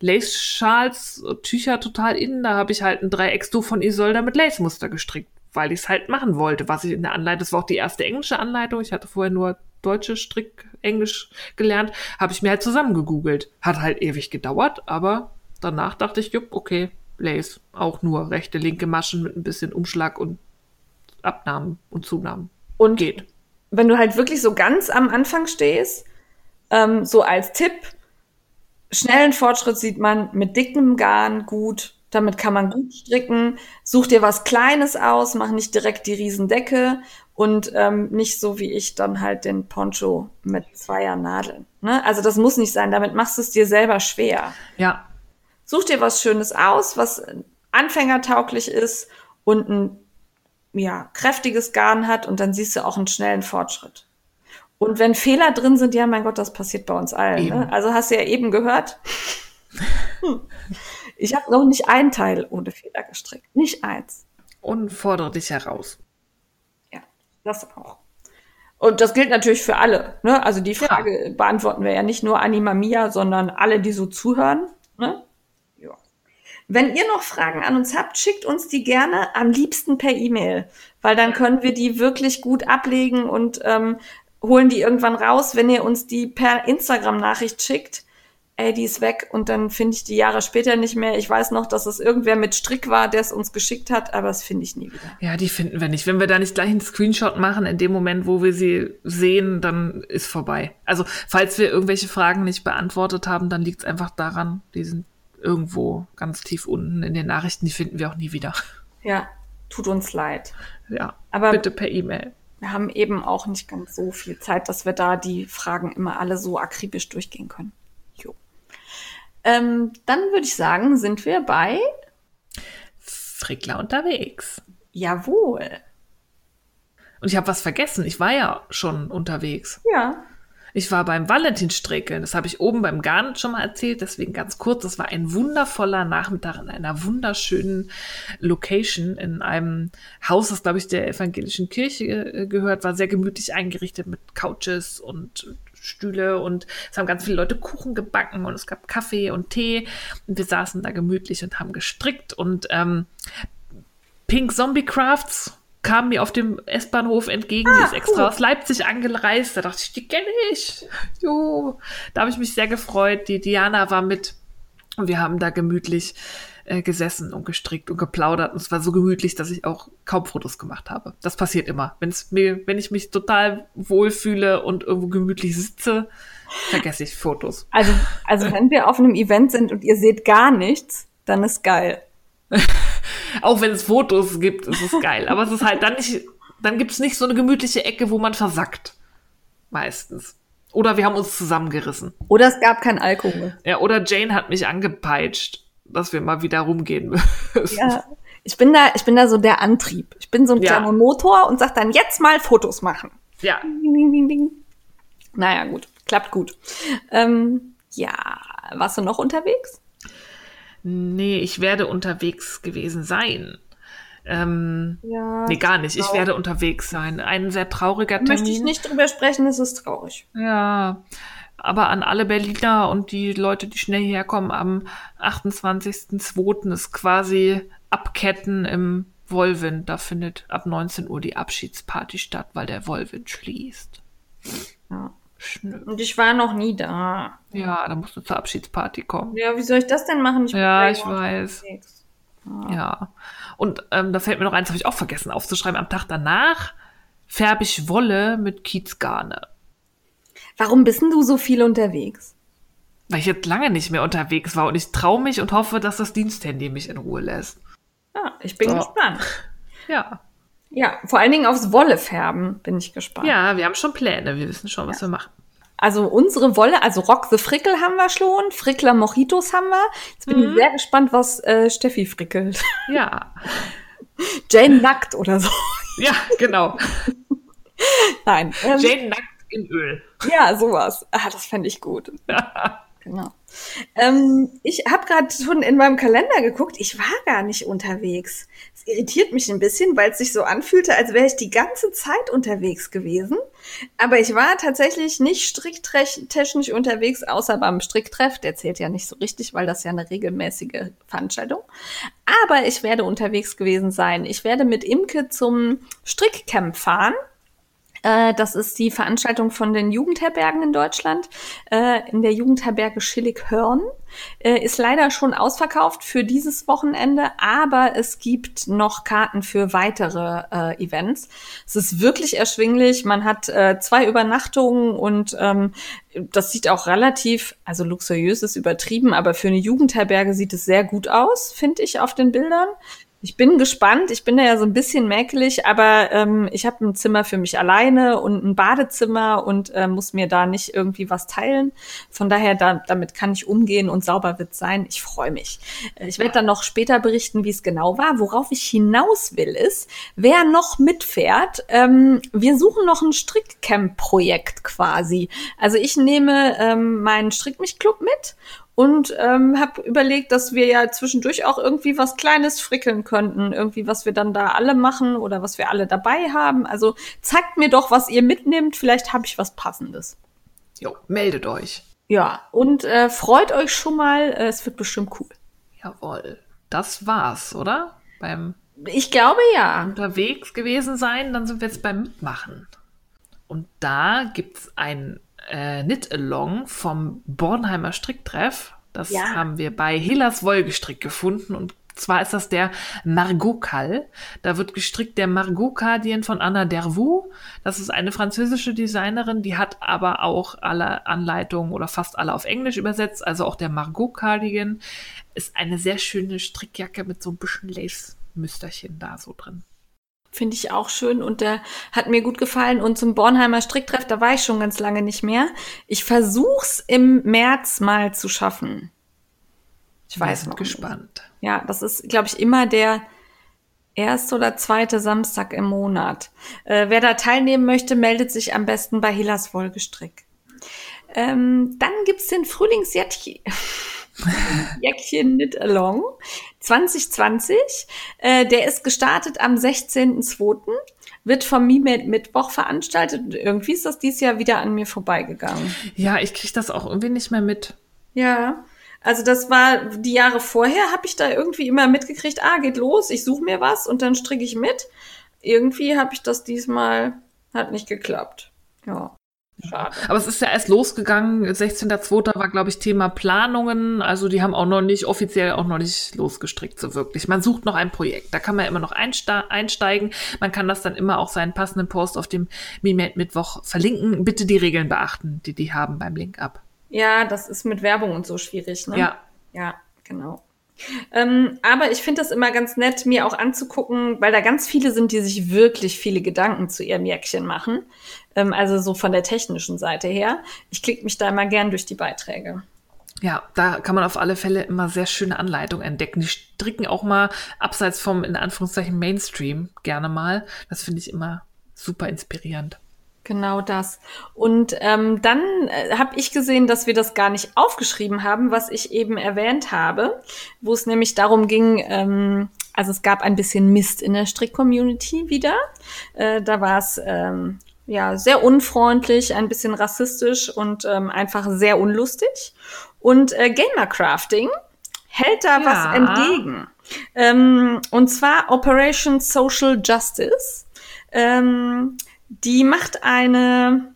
Lace-Schals, Tücher total innen. Da habe ich halt ein Dreieckstuch von Isolda mit Lace-Muster gestrickt, weil ich es halt machen wollte, was ich in der Anleitung, das war auch die erste englische Anleitung. Ich hatte vorher nur deutsche Strick Englisch gelernt, habe ich mir halt zusammengegoogelt. Hat halt ewig gedauert, aber danach dachte ich, jupp, okay, Lace, auch nur rechte, linke Maschen mit ein bisschen Umschlag und Abnahmen und Zunahmen. Und geht. Wenn du halt wirklich so ganz am Anfang stehst, ähm, so als Tipp, schnellen Fortschritt sieht man mit dickem Garn gut, damit kann man gut stricken. Such dir was Kleines aus, mach nicht direkt die Riesendecke und ähm, nicht so wie ich dann halt den Poncho mit zweier Nadeln. Ne? Also das muss nicht sein, damit machst du es dir selber schwer. Ja. Such dir was Schönes aus, was anfängertauglich ist und ein ja, kräftiges Garn hat und dann siehst du auch einen schnellen Fortschritt. Und wenn Fehler drin sind, ja, mein Gott, das passiert bei uns allen. Ne? Also hast du ja eben gehört. Hm. Ich habe noch nicht ein Teil ohne Fehler gestrickt. Nicht eins. Und fordere dich heraus. Das auch. Und das gilt natürlich für alle. Ne? Also die Frage ja. beantworten wir ja nicht nur Anima Mia, sondern alle, die so zuhören. Ne? Ja. Wenn ihr noch Fragen an uns habt, schickt uns die gerne am liebsten per E-Mail, weil dann können wir die wirklich gut ablegen und ähm, holen die irgendwann raus. Wenn ihr uns die per Instagram-Nachricht schickt, ey, die ist weg und dann finde ich die Jahre später nicht mehr. Ich weiß noch, dass es irgendwer mit Strick war, der es uns geschickt hat, aber das finde ich nie wieder. Ja, die finden wir nicht. Wenn wir da nicht gleich einen Screenshot machen, in dem Moment, wo wir sie sehen, dann ist vorbei. Also, falls wir irgendwelche Fragen nicht beantwortet haben, dann liegt es einfach daran, die sind irgendwo ganz tief unten in den Nachrichten, die finden wir auch nie wieder. Ja, tut uns leid. Ja, aber bitte per E-Mail. Wir haben eben auch nicht ganz so viel Zeit, dass wir da die Fragen immer alle so akribisch durchgehen können. Ähm, dann würde ich sagen, sind wir bei Frickler unterwegs. Jawohl. Und ich habe was vergessen. Ich war ja schon unterwegs. Ja. Ich war beim Valentinstrickeln. Das habe ich oben beim Garn schon mal erzählt. Deswegen ganz kurz. Das war ein wundervoller Nachmittag in einer wunderschönen Location in einem Haus, das glaube ich der evangelischen Kirche äh, gehört. War sehr gemütlich eingerichtet mit Couches und Stühle und es haben ganz viele Leute Kuchen gebacken und es gab Kaffee und Tee und wir saßen da gemütlich und haben gestrickt und ähm, Pink Zombie Crafts kam mir auf dem S-Bahnhof entgegen, ah, die ist extra cool. aus Leipzig angereist. Da dachte ich, die kenne ich. Jo. Da habe ich mich sehr gefreut. Die Diana war mit und wir haben da gemütlich äh, gesessen und gestrickt und geplaudert. Und es war so gemütlich, dass ich auch kaum Fotos gemacht habe. Das passiert immer. Wenn's mir, wenn ich mich total wohlfühle und irgendwo gemütlich sitze, vergesse ich Fotos. Also, also wenn wir auf einem Event sind und ihr seht gar nichts, dann ist geil. [laughs] auch wenn es Fotos gibt, ist es geil. Aber es ist halt dann nicht, dann gibt es nicht so eine gemütliche Ecke, wo man versackt. Meistens. Oder wir haben uns zusammengerissen. Oder es gab kein Alkohol. Ja, oder Jane hat mich angepeitscht dass wir mal wieder rumgehen müssen. Ja, ich bin da, ich bin da so der Antrieb. Ich bin so ein ja. kleiner Motor und sag dann jetzt mal Fotos machen. Ja. Ding, ding, ding, ding. Naja, gut, klappt gut. Ähm, ja, warst du noch unterwegs? Nee, ich werde unterwegs gewesen sein. Ähm, ja, nee, gar nicht. Ich werde unterwegs sein. Ein sehr trauriger Termin. Möchte ich nicht drüber sprechen, es ist traurig. Ja, aber an alle Berliner und die Leute, die schnell herkommen, am 28.02. ist quasi Abketten im Wollwind. Da findet ab 19 Uhr die Abschiedsparty statt, weil der Wollwind schließt. Ja. Und ich war noch nie da. Ja, da musst du zur Abschiedsparty kommen. Ja, wie soll ich das denn machen? Ich ja, ich weiß. Ah. Ja. Und ähm, da fällt mir noch eins, habe ich auch vergessen aufzuschreiben. Am Tag danach färbe ich Wolle mit Kiezgarne. Warum bist denn du so viel unterwegs? Weil ich jetzt lange nicht mehr unterwegs war und ich traue mich und hoffe, dass das Diensthandy mich in Ruhe lässt. Ja, ich bin so. gespannt. Ja. Ja, vor allen Dingen aufs Wolle färben bin ich gespannt. Ja, wir haben schon Pläne. Wir wissen schon, was ja. wir machen. Also unsere Wolle, also Rock the Frickel haben wir schon, Frickler Mojitos haben wir. Jetzt bin mhm. ich sehr gespannt, was äh, Steffi frickelt. [laughs] Ja. Jane nackt oder so. Ja, genau. Nein. Ähm, Jane nackt in Öl. Ja, sowas. Ah, das fände ich gut. [laughs] genau. Ähm, ich habe gerade schon in meinem Kalender geguckt. Ich war gar nicht unterwegs. Es irritiert mich ein bisschen, weil es sich so anfühlte, als wäre ich die ganze Zeit unterwegs gewesen. Aber ich war tatsächlich nicht stricktechnisch unterwegs, außer beim Stricktreff. Der zählt ja nicht so richtig, weil das ja eine regelmäßige Veranstaltung. Aber ich werde unterwegs gewesen sein. Ich werde mit Imke zum Strickcamp fahren. Äh, das ist die Veranstaltung von den Jugendherbergen in Deutschland, äh, in der Jugendherberge Schillig-Hörn. Äh, ist leider schon ausverkauft für dieses Wochenende, aber es gibt noch Karten für weitere Events. Es ist wirklich erschwinglich. Man hat zwei Übernachtungen und ähm, das sieht auch relativ, also luxuriös ist übertrieben, aber für eine Jugendherberge sieht es sehr gut aus, finde ich, auf den Bildern. Ich bin gespannt. Ich bin ja so ein bisschen mäkelig, aber ähm, ich habe ein Zimmer für mich alleine und ein Badezimmer und äh, muss mir da nicht irgendwie was teilen. Von daher, da, damit kann ich umgehen und sauber wird sein. Ich freue mich. Äh, ich werde dann noch später berichten, wie es genau war. Worauf ich hinaus will, ist, wer noch mitfährt. Ähm, wir suchen noch ein Strickcamp-Projekt quasi. Also ich nehme ähm, meinen Strick mich Club mit und ähm, habe überlegt, dass wir ja zwischendurch auch irgendwie was Kleines frickeln könnten, irgendwie was wir dann da alle machen oder was wir alle dabei haben. Also zeigt mir doch, was ihr mitnimmt. Vielleicht habe ich was Passendes. Jo, meldet euch. Ja, und äh, freut euch schon mal. Äh, es wird bestimmt cool. Jawohl. Das war's, oder? Beim Ich glaube ja. unterwegs gewesen sein, dann sind wir jetzt beim Mitmachen. Und da gibt's ein äh, Knit-Along vom Bornheimer Stricktreff. Das Ja. haben wir bei Hillas Wollgestrick gefunden und zwar ist das der Margot-Kall. Da wird gestrickt der Margot-Cardigan von Anna Dervaux. Das ist eine französische Designerin, die hat aber auch alle Anleitungen oder fast alle auf Englisch übersetzt. Also auch der Margot-Cardigan ist eine sehr schöne Strickjacke mit so ein bisschen Lace-Müsterchen da so drin. Finde ich auch schön und der hat mir gut gefallen. Und zum Bornheimer Stricktreff, da war ich schon ganz lange nicht mehr. Ich versuch's im März mal zu schaffen. Ich weiß noch gespannt. Ja, das ist, glaube ich, immer der erste oder zweite Samstag im Monat. Äh, wer da teilnehmen möchte, meldet sich am besten bei Hillas Wollgestrick. Ähm, dann gibt's den Frühlingsjäckchen [laughs] Jäckchen Knit Along 2020. Äh, der ist gestartet am 16.02. Wird vom MiMed Mittwoch veranstaltet. Und irgendwie ist das dieses Jahr wieder an mir vorbeigegangen. Ja, ich krieg das auch irgendwie nicht mehr mit. Ja, also das war die Jahre vorher, habe ich da irgendwie immer mitgekriegt, ah, geht los, ich suche mir was und dann stricke ich mit. Irgendwie habe ich das diesmal, hat nicht geklappt. Ja, schade. Aber es ist ja erst losgegangen. 16.02. war, glaube ich, Thema Planungen. Also die haben auch noch nicht, offiziell auch noch nicht losgestrickt, so wirklich. Man sucht noch ein Projekt. Da kann man immer noch einsteigen. Man kann das dann immer auch seinen passenden Post auf dem Mimate Mittwoch verlinken. Bitte die Regeln beachten, die die haben beim Link ab. Ja, das ist mit Werbung und so schwierig, ne? Ja. Ja, genau. Ähm, aber ich finde das immer ganz nett, mir auch anzugucken, weil da ganz viele sind, die sich wirklich viele Gedanken zu ihrem Jäckchen machen. Ähm, also so von der technischen Seite her. Ich klicke mich da immer gern durch die Beiträge. Ja, da kann man auf alle Fälle immer sehr schöne Anleitungen entdecken. Die stricken auch mal abseits vom, in Anführungszeichen, Mainstream gerne mal. Das finde ich immer super inspirierend. Genau das. Und ähm, dann äh, habe ich gesehen, dass wir das gar nicht aufgeschrieben haben, was ich eben erwähnt habe, wo es nämlich darum ging, ähm, also es gab ein bisschen Mist in der Strick-Community wieder. Äh, da war es ähm, ja sehr unfreundlich, ein bisschen rassistisch und ähm, einfach sehr unlustig. Und äh, Gamercrafting hält da Ja. was entgegen. Ähm, und zwar Operation Social Justice. Ähm, die macht eine,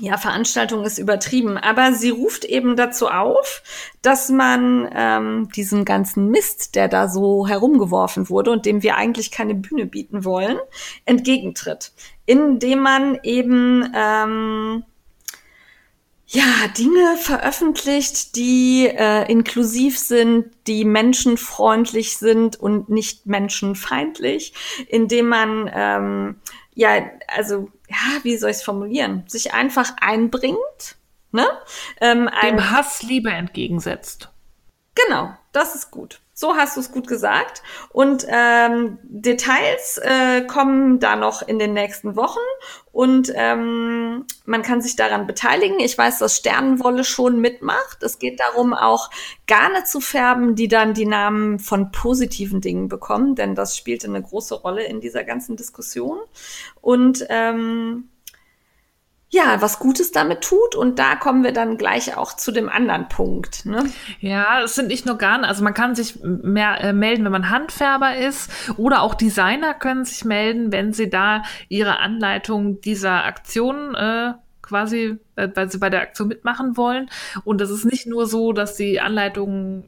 ja, Veranstaltung ist übertrieben, aber sie ruft eben dazu auf, dass man ähm, diesem ganzen Mist, der da so herumgeworfen wurde und dem wir eigentlich keine Bühne bieten wollen, entgegentritt. Indem man eben ähm, ja, Dinge veröffentlicht, die äh, inklusiv sind, die menschenfreundlich sind und nicht menschenfeindlich, indem man, ähm, ja, also, ja, wie soll ich es formulieren, sich einfach einbringt, ne? Ähm, ein, Dem Hass Liebe entgegensetzt. Genau, das ist gut. So hast du es gut gesagt. Und ähm, Details äh, kommen da noch in den nächsten Wochen und ähm, man kann sich daran beteiligen. Ich weiß, dass Sternenwolle schon mitmacht. Es geht darum, auch Garne zu färben, die dann die Namen von positiven Dingen bekommen, denn das spielte eine große Rolle in dieser ganzen Diskussion. Und ähm, ja, was Gutes damit tut. Und da kommen wir dann gleich auch zu dem anderen Punkt. Ne? Ja, es sind nicht nur Garne, also man kann sich mehr äh, melden, wenn man Handfärber ist oder auch Designer können sich melden, wenn sie da ihre Anleitung dieser Aktion äh, quasi, äh, weil sie bei der Aktion mitmachen wollen. Und es ist nicht nur so, dass die Anleitungen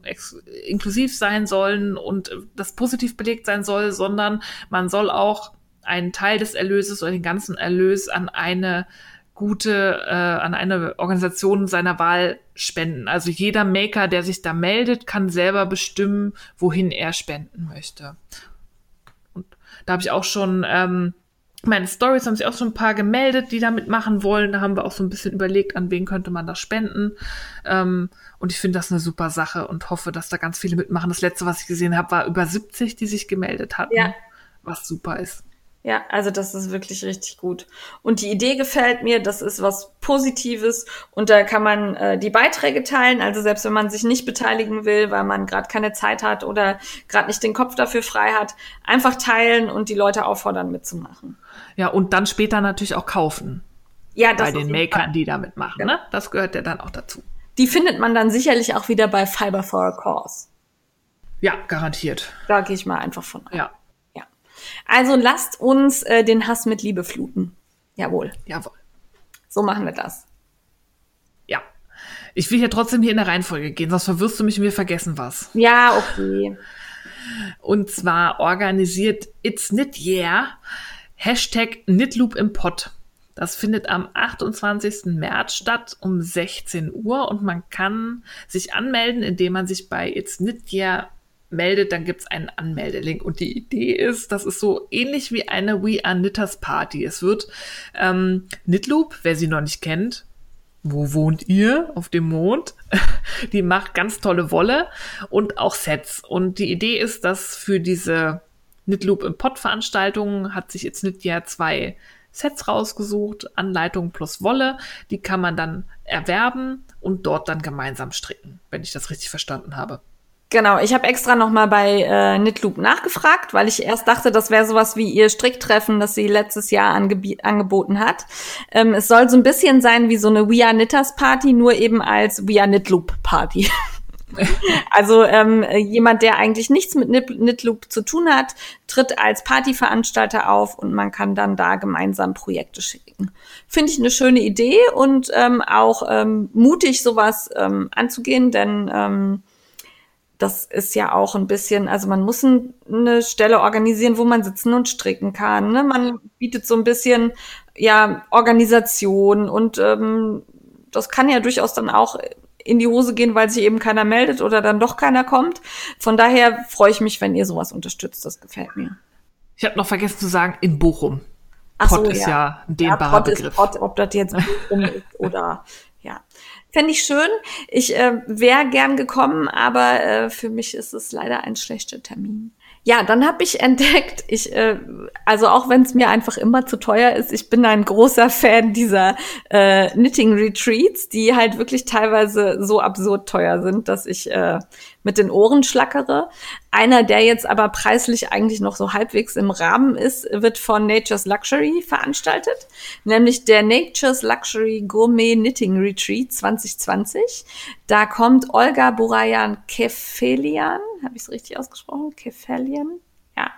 inklusiv sein sollen und äh, das positiv belegt sein soll, sondern man soll auch einen Teil des Erlöses oder den ganzen Erlös an eine gute, äh, an eine Organisation seiner Wahl spenden. Also jeder Maker, der sich da meldet, kann selber bestimmen, wohin er spenden möchte. Da habe ich auch schon, ähm, meine Stories haben sich auch schon ein paar gemeldet, die damit machen wollen. Da haben wir auch so ein bisschen überlegt, an wen könnte man das spenden. Ähm, und ich finde das eine super Sache und hoffe, dass da ganz viele mitmachen. Das letzte, was ich gesehen habe, war über 70, die sich gemeldet hatten. Ja. Was super ist. Ja, also das ist wirklich richtig gut. Und die Idee gefällt mir, das ist was Positives und da kann man äh, die Beiträge teilen. Also selbst wenn man sich nicht beteiligen will, weil man gerade keine Zeit hat oder gerade nicht den Kopf dafür frei hat, einfach teilen und die Leute auffordern mitzumachen. Ja, und dann später natürlich auch kaufen. Ja, Bei das auf den Makern, die damit machen. Ja. Ne? Das gehört ja dann auch dazu. Die findet man dann sicherlich auch wieder bei Fiber for a Cause. Ja, garantiert. Da gehe ich mal einfach von aus. Ja. Also lasst uns äh, den Hass mit Liebe fluten. Jawohl, jawohl. so machen wir das. Ja. Ich will hier trotzdem hier in der Reihenfolge gehen, sonst verwirrst du mich und wir vergessen was. Ja, okay. Und zwar organisiert It's Knit Yeah Hashtag Knitloop im Pott. Das findet am 28. März statt um 16 Uhr und man kann sich anmelden, indem man sich bei It's Knit Yeah meldet, dann gibt's einen Anmeldelink. Und die Idee ist, das ist so ähnlich wie eine We Are Knitters Party. Es wird ähm, Knitloop, wer sie noch nicht kennt, wo wohnt ihr? Auf dem Mond. [laughs] Die macht ganz tolle Wolle und auch Sets. Und die Idee ist, dass für diese Knitloop im Pott Veranstaltungen hat sich jetzt Knitjahr zwei Sets rausgesucht, Anleitung plus Wolle. Die kann man dann erwerben und dort dann gemeinsam stricken, wenn ich das richtig verstanden habe. Genau, ich habe extra noch mal bei äh, Knitloop nachgefragt, weil ich erst dachte, das wäre sowas wie ihr Stricktreffen, das sie letztes Jahr angebi- angeboten hat. Ähm, es soll so ein bisschen sein wie so eine We Are Knitters Party, nur eben als We Are Knitloop Party. [laughs] also ähm, jemand, der eigentlich nichts mit Knitloop zu tun hat, tritt als Partyveranstalter auf und man kann dann da gemeinsam Projekte schicken. Finde ich eine schöne Idee und ähm, auch ähm, mutig, sowas ähm, anzugehen, denn ähm, das ist ja auch ein bisschen, also man muss ein, eine Stelle organisieren, wo man sitzen und stricken kann. Ne? Man bietet so ein bisschen ja Organisation und ähm, das kann ja durchaus dann auch in die Hose gehen, weil sich eben keiner meldet oder dann doch keiner kommt. Von daher freue ich mich, wenn ihr sowas unterstützt. Das gefällt mir. Ich habe noch vergessen zu sagen, in Bochum. Ach Pott ist ja ein dehnbarer Pott ist Begriff. Pott, ob das jetzt Bochum ist oder ja. Fände ich schön. Ich äh, wäre gern gekommen, aber äh, für mich ist es leider ein schlechter Termin. Ja, dann habe ich entdeckt, ich, äh, also auch wenn es mir einfach immer zu teuer ist, ich bin ein großer Fan dieser äh, Knitting Retreats, die halt wirklich teilweise so absurd teuer sind, dass ich äh, mit den Ohren schlackere. Einer, der jetzt aber preislich eigentlich noch so halbwegs im Rahmen ist, wird von Nature's Luxury veranstaltet, nämlich der Nature's Luxury Gourmet Knitting Retreat 2020. Da kommt Olga Burayan Kefelian, habe ich es richtig ausgesprochen? Kefelian? Ja.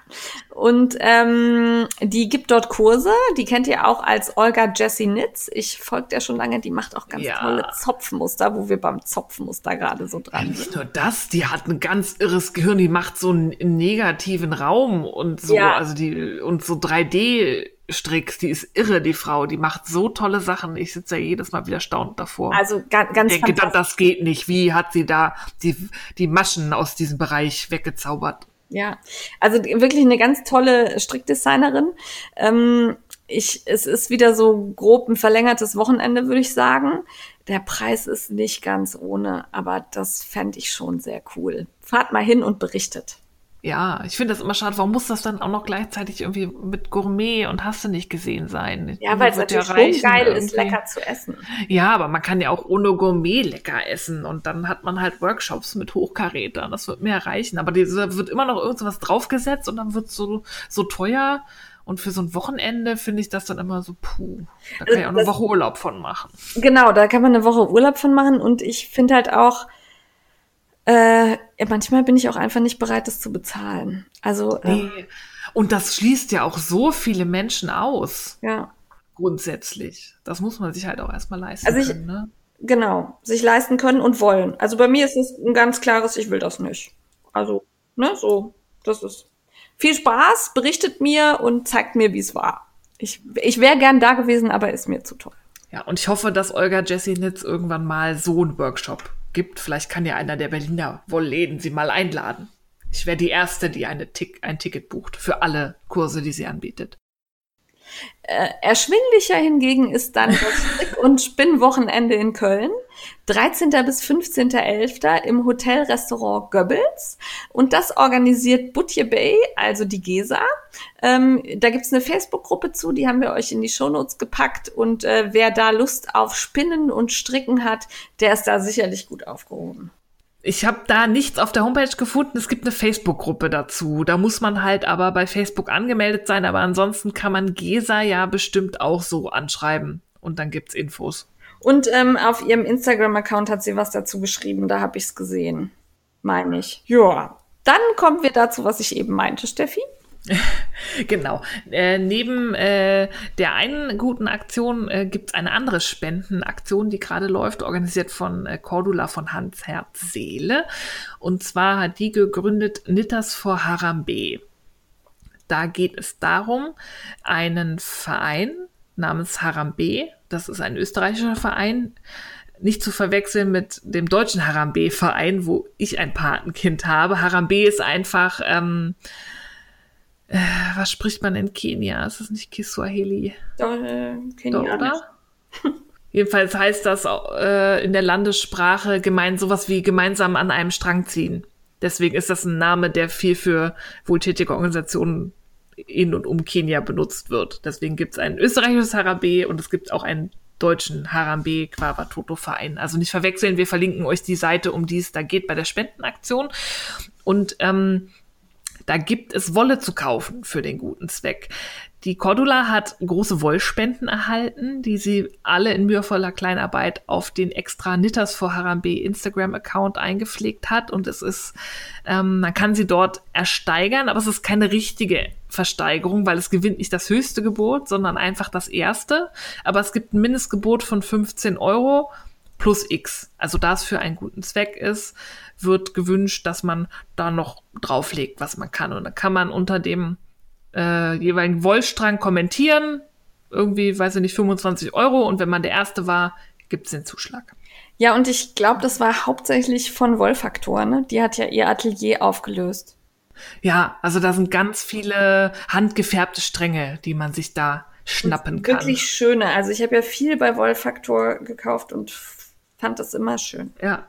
Und ähm, die gibt dort Kurse. Die kennt ihr auch als Olga Jessie Nitz. Ich folge der schon lange. Die macht auch ganz Ja. tolle Zopfmuster, wo wir beim Zopfmuster gerade so dran sind. Nicht nur das, die hat ein ganz irres Gehirn, die macht so einen negativen Raum und so, Ja. also die, und so 3D-Stricks, die ist irre, die Frau, die macht so tolle Sachen. Ich sitze ja jedes Mal wieder staunend davor. Also ga, ganz denke das geht nicht. Wie hat sie da die, die Maschen aus diesem Bereich weggezaubert? Ja, also wirklich eine ganz tolle Strickdesignerin. Ähm, ich, es ist wieder so grob ein verlängertes Wochenende, würde ich sagen. Der Preis ist nicht ganz ohne, aber das fände ich schon sehr cool. Fahrt mal hin und berichtet. Ja, ich finde das immer schade. Warum muss das dann auch noch gleichzeitig irgendwie mit Gourmet und hast du nicht gesehen sein? Ja, weil es natürlich reichen schon geil ist, irgendwie. lecker zu essen. Ja, aber man kann ja auch ohne Gourmet lecker essen und dann hat man halt Workshops mit Hochkarätern. Das wird mir reichen. Aber diese wird immer noch irgend so was draufgesetzt und dann wird so so teuer. Und für so ein Wochenende finde ich das dann immer so, puh, da kann ich auch eine Woche Urlaub von machen. Genau, da kann man eine Woche Urlaub von machen und ich finde halt auch, äh, ja, manchmal bin ich auch einfach nicht bereit, das zu bezahlen. Also, äh, Nee. Und das schließt ja auch so viele Menschen aus, ja. grundsätzlich. Das muss man sich halt auch erstmal leisten Also ich- können, ne? Genau, sich leisten können und wollen. Also bei mir ist es ein ganz klares, ich will das nicht. Also, ne, so, das ist viel Spaß, berichtet mir und zeigt mir, wie es war. Ich, ich wäre gern da gewesen, aber ist mir zu teuer. Ja, und ich hoffe, dass Olga Jessie Nitz irgendwann mal so einen Workshop gibt. Vielleicht kann ja einer der Berliner Wollläden sie mal einladen. Ich wäre die Erste, die eine Tick, ein Ticket bucht für alle Kurse, die sie anbietet. Äh, erschwinglicher hingegen ist dann das [laughs] und Spinnwochenende in Köln. 13. bis 15.11. im Hotelrestaurant Goebbels. Und das organisiert Butje Bay, also die GESA. Ähm, da gibt's eine Facebook-Gruppe zu, die haben wir euch in die Shownotes gepackt. Und äh, wer da Lust auf Spinnen und Stricken hat, der ist da sicherlich gut aufgehoben. Ich habe da nichts auf der Homepage gefunden. Es gibt eine Facebook-Gruppe dazu. Da muss man halt aber bei Facebook angemeldet sein. Aber ansonsten kann man Gesa ja bestimmt auch so anschreiben. Und dann gibt's Infos. Und ähm, auf ihrem Instagram-Account hat sie was dazu geschrieben. Da habe ich's gesehen. Meine ich. Ja. Dann kommen wir dazu, was ich eben meinte, Steffi. [laughs] genau. Äh, neben äh, der einen guten Aktion äh, gibt es eine andere Spendenaktion, die gerade läuft, organisiert von äh, Cordula von Hans Herz Seele. Und zwar hat die gegründet Nitters vor Harambe. Da geht es darum, einen Verein namens Harambe, das ist ein österreichischer Verein, nicht zu verwechseln mit dem deutschen Harambe-Verein, wo ich ein Patenkind habe. Harambe ist einfach ähm, äh, was spricht man in Kenia? Ist das nicht Kiswahili? Doch, äh, Kenia. oder? [laughs] [laughs] Jedenfalls heißt das äh, in der Landessprache gemein sowas wie gemeinsam an einem Strang ziehen. Deswegen ist das ein Name, der viel für wohltätige Organisationen in und um Kenia benutzt wird. Deswegen gibt es ein österreichisches Harambe und es gibt auch einen deutschen Harambe Quavatoto Verein. Also nicht verwechseln, wir verlinken euch die Seite, um die es da geht bei der Spendenaktion. Und ähm, da gibt es Wolle zu kaufen für den guten Zweck. Die Cordula hat große Wollspenden erhalten, die sie alle in mühevoller Kleinarbeit auf den extra Knitters for Harambe Instagram-Account eingepflegt hat. Und es ist, ähm, man kann sie dort ersteigern, aber es ist keine richtige Versteigerung, weil es gewinnt nicht das höchste Gebot, sondern einfach das erste. Aber es gibt ein Mindestgebot von 15 Euro plus X. Also da es für einen guten Zweck ist, wird gewünscht, dass man da noch drauflegt, was man kann. Und dann kann man unter dem äh, jeweiligen Wollstrang kommentieren, irgendwie, weiß ich nicht, 25 Euro. Und wenn man der Erste war, gibt's den Zuschlag. Ja, und ich glaube, das war hauptsächlich von Wollfaktor, ne? Die hat ja ihr Atelier aufgelöst. Ja, also da sind ganz viele handgefärbte Stränge, die man sich da schnappen kann. Wirklich schöne. Also ich habe ja viel bei Wollfaktor gekauft und fand das immer schön. Ja.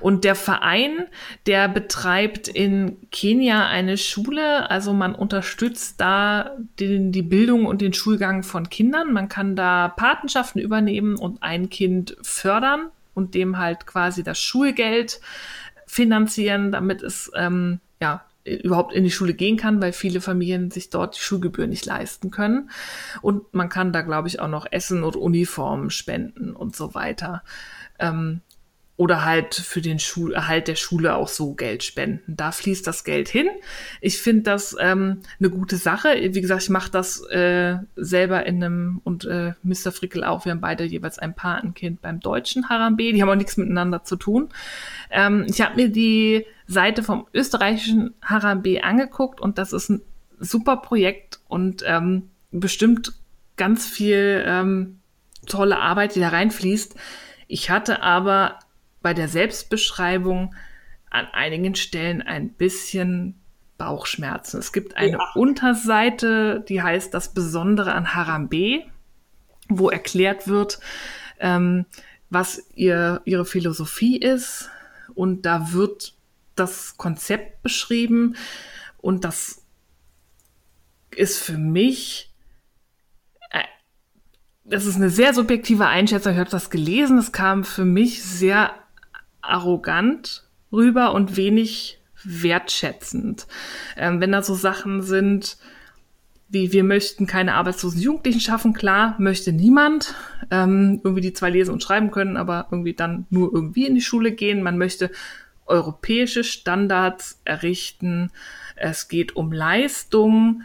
Und der Verein, der betreibt in Kenia eine Schule, also man unterstützt da den, die Bildung und den Schulgang von Kindern. Man kann da Patenschaften übernehmen und ein Kind fördern und dem halt quasi das Schulgeld finanzieren, damit es ähm, ja überhaupt in die Schule gehen kann, weil viele Familien sich dort die Schulgebühr nicht leisten können. Und man kann da, glaube ich, auch noch Essen und Uniformen spenden und so weiter. Ähm, oder halt für den Schul Erhalt der Schule auch so Geld spenden. Da fließt das Geld hin. Ich finde das ähm, eine gute Sache. Wie gesagt, ich mache das äh, selber in einem und äh, Mr. Frickel auch. Wir haben beide jeweils ein Patenkind beim deutschen Harambe. Die haben auch nichts miteinander zu tun. Ähm, ich habe mir die Seite vom österreichischen Harambe angeguckt und das ist ein super Projekt und ähm, bestimmt ganz viel ähm, tolle Arbeit, die da reinfließt. Ich hatte aber bei der Selbstbeschreibung an einigen Stellen ein bisschen Bauchschmerzen. Es gibt eine ja. Unterseite, die heißt Das Besondere an Harambe, wo erklärt wird, ähm, was ihr, ihre Philosophie ist. Und da wird das Konzept beschrieben. Und das ist für mich das ist eine sehr subjektive Einschätzung. Ich habe das gelesen. Es kam für mich sehr arrogant rüber und wenig wertschätzend. Ähm, wenn da so Sachen sind, wie wir möchten keine arbeitslosen Jugendlichen schaffen, klar, möchte niemand ähm, irgendwie die zwei lesen und schreiben können, aber irgendwie dann nur irgendwie in die Schule gehen. Man möchte europäische Standards errichten. Es geht um Leistung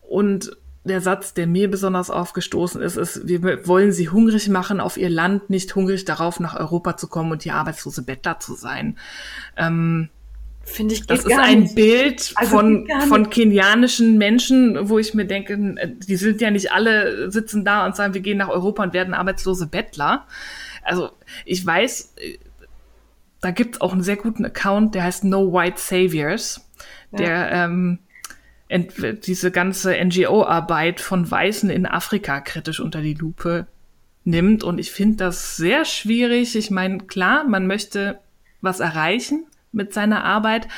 und der Satz, der mir besonders aufgestoßen ist, ist, wir wollen sie hungrig machen auf ihr Land, nicht hungrig darauf, nach Europa zu kommen und hier arbeitslose Bettler zu sein. Ähm, Finde ich Das ist ein nicht. Bild also von, von kenianischen Menschen, wo ich mir denke, die sind ja nicht alle, sitzen da und sagen, wir gehen nach Europa und werden arbeitslose Bettler. Also ich weiß, da gibt's auch einen sehr guten Account, der heißt No White Saviors, der ähm, diese ganze NGO-Arbeit von Weißen in Afrika kritisch unter die Lupe nimmt. Und ich finde das sehr schwierig. Ich meine, klar, man möchte was erreichen mit seiner Arbeit,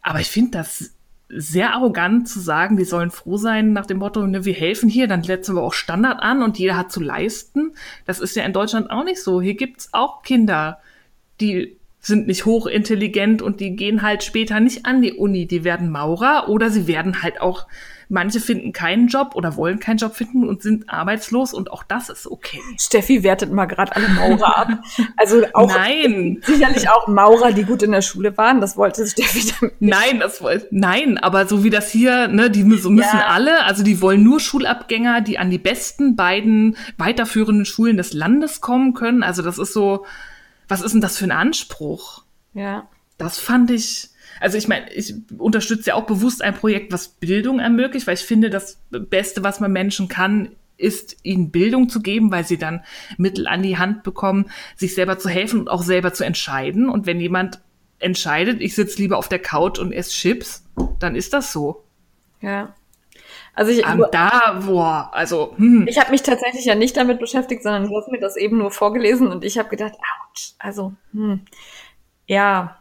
aber ich finde das sehr arrogant zu sagen, die sollen froh sein nach dem Motto, ne, wir helfen hier, dann setzen wir auch Standard an und jeder hat zu leisten. Das ist ja in Deutschland auch nicht so. Hier gibt's auch Kinder, die sind nicht hochintelligent und die gehen halt später nicht an die Uni. Die werden Maurer oder sie werden halt auch, manche finden keinen Job oder wollen keinen Job finden und sind arbeitslos und auch das ist okay. Steffi wertet mal gerade alle Maurer ab. [laughs] Also auch Nein. [laughs] sicherlich auch Maurer, die gut in der Schule waren. Das wollte Steffi damit. nicht. Nein, das woll- nein, aber so wie das hier, ne, die müssen Ja. alle, also die wollen nur Schulabgänger, die an die besten beiden weiterführenden Schulen des Landes kommen können. Also das ist so, was ist denn das für ein Anspruch? Ja. Das fand ich, also ich meine, ich unterstütze ja auch bewusst ein Projekt, was Bildung ermöglicht, weil ich finde, das Beste, was man Menschen kann, ist, ihnen Bildung zu geben, weil sie dann Mittel an die Hand bekommen, sich selber zu helfen und auch selber zu entscheiden. Und wenn jemand entscheidet, ich sitze lieber auf der Couch und esse Chips, dann ist das so. Ja. Also ich, Ähm, da, boah, also, hm. ich habe mich tatsächlich ja nicht damit beschäftigt, sondern du hast mir das eben nur vorgelesen und ich habe gedacht, ouch, also, hm, ja,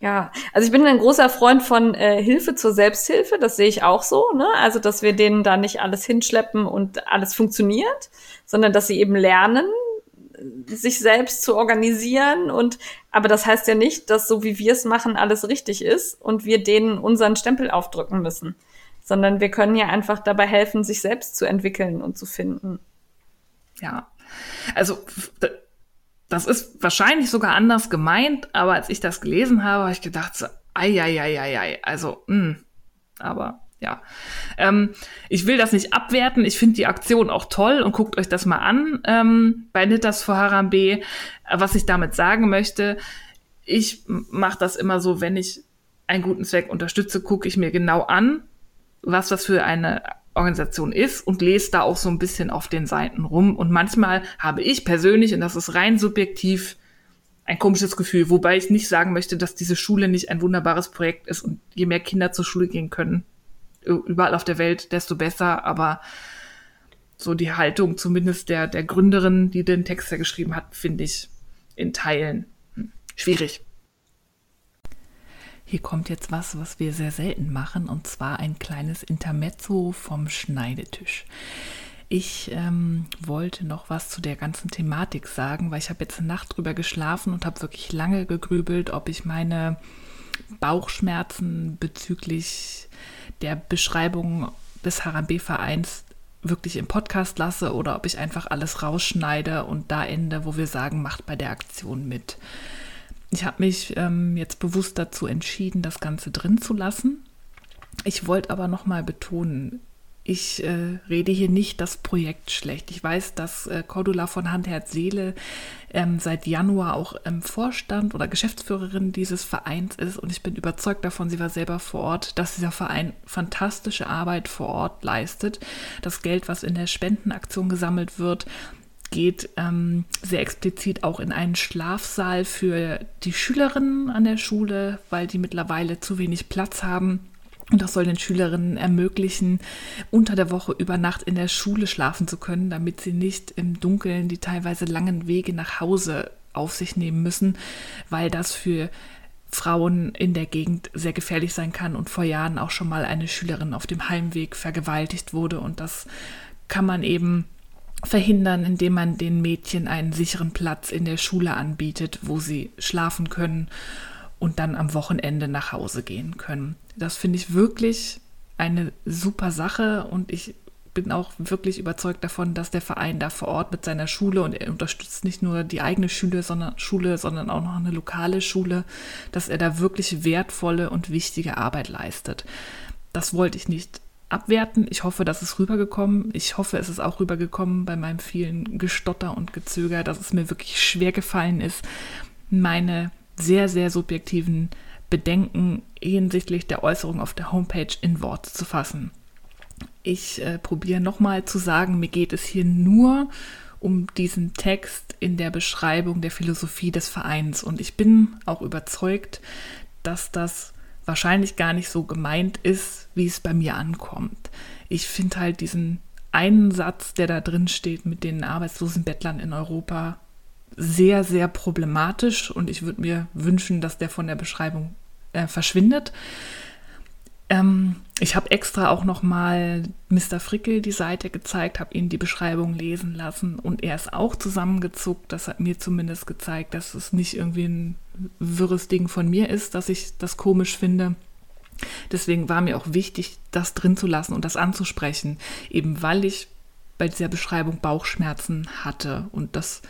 ja. Also ich bin ein großer Freund von äh, Hilfe zur Selbsthilfe, das sehe ich auch so, ne? Also, dass wir denen da nicht alles hinschleppen und alles funktioniert, sondern dass sie eben lernen, sich selbst zu organisieren und aber das heißt ja nicht, dass so wie wir es machen alles richtig ist und wir denen unseren Stempel aufdrücken müssen, sondern wir können ja einfach dabei helfen, sich selbst zu entwickeln und zu finden. Ja, also das ist wahrscheinlich sogar anders gemeint, aber als ich das gelesen habe, habe ich gedacht, so, ei, ei, ei, ei, ei. also, mh, aber ja. Ähm, ich will das nicht abwerten, ich finde die Aktion auch toll und guckt euch das mal an ähm, bei Nitters vor Harambe. Was ich damit sagen möchte, ich mache das immer so, wenn ich einen guten Zweck unterstütze, gucke ich mir genau an, was das für eine Organisation ist und lese da auch so ein bisschen auf den Seiten rum. Und manchmal habe ich persönlich, und das ist rein subjektiv, ein komisches Gefühl, wobei ich nicht sagen möchte, dass diese Schule nicht ein wunderbares Projekt ist und je mehr Kinder zur Schule gehen können, überall auf der Welt, desto besser. Aber so die Haltung zumindest der, der Gründerin, die den Text ja geschrieben hat, finde ich in Teilen hm, schwierig. Hier kommt jetzt was, was wir sehr selten machen, und zwar ein kleines Intermezzo vom Schneidetisch. Ich ähm, wollte noch was zu der ganzen Thematik sagen, weil ich habe jetzt eine Nacht drüber geschlafen und habe wirklich lange gegrübelt, ob ich meine Bauchschmerzen bezüglich der Beschreibung des Harambe-Vereins wirklich im Podcast lasse oder ob ich einfach alles rausschneide und da ende, wo wir sagen, macht bei der Aktion mit. Ich habe mich ähm, jetzt bewusst dazu entschieden, das Ganze drin zu lassen. Ich wollte aber noch mal betonen, ich äh, rede hier nicht das Projekt schlecht. Ich weiß, dass äh, Cordula von Hand, Herz, Seele ähm, seit Januar auch im Vorstand oder Geschäftsführerin dieses Vereins ist und ich bin überzeugt davon, sie war selber vor Ort, dass dieser Verein fantastische Arbeit vor Ort leistet. Das Geld, was in der Spendenaktion gesammelt wird, geht ähm, sehr explizit auch in einen Schlafsaal für die Schülerinnen an der Schule, weil die mittlerweile zu wenig Platz haben. Und das soll den Schülerinnen ermöglichen, unter der Woche über Nacht in der Schule schlafen zu können, damit sie nicht im Dunkeln die teilweise langen Wege nach Hause auf sich nehmen müssen, weil das für Frauen in der Gegend sehr gefährlich sein kann und vor Jahren auch schon mal eine Schülerin auf dem Heimweg vergewaltigt wurde. Und das kann man eben verhindern, indem man den Mädchen einen sicheren Platz in der Schule anbietet, wo sie schlafen können und dann am Wochenende nach Hause gehen können. Das finde ich wirklich eine super Sache und ich bin auch wirklich überzeugt davon, dass der Verein da vor Ort mit seiner Schule und er unterstützt nicht nur die eigene Schule, sondern Schule, sondern auch noch eine lokale Schule, dass er da wirklich wertvolle und wichtige Arbeit leistet. Das wollte ich nicht abwerten. Ich hoffe, das ist rübergekommen. Ich hoffe, es ist auch rübergekommen bei meinem vielen Gestotter und Gezöger, dass es mir wirklich schwer gefallen ist, meine sehr, sehr subjektiven Bedenken hinsichtlich der Äußerung auf der Homepage in Worte zu fassen. Ich äh, probiere nochmal zu sagen, mir geht es hier nur um diesen Text in der Beschreibung der Philosophie des Vereins. Und ich bin auch überzeugt, dass das wahrscheinlich gar nicht so gemeint ist, wie es bei mir ankommt. Ich finde halt diesen einen Satz, der da drin steht mit den arbeitslosen Bettlern in Europa, sehr, sehr problematisch und ich würde mir wünschen, dass der von der Beschreibung äh, verschwindet. Ähm, ich habe extra auch noch mal Mr. Frickel die Seite gezeigt, habe ihn die Beschreibung lesen lassen und er ist auch zusammengezuckt. Das hat mir zumindest gezeigt, dass es nicht irgendwie ein wirres Ding von mir ist, dass ich das komisch finde. Deswegen war mir auch wichtig, das drin zu lassen und das anzusprechen, eben weil ich bei dieser Beschreibung Bauchschmerzen hatte und das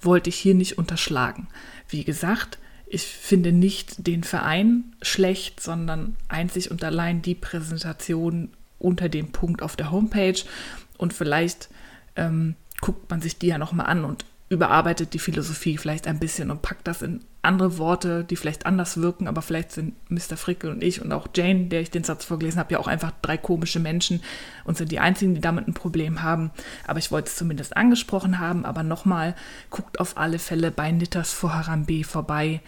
wollte ich hier nicht unterschlagen. Wie gesagt, ich finde nicht den Verein schlecht, sondern einzig und allein die Präsentation unter dem Punkt auf der Homepage. Und vielleicht ähm, guckt man sich die ja nochmal an und überarbeitet die Philosophie vielleicht ein bisschen und packt das in andere Worte, die vielleicht anders wirken, aber vielleicht sind Mr. Frickel und ich und auch Jane, der ich den Satz vorgelesen habe, ja auch einfach drei komische Menschen und sind die einzigen, die damit ein Problem haben. Aber ich wollte es zumindest angesprochen haben. Aber nochmal, guckt auf alle Fälle bei Nitters vor Harambe vorbei,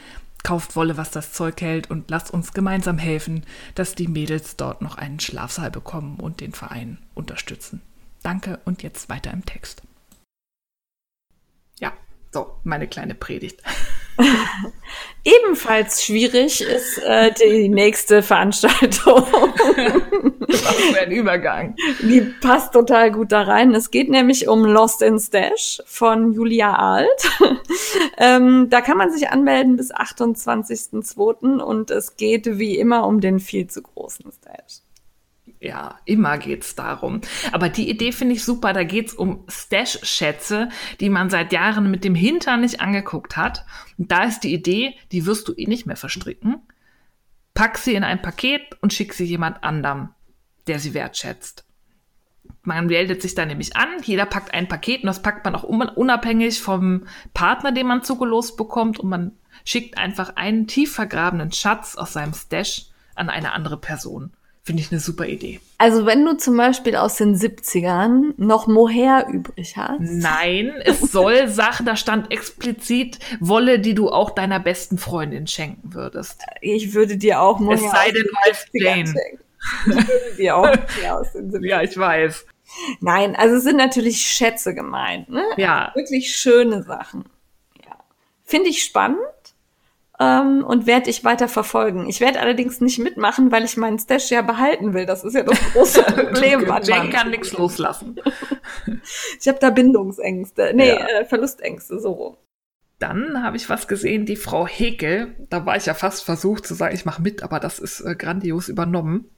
kauft Wolle, was das Zeug hält und lasst uns gemeinsam helfen, dass die Mädels dort noch einen Schlafsaal bekommen und den Verein unterstützen. Danke und jetzt weiter im Text. Ja, so, meine kleine Predigt. [laughs] Ebenfalls schwierig ist äh, die nächste Veranstaltung. Was für ein Übergang. Die passt total gut da rein. Es geht nämlich um Lost in Stash von Julia Alt. [laughs] ähm, da kann man sich anmelden bis 28.02. und es geht wie immer um den viel zu großen Stash ja, immer geht's darum. Aber die Idee finde ich super. Da geht's um Stash-Schätze, die man seit Jahren mit dem Hintern nicht angeguckt hat. Und da ist die Idee, die wirst du eh nicht mehr verstricken. Pack sie in ein Paket und schick sie jemand anderem, der sie wertschätzt. Man meldet sich da nämlich an, jeder packt ein Paket und das packt man auch unabhängig vom Partner, den man zugelost bekommt und man schickt einfach einen tief vergrabenen Schatz aus seinem Stash an eine andere Person. Finde ich eine super Idee. Also wenn du zum Beispiel aus den 70ern noch Mohair übrig hast. Nein, es [laughs] soll Sachen, da stand explizit Wolle, die du auch deiner besten Freundin schenken würdest. Ich würde dir auch Mohair Es sei denn, als Jane. Ich würde dir auch [laughs] Mohair aus den 70ern. Ja, ich weiß. Nein, also es sind natürlich Schätze gemeint. Ne? Ja. Also wirklich schöne Sachen. Ja. Finde ich spannend ähm, und werde ich weiter verfolgen. Ich werde allerdings nicht mitmachen, weil ich meinen Stash ja behalten will. Das ist ja das große [laughs] Problem. Jane kann nichts loslassen. [laughs] ich habe da Bindungsängste, nee, ja. äh, Verlustängste, so rum. Dann habe ich was gesehen, die Frau Hekel, da war ich ja fast versucht zu sagen, ich mache mit, aber das ist äh, grandios übernommen.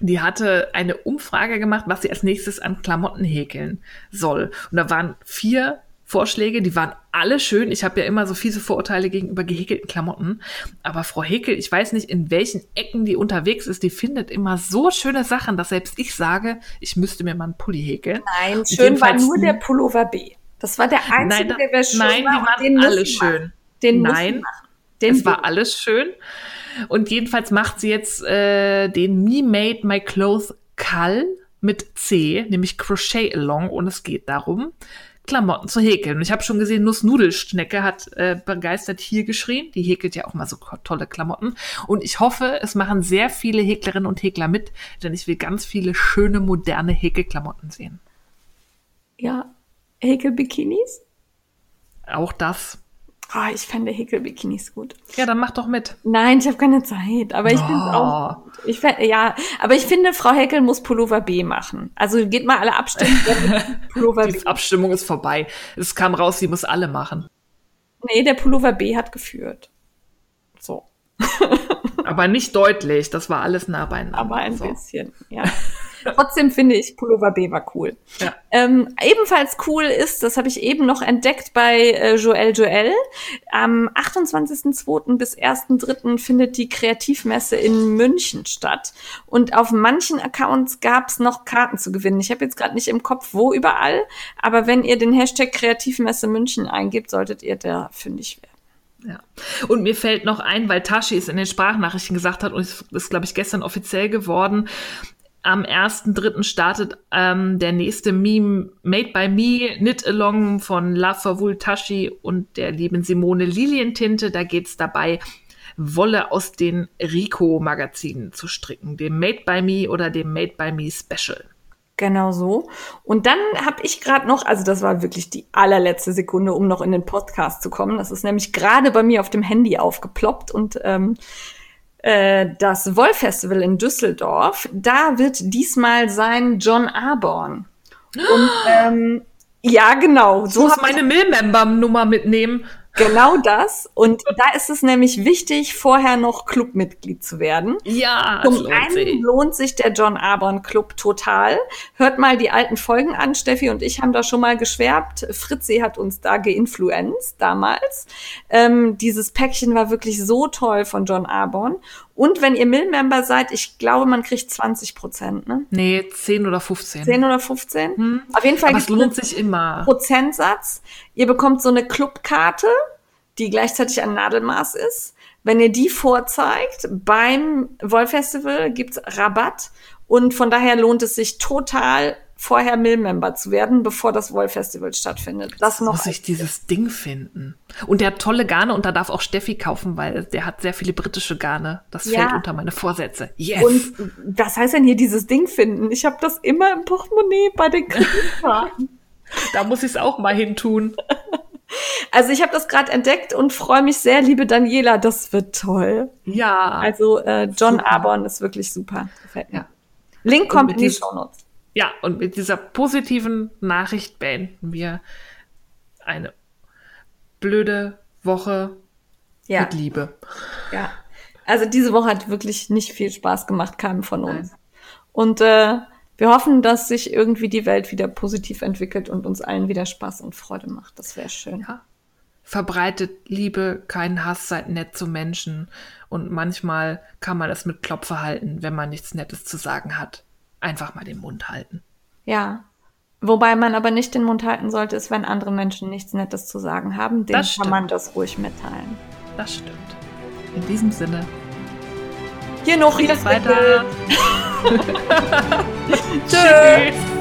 Die hatte eine Umfrage gemacht, was sie als nächstes an Klamotten häkeln soll. Und da waren vier Vorschläge, die waren alle schön. Ich habe ja immer so fiese Vorurteile gegenüber gehäkelten Klamotten. Aber Frau Häkel, ich weiß nicht, in welchen Ecken die unterwegs ist, die findet immer so schöne Sachen, dass selbst ich sage, ich müsste mir mal einen Pulli häkeln. Nein, schön war nur der Pullover B. Das war der einzige, nein, der wäre schön. Nein, die waren alle schön. Den nein, den es war alles schön. Und jedenfalls macht sie jetzt äh, den Me Made My Clothes Call mit C, nämlich Crochet Along. Und es geht darum, Klamotten zu häkeln. Und ich habe schon gesehen, Nussnudelschnecke hat äh, begeistert hier geschrien. Die häkelt ja auch mal so tolle Klamotten. Und ich hoffe, es machen sehr viele Häklerinnen und Häkler mit, denn ich will ganz viele schöne, moderne Häkelklamotten sehen. Ja, Häkelbikinis? Auch das. Oh, ich fände Häkelbikinis gut. Ja, dann mach doch mit. Nein, ich habe keine Zeit, aber ich oh. finde auch. Ich find, ja, aber ich finde, Frau Häkel muss Pullover B machen. Also geht mal alle abstimmen. [laughs] Pullover Die B. Abstimmung ist vorbei. Es kam raus, sie muss alle machen. Nee, der Pullover B hat geführt. So. aber nicht deutlich, das war alles nah beieinander. Aber ein so. bisschen, ja. Trotzdem finde ich Pullover B war cool. Ja. Ähm, ebenfalls cool ist, das habe ich eben noch entdeckt bei äh, Joel Joel. Am 28.02. bis 1.03. findet die Kreativmesse in München statt. Und auf manchen Accounts gab es noch Karten zu gewinnen. Ich habe jetzt gerade nicht im Kopf, wo überall. Aber wenn ihr den Hashtag Kreativmesse München eingibt, solltet ihr da fündig werden. Ja. Und mir fällt noch ein, weil Tashi es in den Sprachnachrichten gesagt hat und es ist, glaube ich, gestern offiziell geworden am 1.3. startet ähm, der nächste Meme Made by Me Knit Along von Love Tashi und der lieben Simone Lilientinte. Da geht's dabei, Wolle aus den Rico-Magazinen zu stricken, dem Made by Me oder dem Made by Me Special. Genau so. Und dann habe ich gerade noch, also das war wirklich die allerletzte Sekunde, um noch in den Podcast zu kommen. Das ist nämlich gerade bei mir auf dem Handy aufgeploppt und ähm, äh, das Wollfestival in Düsseldorf, da wird diesmal sein John Aborn. [gasps] Und ähm, ja, genau. So muss meine Mill-Member-Nummer mitnehmen. Genau das. Und da ist es nämlich wichtig, vorher noch Clubmitglied zu werden. Ja, Zum einen sich. lohnt sich der John Abon Club total. Hört mal die alten Folgen an. Steffi und ich haben da schon mal geschwärmt. Fritzi hat uns da geinfluenzt damals. Ähm, dieses Päckchen war wirklich so toll von John Abon. Und wenn ihr Mill-Member seid, ich glaube, man kriegt 20 Prozent, ne? Nee, 10 oder 15. 10 oder 15? Hm. Auf jeden Fall. Aber es lohnt sich immer. Prozentsatz. Ihr bekommt so eine Clubkarte, die gleichzeitig ein Nadelmaß ist. Wenn ihr die vorzeigt, beim Wollfestival gibt's Rabatt. Und von daher lohnt es sich total, vorher Mill-Member zu werden, bevor das Wollfestival stattfindet. Das noch muss ich dieses Ding finden. Und der hat tolle Garne und da darf auch Steffi kaufen, weil der hat sehr viele britische Garne. Das ja. fällt unter meine Vorsätze. Yes. Und was heißt denn hier dieses Ding finden? Ich habe das immer im Portemonnaie bei den [laughs] Kreditkarten. [laughs] da muss ich es auch mal hin tun. [laughs] Also ich habe das gerade entdeckt und freue mich sehr, liebe Daniela, das wird toll. Ja. Also äh, John super. Arbon ist wirklich super. Gefällt mir. Ja. Link kommt in die Show Notes. Ja, und mit dieser positiven Nachricht beenden wir eine blöde Woche ja. mit Liebe. Ja. Also diese Woche hat wirklich nicht viel Spaß gemacht, keinem von uns. Nein. Und äh, wir hoffen, dass sich irgendwie die Welt wieder positiv entwickelt und uns allen wieder Spaß und Freude macht. Das wäre schön. Ja. Verbreitet Liebe, keinen Hass, seid nett zu Menschen. Und manchmal kann man das mit Klopfverhalten, wenn man nichts Nettes zu sagen hat einfach mal den Mund halten. Ja. Wobei man aber nicht den Mund halten sollte, ist, wenn andere Menschen nichts Nettes zu sagen haben. Dem kann man das ruhig mitteilen. Das stimmt. In diesem Sinne. Hier noch jetzt weiter. [laughs] [laughs] Tschüss.